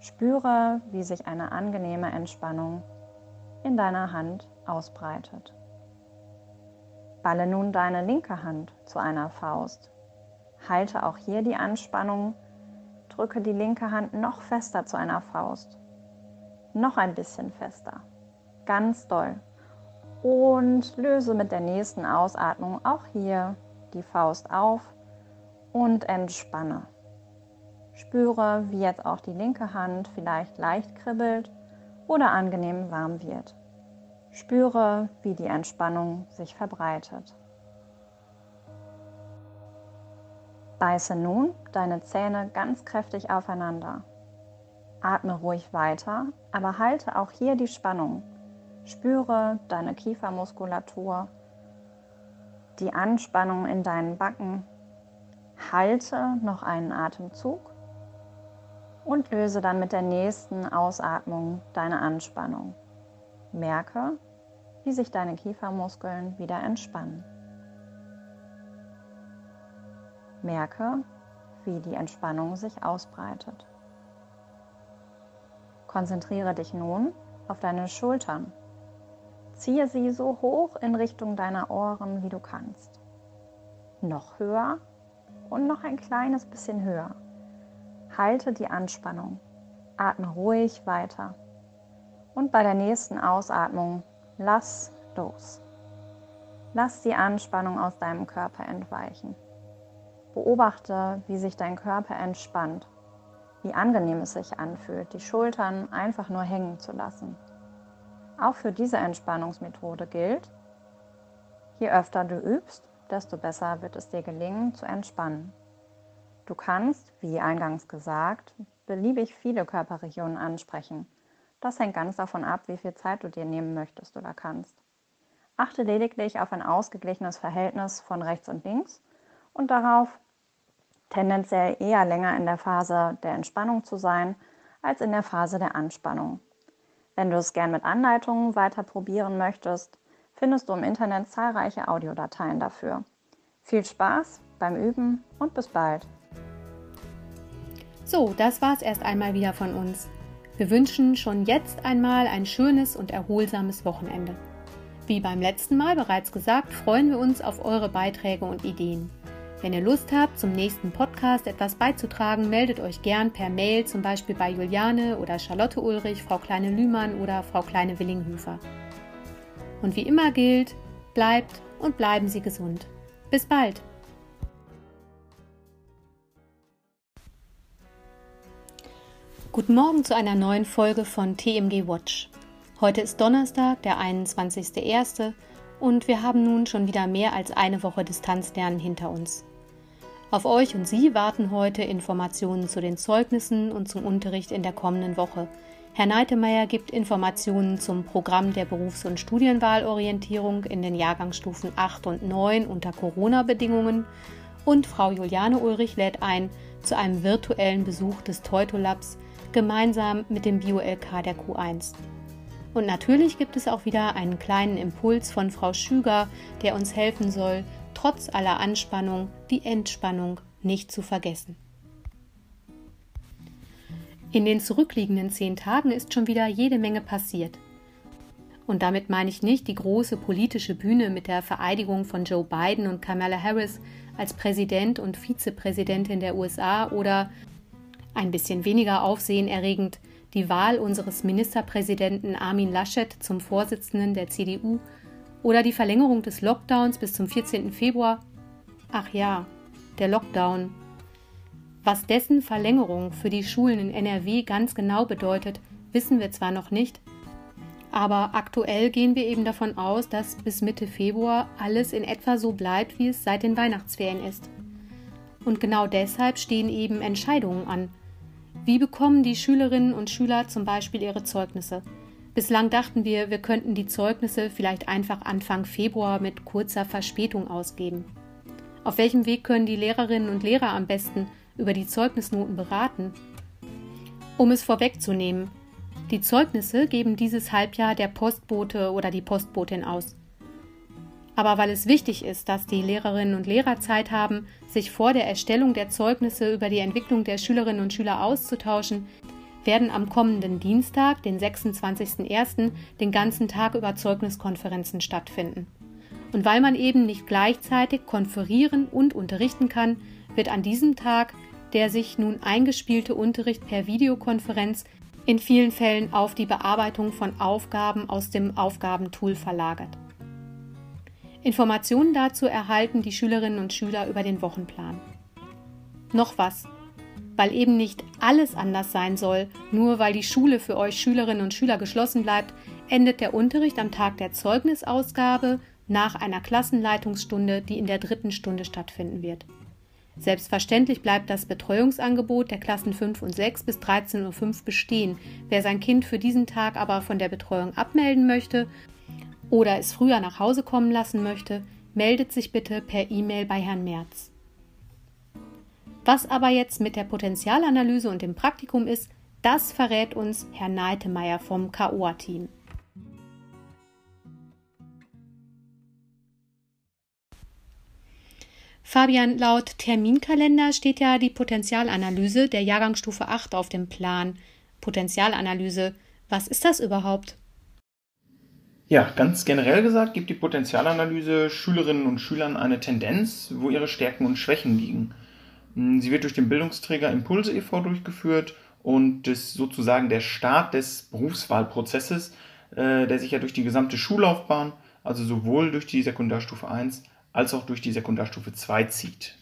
Spüre, wie sich eine angenehme Entspannung in deiner Hand ausbreitet. Balle nun deine linke Hand zu einer Faust. Halte auch hier die Anspannung Drücke die linke Hand noch fester zu einer Faust. Noch ein bisschen fester. Ganz doll. Und löse mit der nächsten Ausatmung auch hier die Faust auf und entspanne. Spüre, wie jetzt auch die linke Hand vielleicht leicht kribbelt oder angenehm warm wird. Spüre, wie die Entspannung sich verbreitet. Beiße nun deine Zähne ganz kräftig aufeinander. Atme ruhig weiter, aber halte auch hier die Spannung. Spüre deine Kiefermuskulatur, die Anspannung in deinen Backen. Halte noch einen Atemzug und löse dann mit der nächsten Ausatmung deine Anspannung. Merke, wie sich deine Kiefermuskeln wieder entspannen. Merke, wie die Entspannung sich ausbreitet. Konzentriere dich nun auf deine Schultern. Ziehe sie so hoch in Richtung deiner Ohren, wie du kannst. Noch höher und noch ein kleines bisschen höher. Halte die Anspannung. Atme ruhig weiter. Und bei der nächsten Ausatmung lass los. Lass die Anspannung aus deinem Körper entweichen. Beobachte, wie sich dein Körper entspannt, wie angenehm es sich anfühlt, die Schultern einfach nur hängen zu lassen. Auch für diese Entspannungsmethode gilt, je öfter du übst, desto besser wird es dir gelingen zu entspannen. Du kannst, wie eingangs gesagt, beliebig viele Körperregionen ansprechen. Das hängt ganz davon ab, wie viel Zeit du dir nehmen möchtest oder kannst. Achte lediglich auf ein ausgeglichenes Verhältnis von rechts und links und darauf, tendenziell eher länger in der Phase der Entspannung zu sein als in der Phase der Anspannung. Wenn du es gern mit Anleitungen weiter probieren möchtest, findest du im Internet zahlreiche Audiodateien dafür. Viel Spaß beim Üben und bis bald. So, das war's erst einmal wieder von uns. Wir wünschen schon jetzt einmal ein schönes und erholsames Wochenende. Wie beim letzten Mal bereits gesagt, freuen wir uns auf eure Beiträge und Ideen. Wenn ihr Lust habt, zum nächsten Podcast etwas beizutragen, meldet euch gern per Mail, zum Beispiel bei Juliane oder Charlotte Ulrich, Frau Kleine Lühmann oder Frau Kleine Willinghöfer. Und wie immer gilt, bleibt und bleiben Sie gesund. Bis bald! Guten Morgen zu einer neuen Folge von TMG Watch. Heute ist Donnerstag, der 21.01 und wir haben nun schon wieder mehr als eine Woche Distanzlernen hinter uns. Auf euch und Sie warten heute Informationen zu den Zeugnissen und zum Unterricht in der kommenden Woche. Herr Neitemeyer gibt Informationen zum Programm der Berufs- und Studienwahlorientierung in den Jahrgangsstufen 8 und 9 unter Corona-Bedingungen und Frau Juliane Ulrich lädt ein zu einem virtuellen Besuch des Teutolabs gemeinsam mit dem Bio-LK der Q1. Und natürlich gibt es auch wieder einen kleinen Impuls von Frau Schüger, der uns helfen soll, trotz aller Anspannung die Entspannung nicht zu vergessen. In den zurückliegenden zehn Tagen ist schon wieder jede Menge passiert. Und damit meine ich nicht die große politische Bühne mit der Vereidigung von Joe Biden und Kamala Harris als Präsident und Vizepräsidentin der USA oder ein bisschen weniger aufsehenerregend die Wahl unseres Ministerpräsidenten Armin Laschet zum Vorsitzenden der CDU oder die Verlängerung des Lockdowns bis zum 14. Februar. Ach ja, der Lockdown. Was dessen Verlängerung für die Schulen in NRW ganz genau bedeutet, wissen wir zwar noch nicht, aber aktuell gehen wir eben davon aus, dass bis Mitte Februar alles in etwa so bleibt, wie es seit den Weihnachtsferien ist. Und genau deshalb stehen eben Entscheidungen an. Wie bekommen die Schülerinnen und Schüler zum Beispiel ihre Zeugnisse? Bislang dachten wir, wir könnten die Zeugnisse vielleicht einfach Anfang Februar mit kurzer Verspätung ausgeben. Auf welchem Weg können die Lehrerinnen und Lehrer am besten über die Zeugnisnoten beraten? Um es vorwegzunehmen, die Zeugnisse geben dieses Halbjahr der Postbote oder die Postbotin aus. Aber weil es wichtig ist, dass die Lehrerinnen und Lehrer Zeit haben, sich vor der Erstellung der Zeugnisse über die Entwicklung der Schülerinnen und Schüler auszutauschen, werden am kommenden Dienstag, den 26.01., den ganzen Tag über Zeugniskonferenzen stattfinden. Und weil man eben nicht gleichzeitig konferieren und unterrichten kann, wird an diesem Tag der sich nun eingespielte Unterricht per Videokonferenz in vielen Fällen auf die Bearbeitung von Aufgaben aus dem Aufgabentool verlagert. Informationen dazu erhalten die Schülerinnen und Schüler über den Wochenplan. Noch was, weil eben nicht alles anders sein soll, nur weil die Schule für euch Schülerinnen und Schüler geschlossen bleibt, endet der Unterricht am Tag der Zeugnisausgabe nach einer Klassenleitungsstunde, die in der dritten Stunde stattfinden wird. Selbstverständlich bleibt das Betreuungsangebot der Klassen 5 und 6 bis 13.05 Uhr bestehen. Wer sein Kind für diesen Tag aber von der Betreuung abmelden möchte oder es früher nach Hause kommen lassen möchte, meldet sich bitte per E-Mail bei Herrn Merz. Was aber jetzt mit der Potenzialanalyse und dem Praktikum ist, das verrät uns Herr Neitemeyer vom KOA-Team. Fabian, laut Terminkalender steht ja die Potenzialanalyse der Jahrgangsstufe 8 auf dem Plan. Potenzialanalyse, was ist das überhaupt? Ja, ganz generell gesagt gibt die Potenzialanalyse Schülerinnen und Schülern eine Tendenz, wo ihre Stärken und Schwächen liegen. Hm, sie wird durch den Bildungsträger Impulse e.V. durchgeführt und ist sozusagen der Start des Berufswahlprozesses, äh, der sich ja durch die gesamte Schullaufbahn, also sowohl durch die Sekundarstufe 1 als auch durch die Sekundarstufe 2 zieht.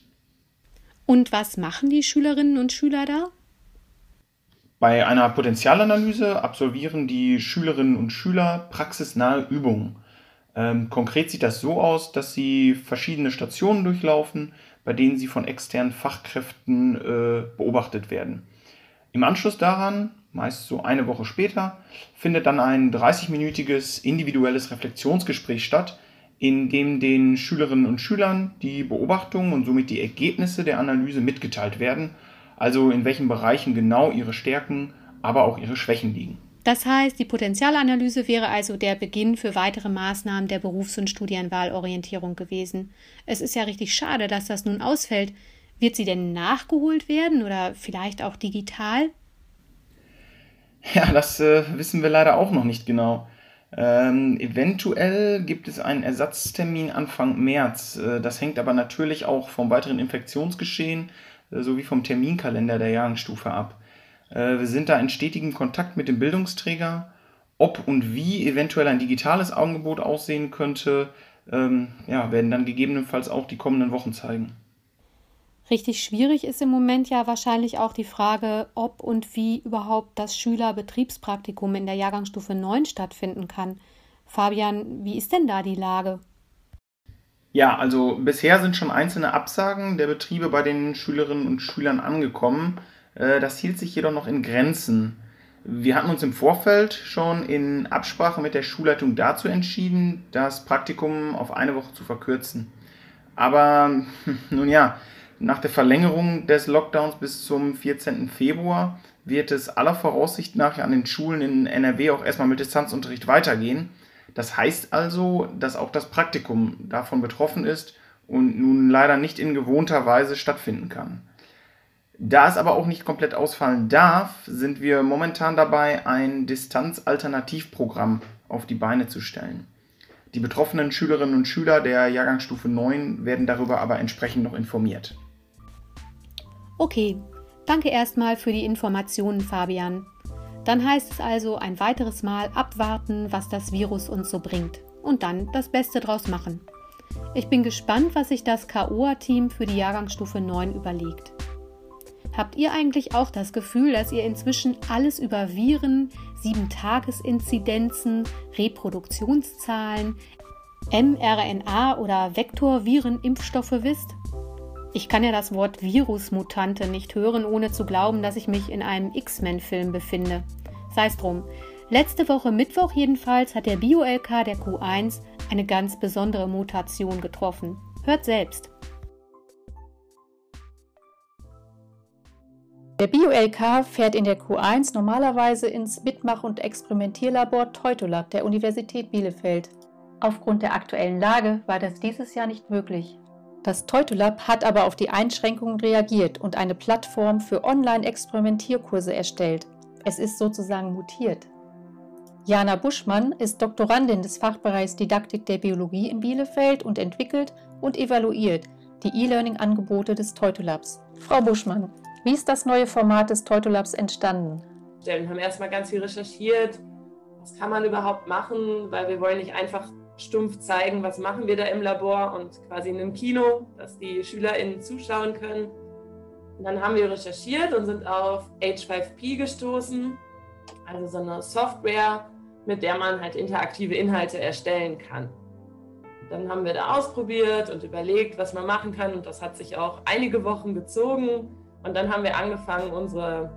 Und was machen die Schülerinnen und Schüler da? Bei einer Potenzialanalyse absolvieren die Schülerinnen und Schüler praxisnahe Übungen. Ähm, konkret sieht das so aus, dass sie verschiedene Stationen durchlaufen, bei denen sie von externen Fachkräften äh, beobachtet werden. Im Anschluss daran, meist so eine Woche später, findet dann ein 30-minütiges individuelles Reflexionsgespräch statt, in dem den Schülerinnen und Schülern die Beobachtungen und somit die Ergebnisse der Analyse mitgeteilt werden, also in welchen Bereichen genau ihre Stärken, aber auch ihre Schwächen liegen. Das heißt, die Potenzialanalyse wäre also der Beginn für weitere Maßnahmen der Berufs- und Studienwahlorientierung gewesen. Es ist ja richtig schade, dass das nun ausfällt. Wird sie denn nachgeholt werden oder vielleicht auch digital? Ja, das äh, wissen wir leider auch noch nicht genau. Ähm, eventuell gibt es einen Ersatztermin Anfang März. Äh, das hängt aber natürlich auch vom weiteren Infektionsgeschehen sowie vom Terminkalender der Jahrgangsstufe ab. Äh, wir sind da in stetigem Kontakt mit dem Bildungsträger. Ob und wie eventuell ein digitales Angebot aussehen könnte, ähm, ja, werden dann gegebenenfalls auch die kommenden Wochen zeigen. Richtig schwierig ist im Moment ja wahrscheinlich auch die Frage, ob und wie überhaupt das Schülerbetriebspraktikum in der Jahrgangsstufe 9 stattfinden kann. Fabian, wie ist denn da die Lage? Ja, also bisher sind schon einzelne Absagen der Betriebe bei den Schülerinnen und Schülern angekommen. Äh, das hielt sich jedoch noch in Grenzen. Wir hatten uns im Vorfeld schon in Absprache mit der Schulleitung dazu entschieden, das Praktikum auf eine Woche zu verkürzen. Aber nun ja, nach der Verlängerung des Lockdowns bis zum 14. Februar wird es aller Voraussicht nach an den Schulen in NRW auch erstmal mit Distanzunterricht weitergehen. Das heißt also, dass auch das Praktikum davon betroffen ist und nun leider nicht in gewohnter Weise stattfinden kann. Da es aber auch nicht komplett ausfallen darf, sind wir momentan dabei, ein Distanzalternativprogramm auf die Beine zu stellen. Die betroffenen Schülerinnen und Schüler der Jahrgangsstufe 9 werden darüber aber entsprechend noch informiert. Okay, danke erstmal für die Informationen, Fabian. Dann heißt es also ein weiteres Mal abwarten, was das Virus uns so bringt und dann das Beste draus machen. Ich bin gespannt, was sich das KOA-Team für die Jahrgangsstufe 9 überlegt. Habt ihr eigentlich auch das Gefühl, dass ihr inzwischen alles über Viren, 7-Tages-Inzidenzen, Reproduktionszahlen, mRNA oder Vektorviren-Impfstoffe wisst? Ich kann ja das Wort Virusmutante nicht hören, ohne zu glauben, dass ich mich in einem X-Men-Film befinde. Sei es drum. Letzte Woche Mittwoch jedenfalls hat der Bio-LK der Q1 eine ganz besondere Mutation getroffen. Hört selbst. Der Bio-LK fährt in der Q1 normalerweise ins Mitmach- und Experimentierlabor Teutolab der Universität Bielefeld. Aufgrund der aktuellen Lage war das dieses Jahr nicht möglich. Das Teutolab hat aber auf die Einschränkungen reagiert und eine Plattform für Online-Experimentierkurse erstellt. Es ist sozusagen mutiert. Jana Buschmann ist Doktorandin des Fachbereichs Didaktik der Biologie in Bielefeld und entwickelt und evaluiert die E-Learning-Angebote des Teutolabs. Frau Buschmann, wie ist das neue Format des Teutolabs entstanden? Wir haben erstmal ganz viel recherchiert, was kann man überhaupt machen, weil wir wollen nicht einfach stumpf zeigen, was machen wir da im Labor und quasi in einem Kino, dass die SchülerInnen zuschauen können. Und dann haben wir recherchiert und sind auf H5P gestoßen, also so eine Software, mit der man halt interaktive Inhalte erstellen kann. Dann haben wir da ausprobiert und überlegt, was man machen kann und das hat sich auch einige Wochen gezogen. Und dann haben wir angefangen, unsere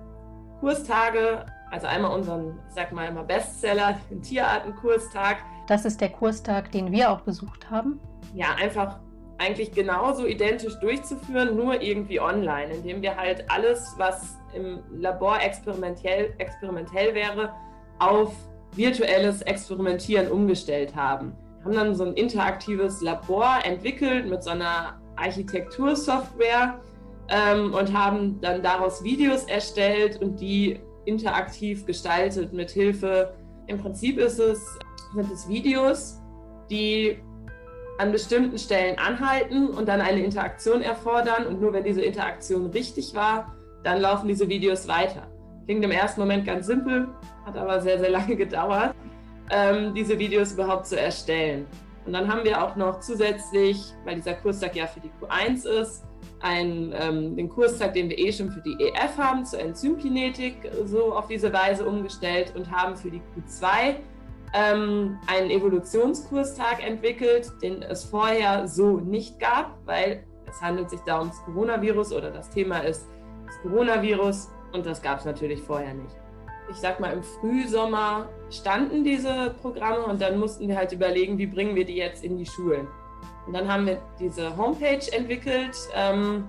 Kurstage, also einmal unseren, ich sag mal immer Bestseller, den Tierartenkurstag. Das ist der Kurstag, den wir auch besucht haben. Ja, einfach eigentlich genauso identisch durchzuführen, nur irgendwie online, indem wir halt alles, was im Labor experimentell, experimentell wäre, auf virtuelles Experimentieren umgestellt haben. Wir haben dann so ein interaktives Labor entwickelt mit so einer Architektursoftware, ähm, und haben dann daraus Videos erstellt und die interaktiv gestaltet mit Hilfe. Im Prinzip ist es, sind es Videos, die an bestimmten Stellen anhalten und dann eine Interaktion erfordern. Und nur wenn diese Interaktion richtig war, dann laufen diese Videos weiter. Klingt im ersten Moment ganz simpel, hat aber sehr, sehr lange gedauert, ähm, diese Videos überhaupt zu erstellen. Und dann haben wir auch noch zusätzlich, weil dieser Kurstag ja für die Q1 ist, einen, ähm, den Kurstag, den wir eh schon für die EF haben, zur Enzymkinetik, so auf diese Weise umgestellt und haben für die Q2 ähm, einen Evolutionskurstag entwickelt, den es vorher so nicht gab, weil es handelt sich da ums Coronavirus oder das Thema ist das Coronavirus und das gab es natürlich vorher nicht. Ich sag mal, im Frühsommer standen diese Programme und dann mussten wir halt überlegen, wie bringen wir die jetzt in die Schulen. Und dann haben wir diese Homepage entwickelt, ähm,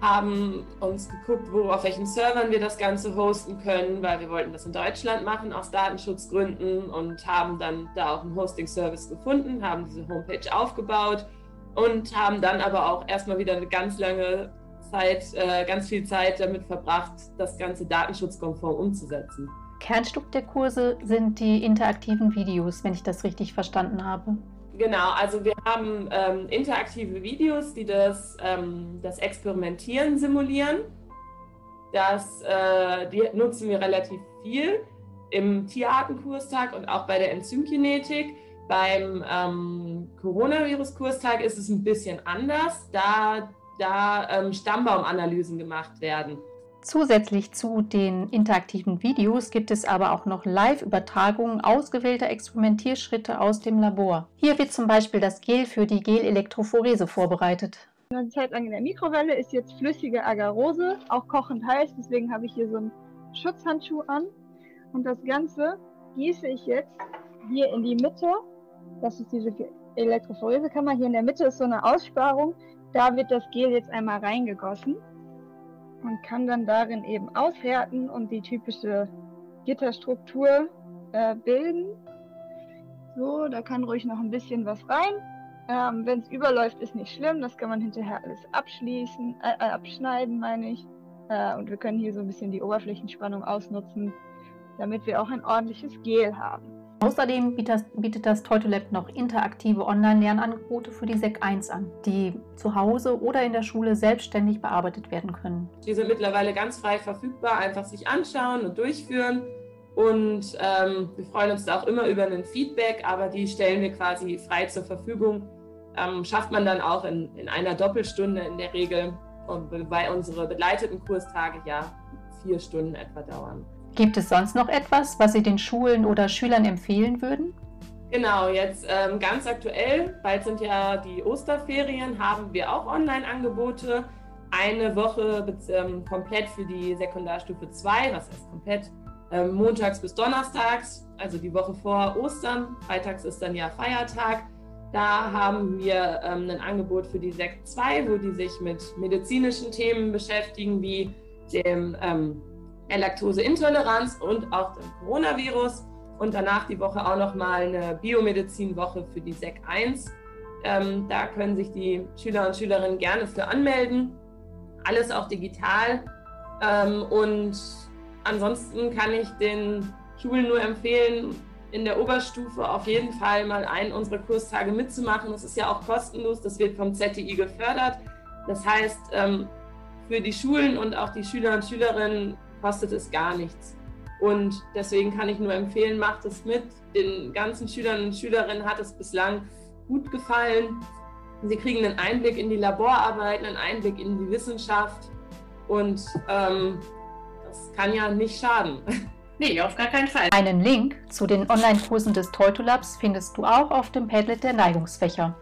haben uns geguckt, wo, auf welchen Servern wir das Ganze hosten können, weil wir wollten das in Deutschland machen aus Datenschutzgründen und haben dann da auch einen Hosting-Service gefunden, haben diese Homepage aufgebaut und haben dann aber auch erstmal wieder eine ganz lange Zeit, äh, ganz viel Zeit damit verbracht, das Ganze datenschutzkonform umzusetzen. Kernstück der Kurse sind die interaktiven Videos, wenn ich das richtig verstanden habe. Genau, also wir haben ähm, interaktive Videos, die das, ähm, das Experimentieren simulieren. Das, äh, die nutzen wir relativ viel im Tierartenkurstag und auch bei der Enzymkinetik. Beim ähm, Coronavirus-Kurstag ist es ein bisschen anders, da, da ähm, Stammbaumanalysen gemacht werden. Zusätzlich zu den interaktiven Videos gibt es aber auch noch Live-Übertragungen ausgewählter Experimentierschritte aus dem Labor. Hier wird zum Beispiel das Gel für die Gelelektrophorese vorbereitet. Eine Zeit lang in der Mikrowelle ist jetzt flüssige Agarose, auch kochend heiß, deswegen habe ich hier so einen Schutzhandschuh an. Und das Ganze gieße ich jetzt hier in die Mitte. Das ist diese Elektrophoresekammer. Hier in der Mitte ist so eine Aussparung. Da wird das Gel jetzt einmal reingegossen und kann dann darin eben aushärten und die typische Gitterstruktur äh, bilden. So, da kann ruhig noch ein bisschen was rein. Ähm, Wenn es überläuft, ist nicht schlimm. Das kann man hinterher alles abschließen, äh, äh, abschneiden, meine ich. Äh, und wir können hier so ein bisschen die Oberflächenspannung ausnutzen, damit wir auch ein ordentliches Gel haben. Außerdem bietet das Teutolab noch interaktive Online-Lernangebote für die SEC 1 an, die zu Hause oder in der Schule selbstständig bearbeitet werden können. Die sind mittlerweile ganz frei verfügbar, einfach sich anschauen und durchführen. Und ähm, wir freuen uns da auch immer über ein Feedback, aber die stellen wir quasi frei zur Verfügung. Ähm, schafft man dann auch in, in einer Doppelstunde in der Regel. wobei unsere begleiteten Kurstage ja vier Stunden etwa dauern. Gibt es sonst noch etwas, was Sie den Schulen oder Schülern empfehlen würden? Genau, jetzt ähm, ganz aktuell, bald sind ja die Osterferien, haben wir auch Online-Angebote. Eine Woche ähm, komplett für die Sekundarstufe 2, was heißt komplett? Ähm, montags bis donnerstags, also die Woche vor Ostern. Freitags ist dann ja Feiertag. Da haben wir ähm, ein Angebot für die Sekt 2, wo die sich mit medizinischen Themen beschäftigen, wie dem ähm, Laktoseintoleranz und auch dem Coronavirus. Und danach die Woche auch nochmal eine Biomedizin-Woche für die SEC 1. Ähm, da können sich die Schüler und Schülerinnen gerne für anmelden. Alles auch digital. Ähm, und ansonsten kann ich den Schulen nur empfehlen, in der Oberstufe auf jeden Fall mal einen unserer Kurstage mitzumachen. Das ist ja auch kostenlos, das wird vom ZTI gefördert. Das heißt, ähm, für die Schulen und auch die Schüler und Schülerinnen kostet es gar nichts. Und deswegen kann ich nur empfehlen, macht es mit. Den ganzen Schülern und Schülerinnen hat es bislang gut gefallen. Sie kriegen einen Einblick in die Laborarbeiten, einen Einblick in die Wissenschaft und ähm, das kann ja nicht schaden. Nee, auf gar keinen Fall. Einen Link zu den Online-Kursen des Teutolabs findest du auch auf dem Padlet der Neigungsfächer.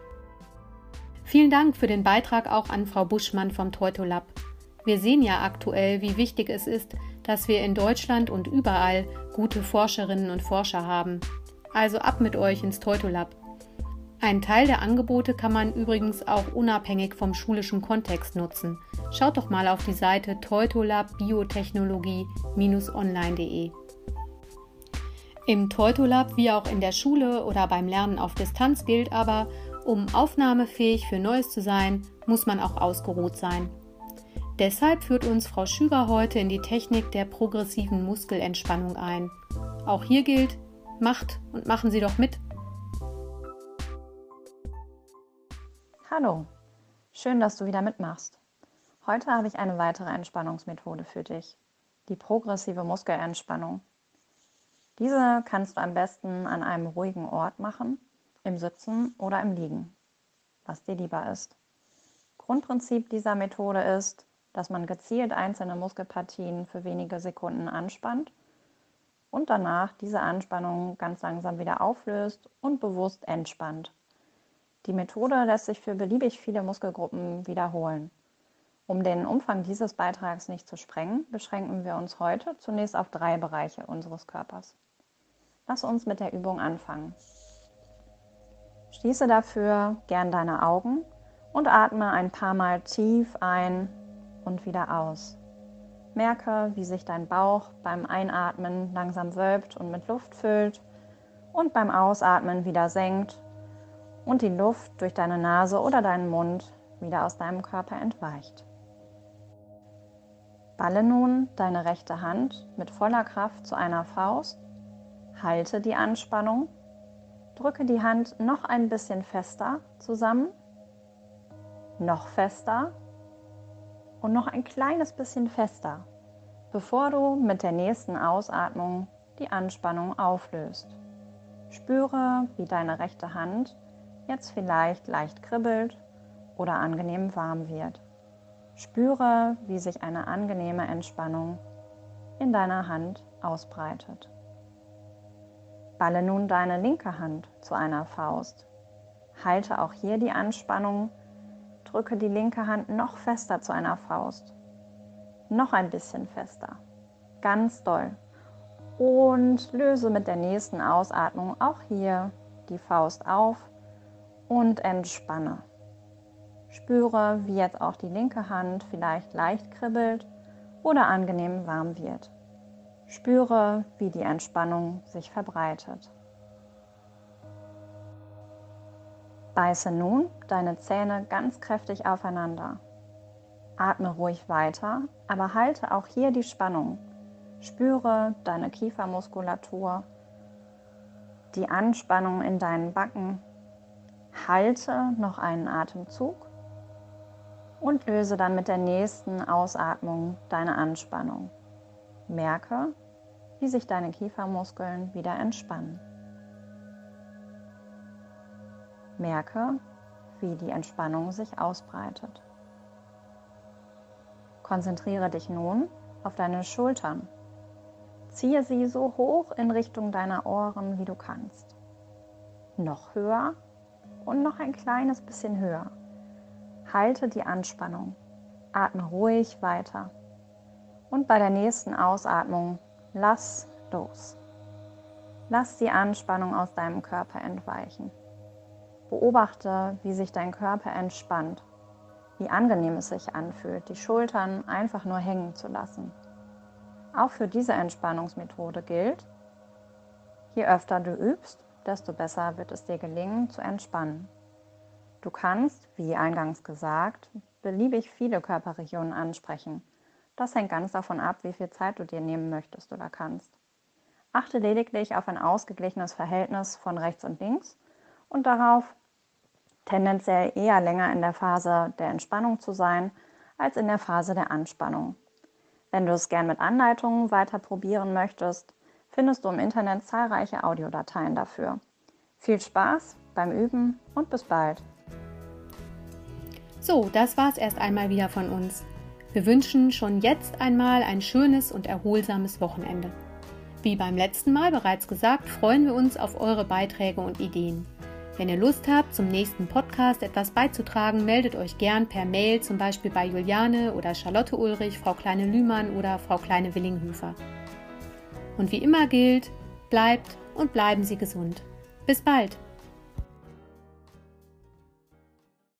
Vielen Dank für den Beitrag auch an Frau Buschmann vom Teutolab. Wir sehen ja aktuell, wie wichtig es ist, dass wir in Deutschland und überall gute Forscherinnen und Forscher haben. Also ab mit euch ins Teutolab. Ein Teil der Angebote kann man übrigens auch unabhängig vom schulischen Kontext nutzen. Schaut doch mal auf die Seite teutolabbiotechnologie-online.de. Im Teutolab wie auch in der Schule oder beim Lernen auf Distanz gilt aber, um aufnahmefähig für Neues zu sein, muss man auch ausgeruht sein. Deshalb führt uns Frau Schüger heute in die Technik der progressiven Muskelentspannung ein. Auch hier gilt, macht und machen Sie doch mit. Hallo, schön, dass du wieder mitmachst. Heute habe ich eine weitere Entspannungsmethode für dich, die progressive Muskelentspannung. Diese kannst du am besten an einem ruhigen Ort machen, im Sitzen oder im Liegen, was dir lieber ist. Grundprinzip dieser Methode ist, dass man gezielt einzelne Muskelpartien für wenige Sekunden anspannt und danach diese Anspannung ganz langsam wieder auflöst und bewusst entspannt. Die Methode lässt sich für beliebig viele Muskelgruppen wiederholen. Um den Umfang dieses Beitrags nicht zu sprengen, beschränken wir uns heute zunächst auf drei Bereiche unseres Körpers. Lass uns mit der Übung anfangen. Schließe dafür gern deine Augen und atme ein paar Mal tief ein und wieder aus. Merke, wie sich dein Bauch beim Einatmen langsam wölbt und mit Luft füllt und beim Ausatmen wieder senkt und die Luft durch deine Nase oder deinen Mund wieder aus deinem Körper entweicht. Balle nun deine rechte Hand mit voller Kraft zu einer Faust, halte die Anspannung, drücke die Hand noch ein bisschen fester zusammen, noch fester und noch ein kleines bisschen fester, bevor du mit der nächsten Ausatmung die Anspannung auflöst. Spüre, wie deine rechte Hand jetzt vielleicht leicht kribbelt oder angenehm warm wird. Spüre, wie sich eine angenehme Entspannung in deiner Hand ausbreitet. Balle nun deine linke Hand zu einer Faust. Halte auch hier die Anspannung Drücke die linke Hand noch fester zu einer Faust. Noch ein bisschen fester. Ganz doll. Und löse mit der nächsten Ausatmung auch hier die Faust auf und entspanne. Spüre, wie jetzt auch die linke Hand vielleicht leicht kribbelt oder angenehm warm wird. Spüre, wie die Entspannung sich verbreitet. Beiße nun deine Zähne ganz kräftig aufeinander. Atme ruhig weiter, aber halte auch hier die Spannung. Spüre deine Kiefermuskulatur, die Anspannung in deinen Backen. Halte noch einen Atemzug und löse dann mit der nächsten Ausatmung deine Anspannung. Merke, wie sich deine Kiefermuskeln wieder entspannen. Merke, wie die Entspannung sich ausbreitet. Konzentriere dich nun auf deine Schultern. Ziehe sie so hoch in Richtung deiner Ohren, wie du kannst. Noch höher und noch ein kleines bisschen höher. Halte die Anspannung. Atme ruhig weiter. Und bei der nächsten Ausatmung lass los. Lass die Anspannung aus deinem Körper entweichen. Beobachte, wie sich dein Körper entspannt, wie angenehm es sich anfühlt, die Schultern einfach nur hängen zu lassen. Auch für diese Entspannungsmethode gilt, je öfter du übst, desto besser wird es dir gelingen zu entspannen. Du kannst, wie eingangs gesagt, beliebig viele Körperregionen ansprechen. Das hängt ganz davon ab, wie viel Zeit du dir nehmen möchtest oder kannst. Achte lediglich auf ein ausgeglichenes Verhältnis von rechts und links und darauf, tendenziell eher länger in der Phase der Entspannung zu sein als in der Phase der Anspannung. Wenn du es gern mit Anleitungen weiter probieren möchtest, findest du im Internet zahlreiche Audiodateien dafür. Viel Spaß beim Üben und bis bald! So, das war's erst einmal wieder von uns. Wir wünschen schon jetzt einmal ein schönes und erholsames Wochenende. Wie beim letzten Mal bereits gesagt, freuen wir uns auf eure Beiträge und Ideen. Wenn ihr Lust habt, zum nächsten Podcast etwas beizutragen, meldet euch gern per Mail, zum Beispiel bei Juliane oder Charlotte Ulrich, Frau Kleine Lühmann oder Frau Kleine Willinghöfer. Und wie immer gilt, bleibt und bleiben Sie gesund. Bis bald!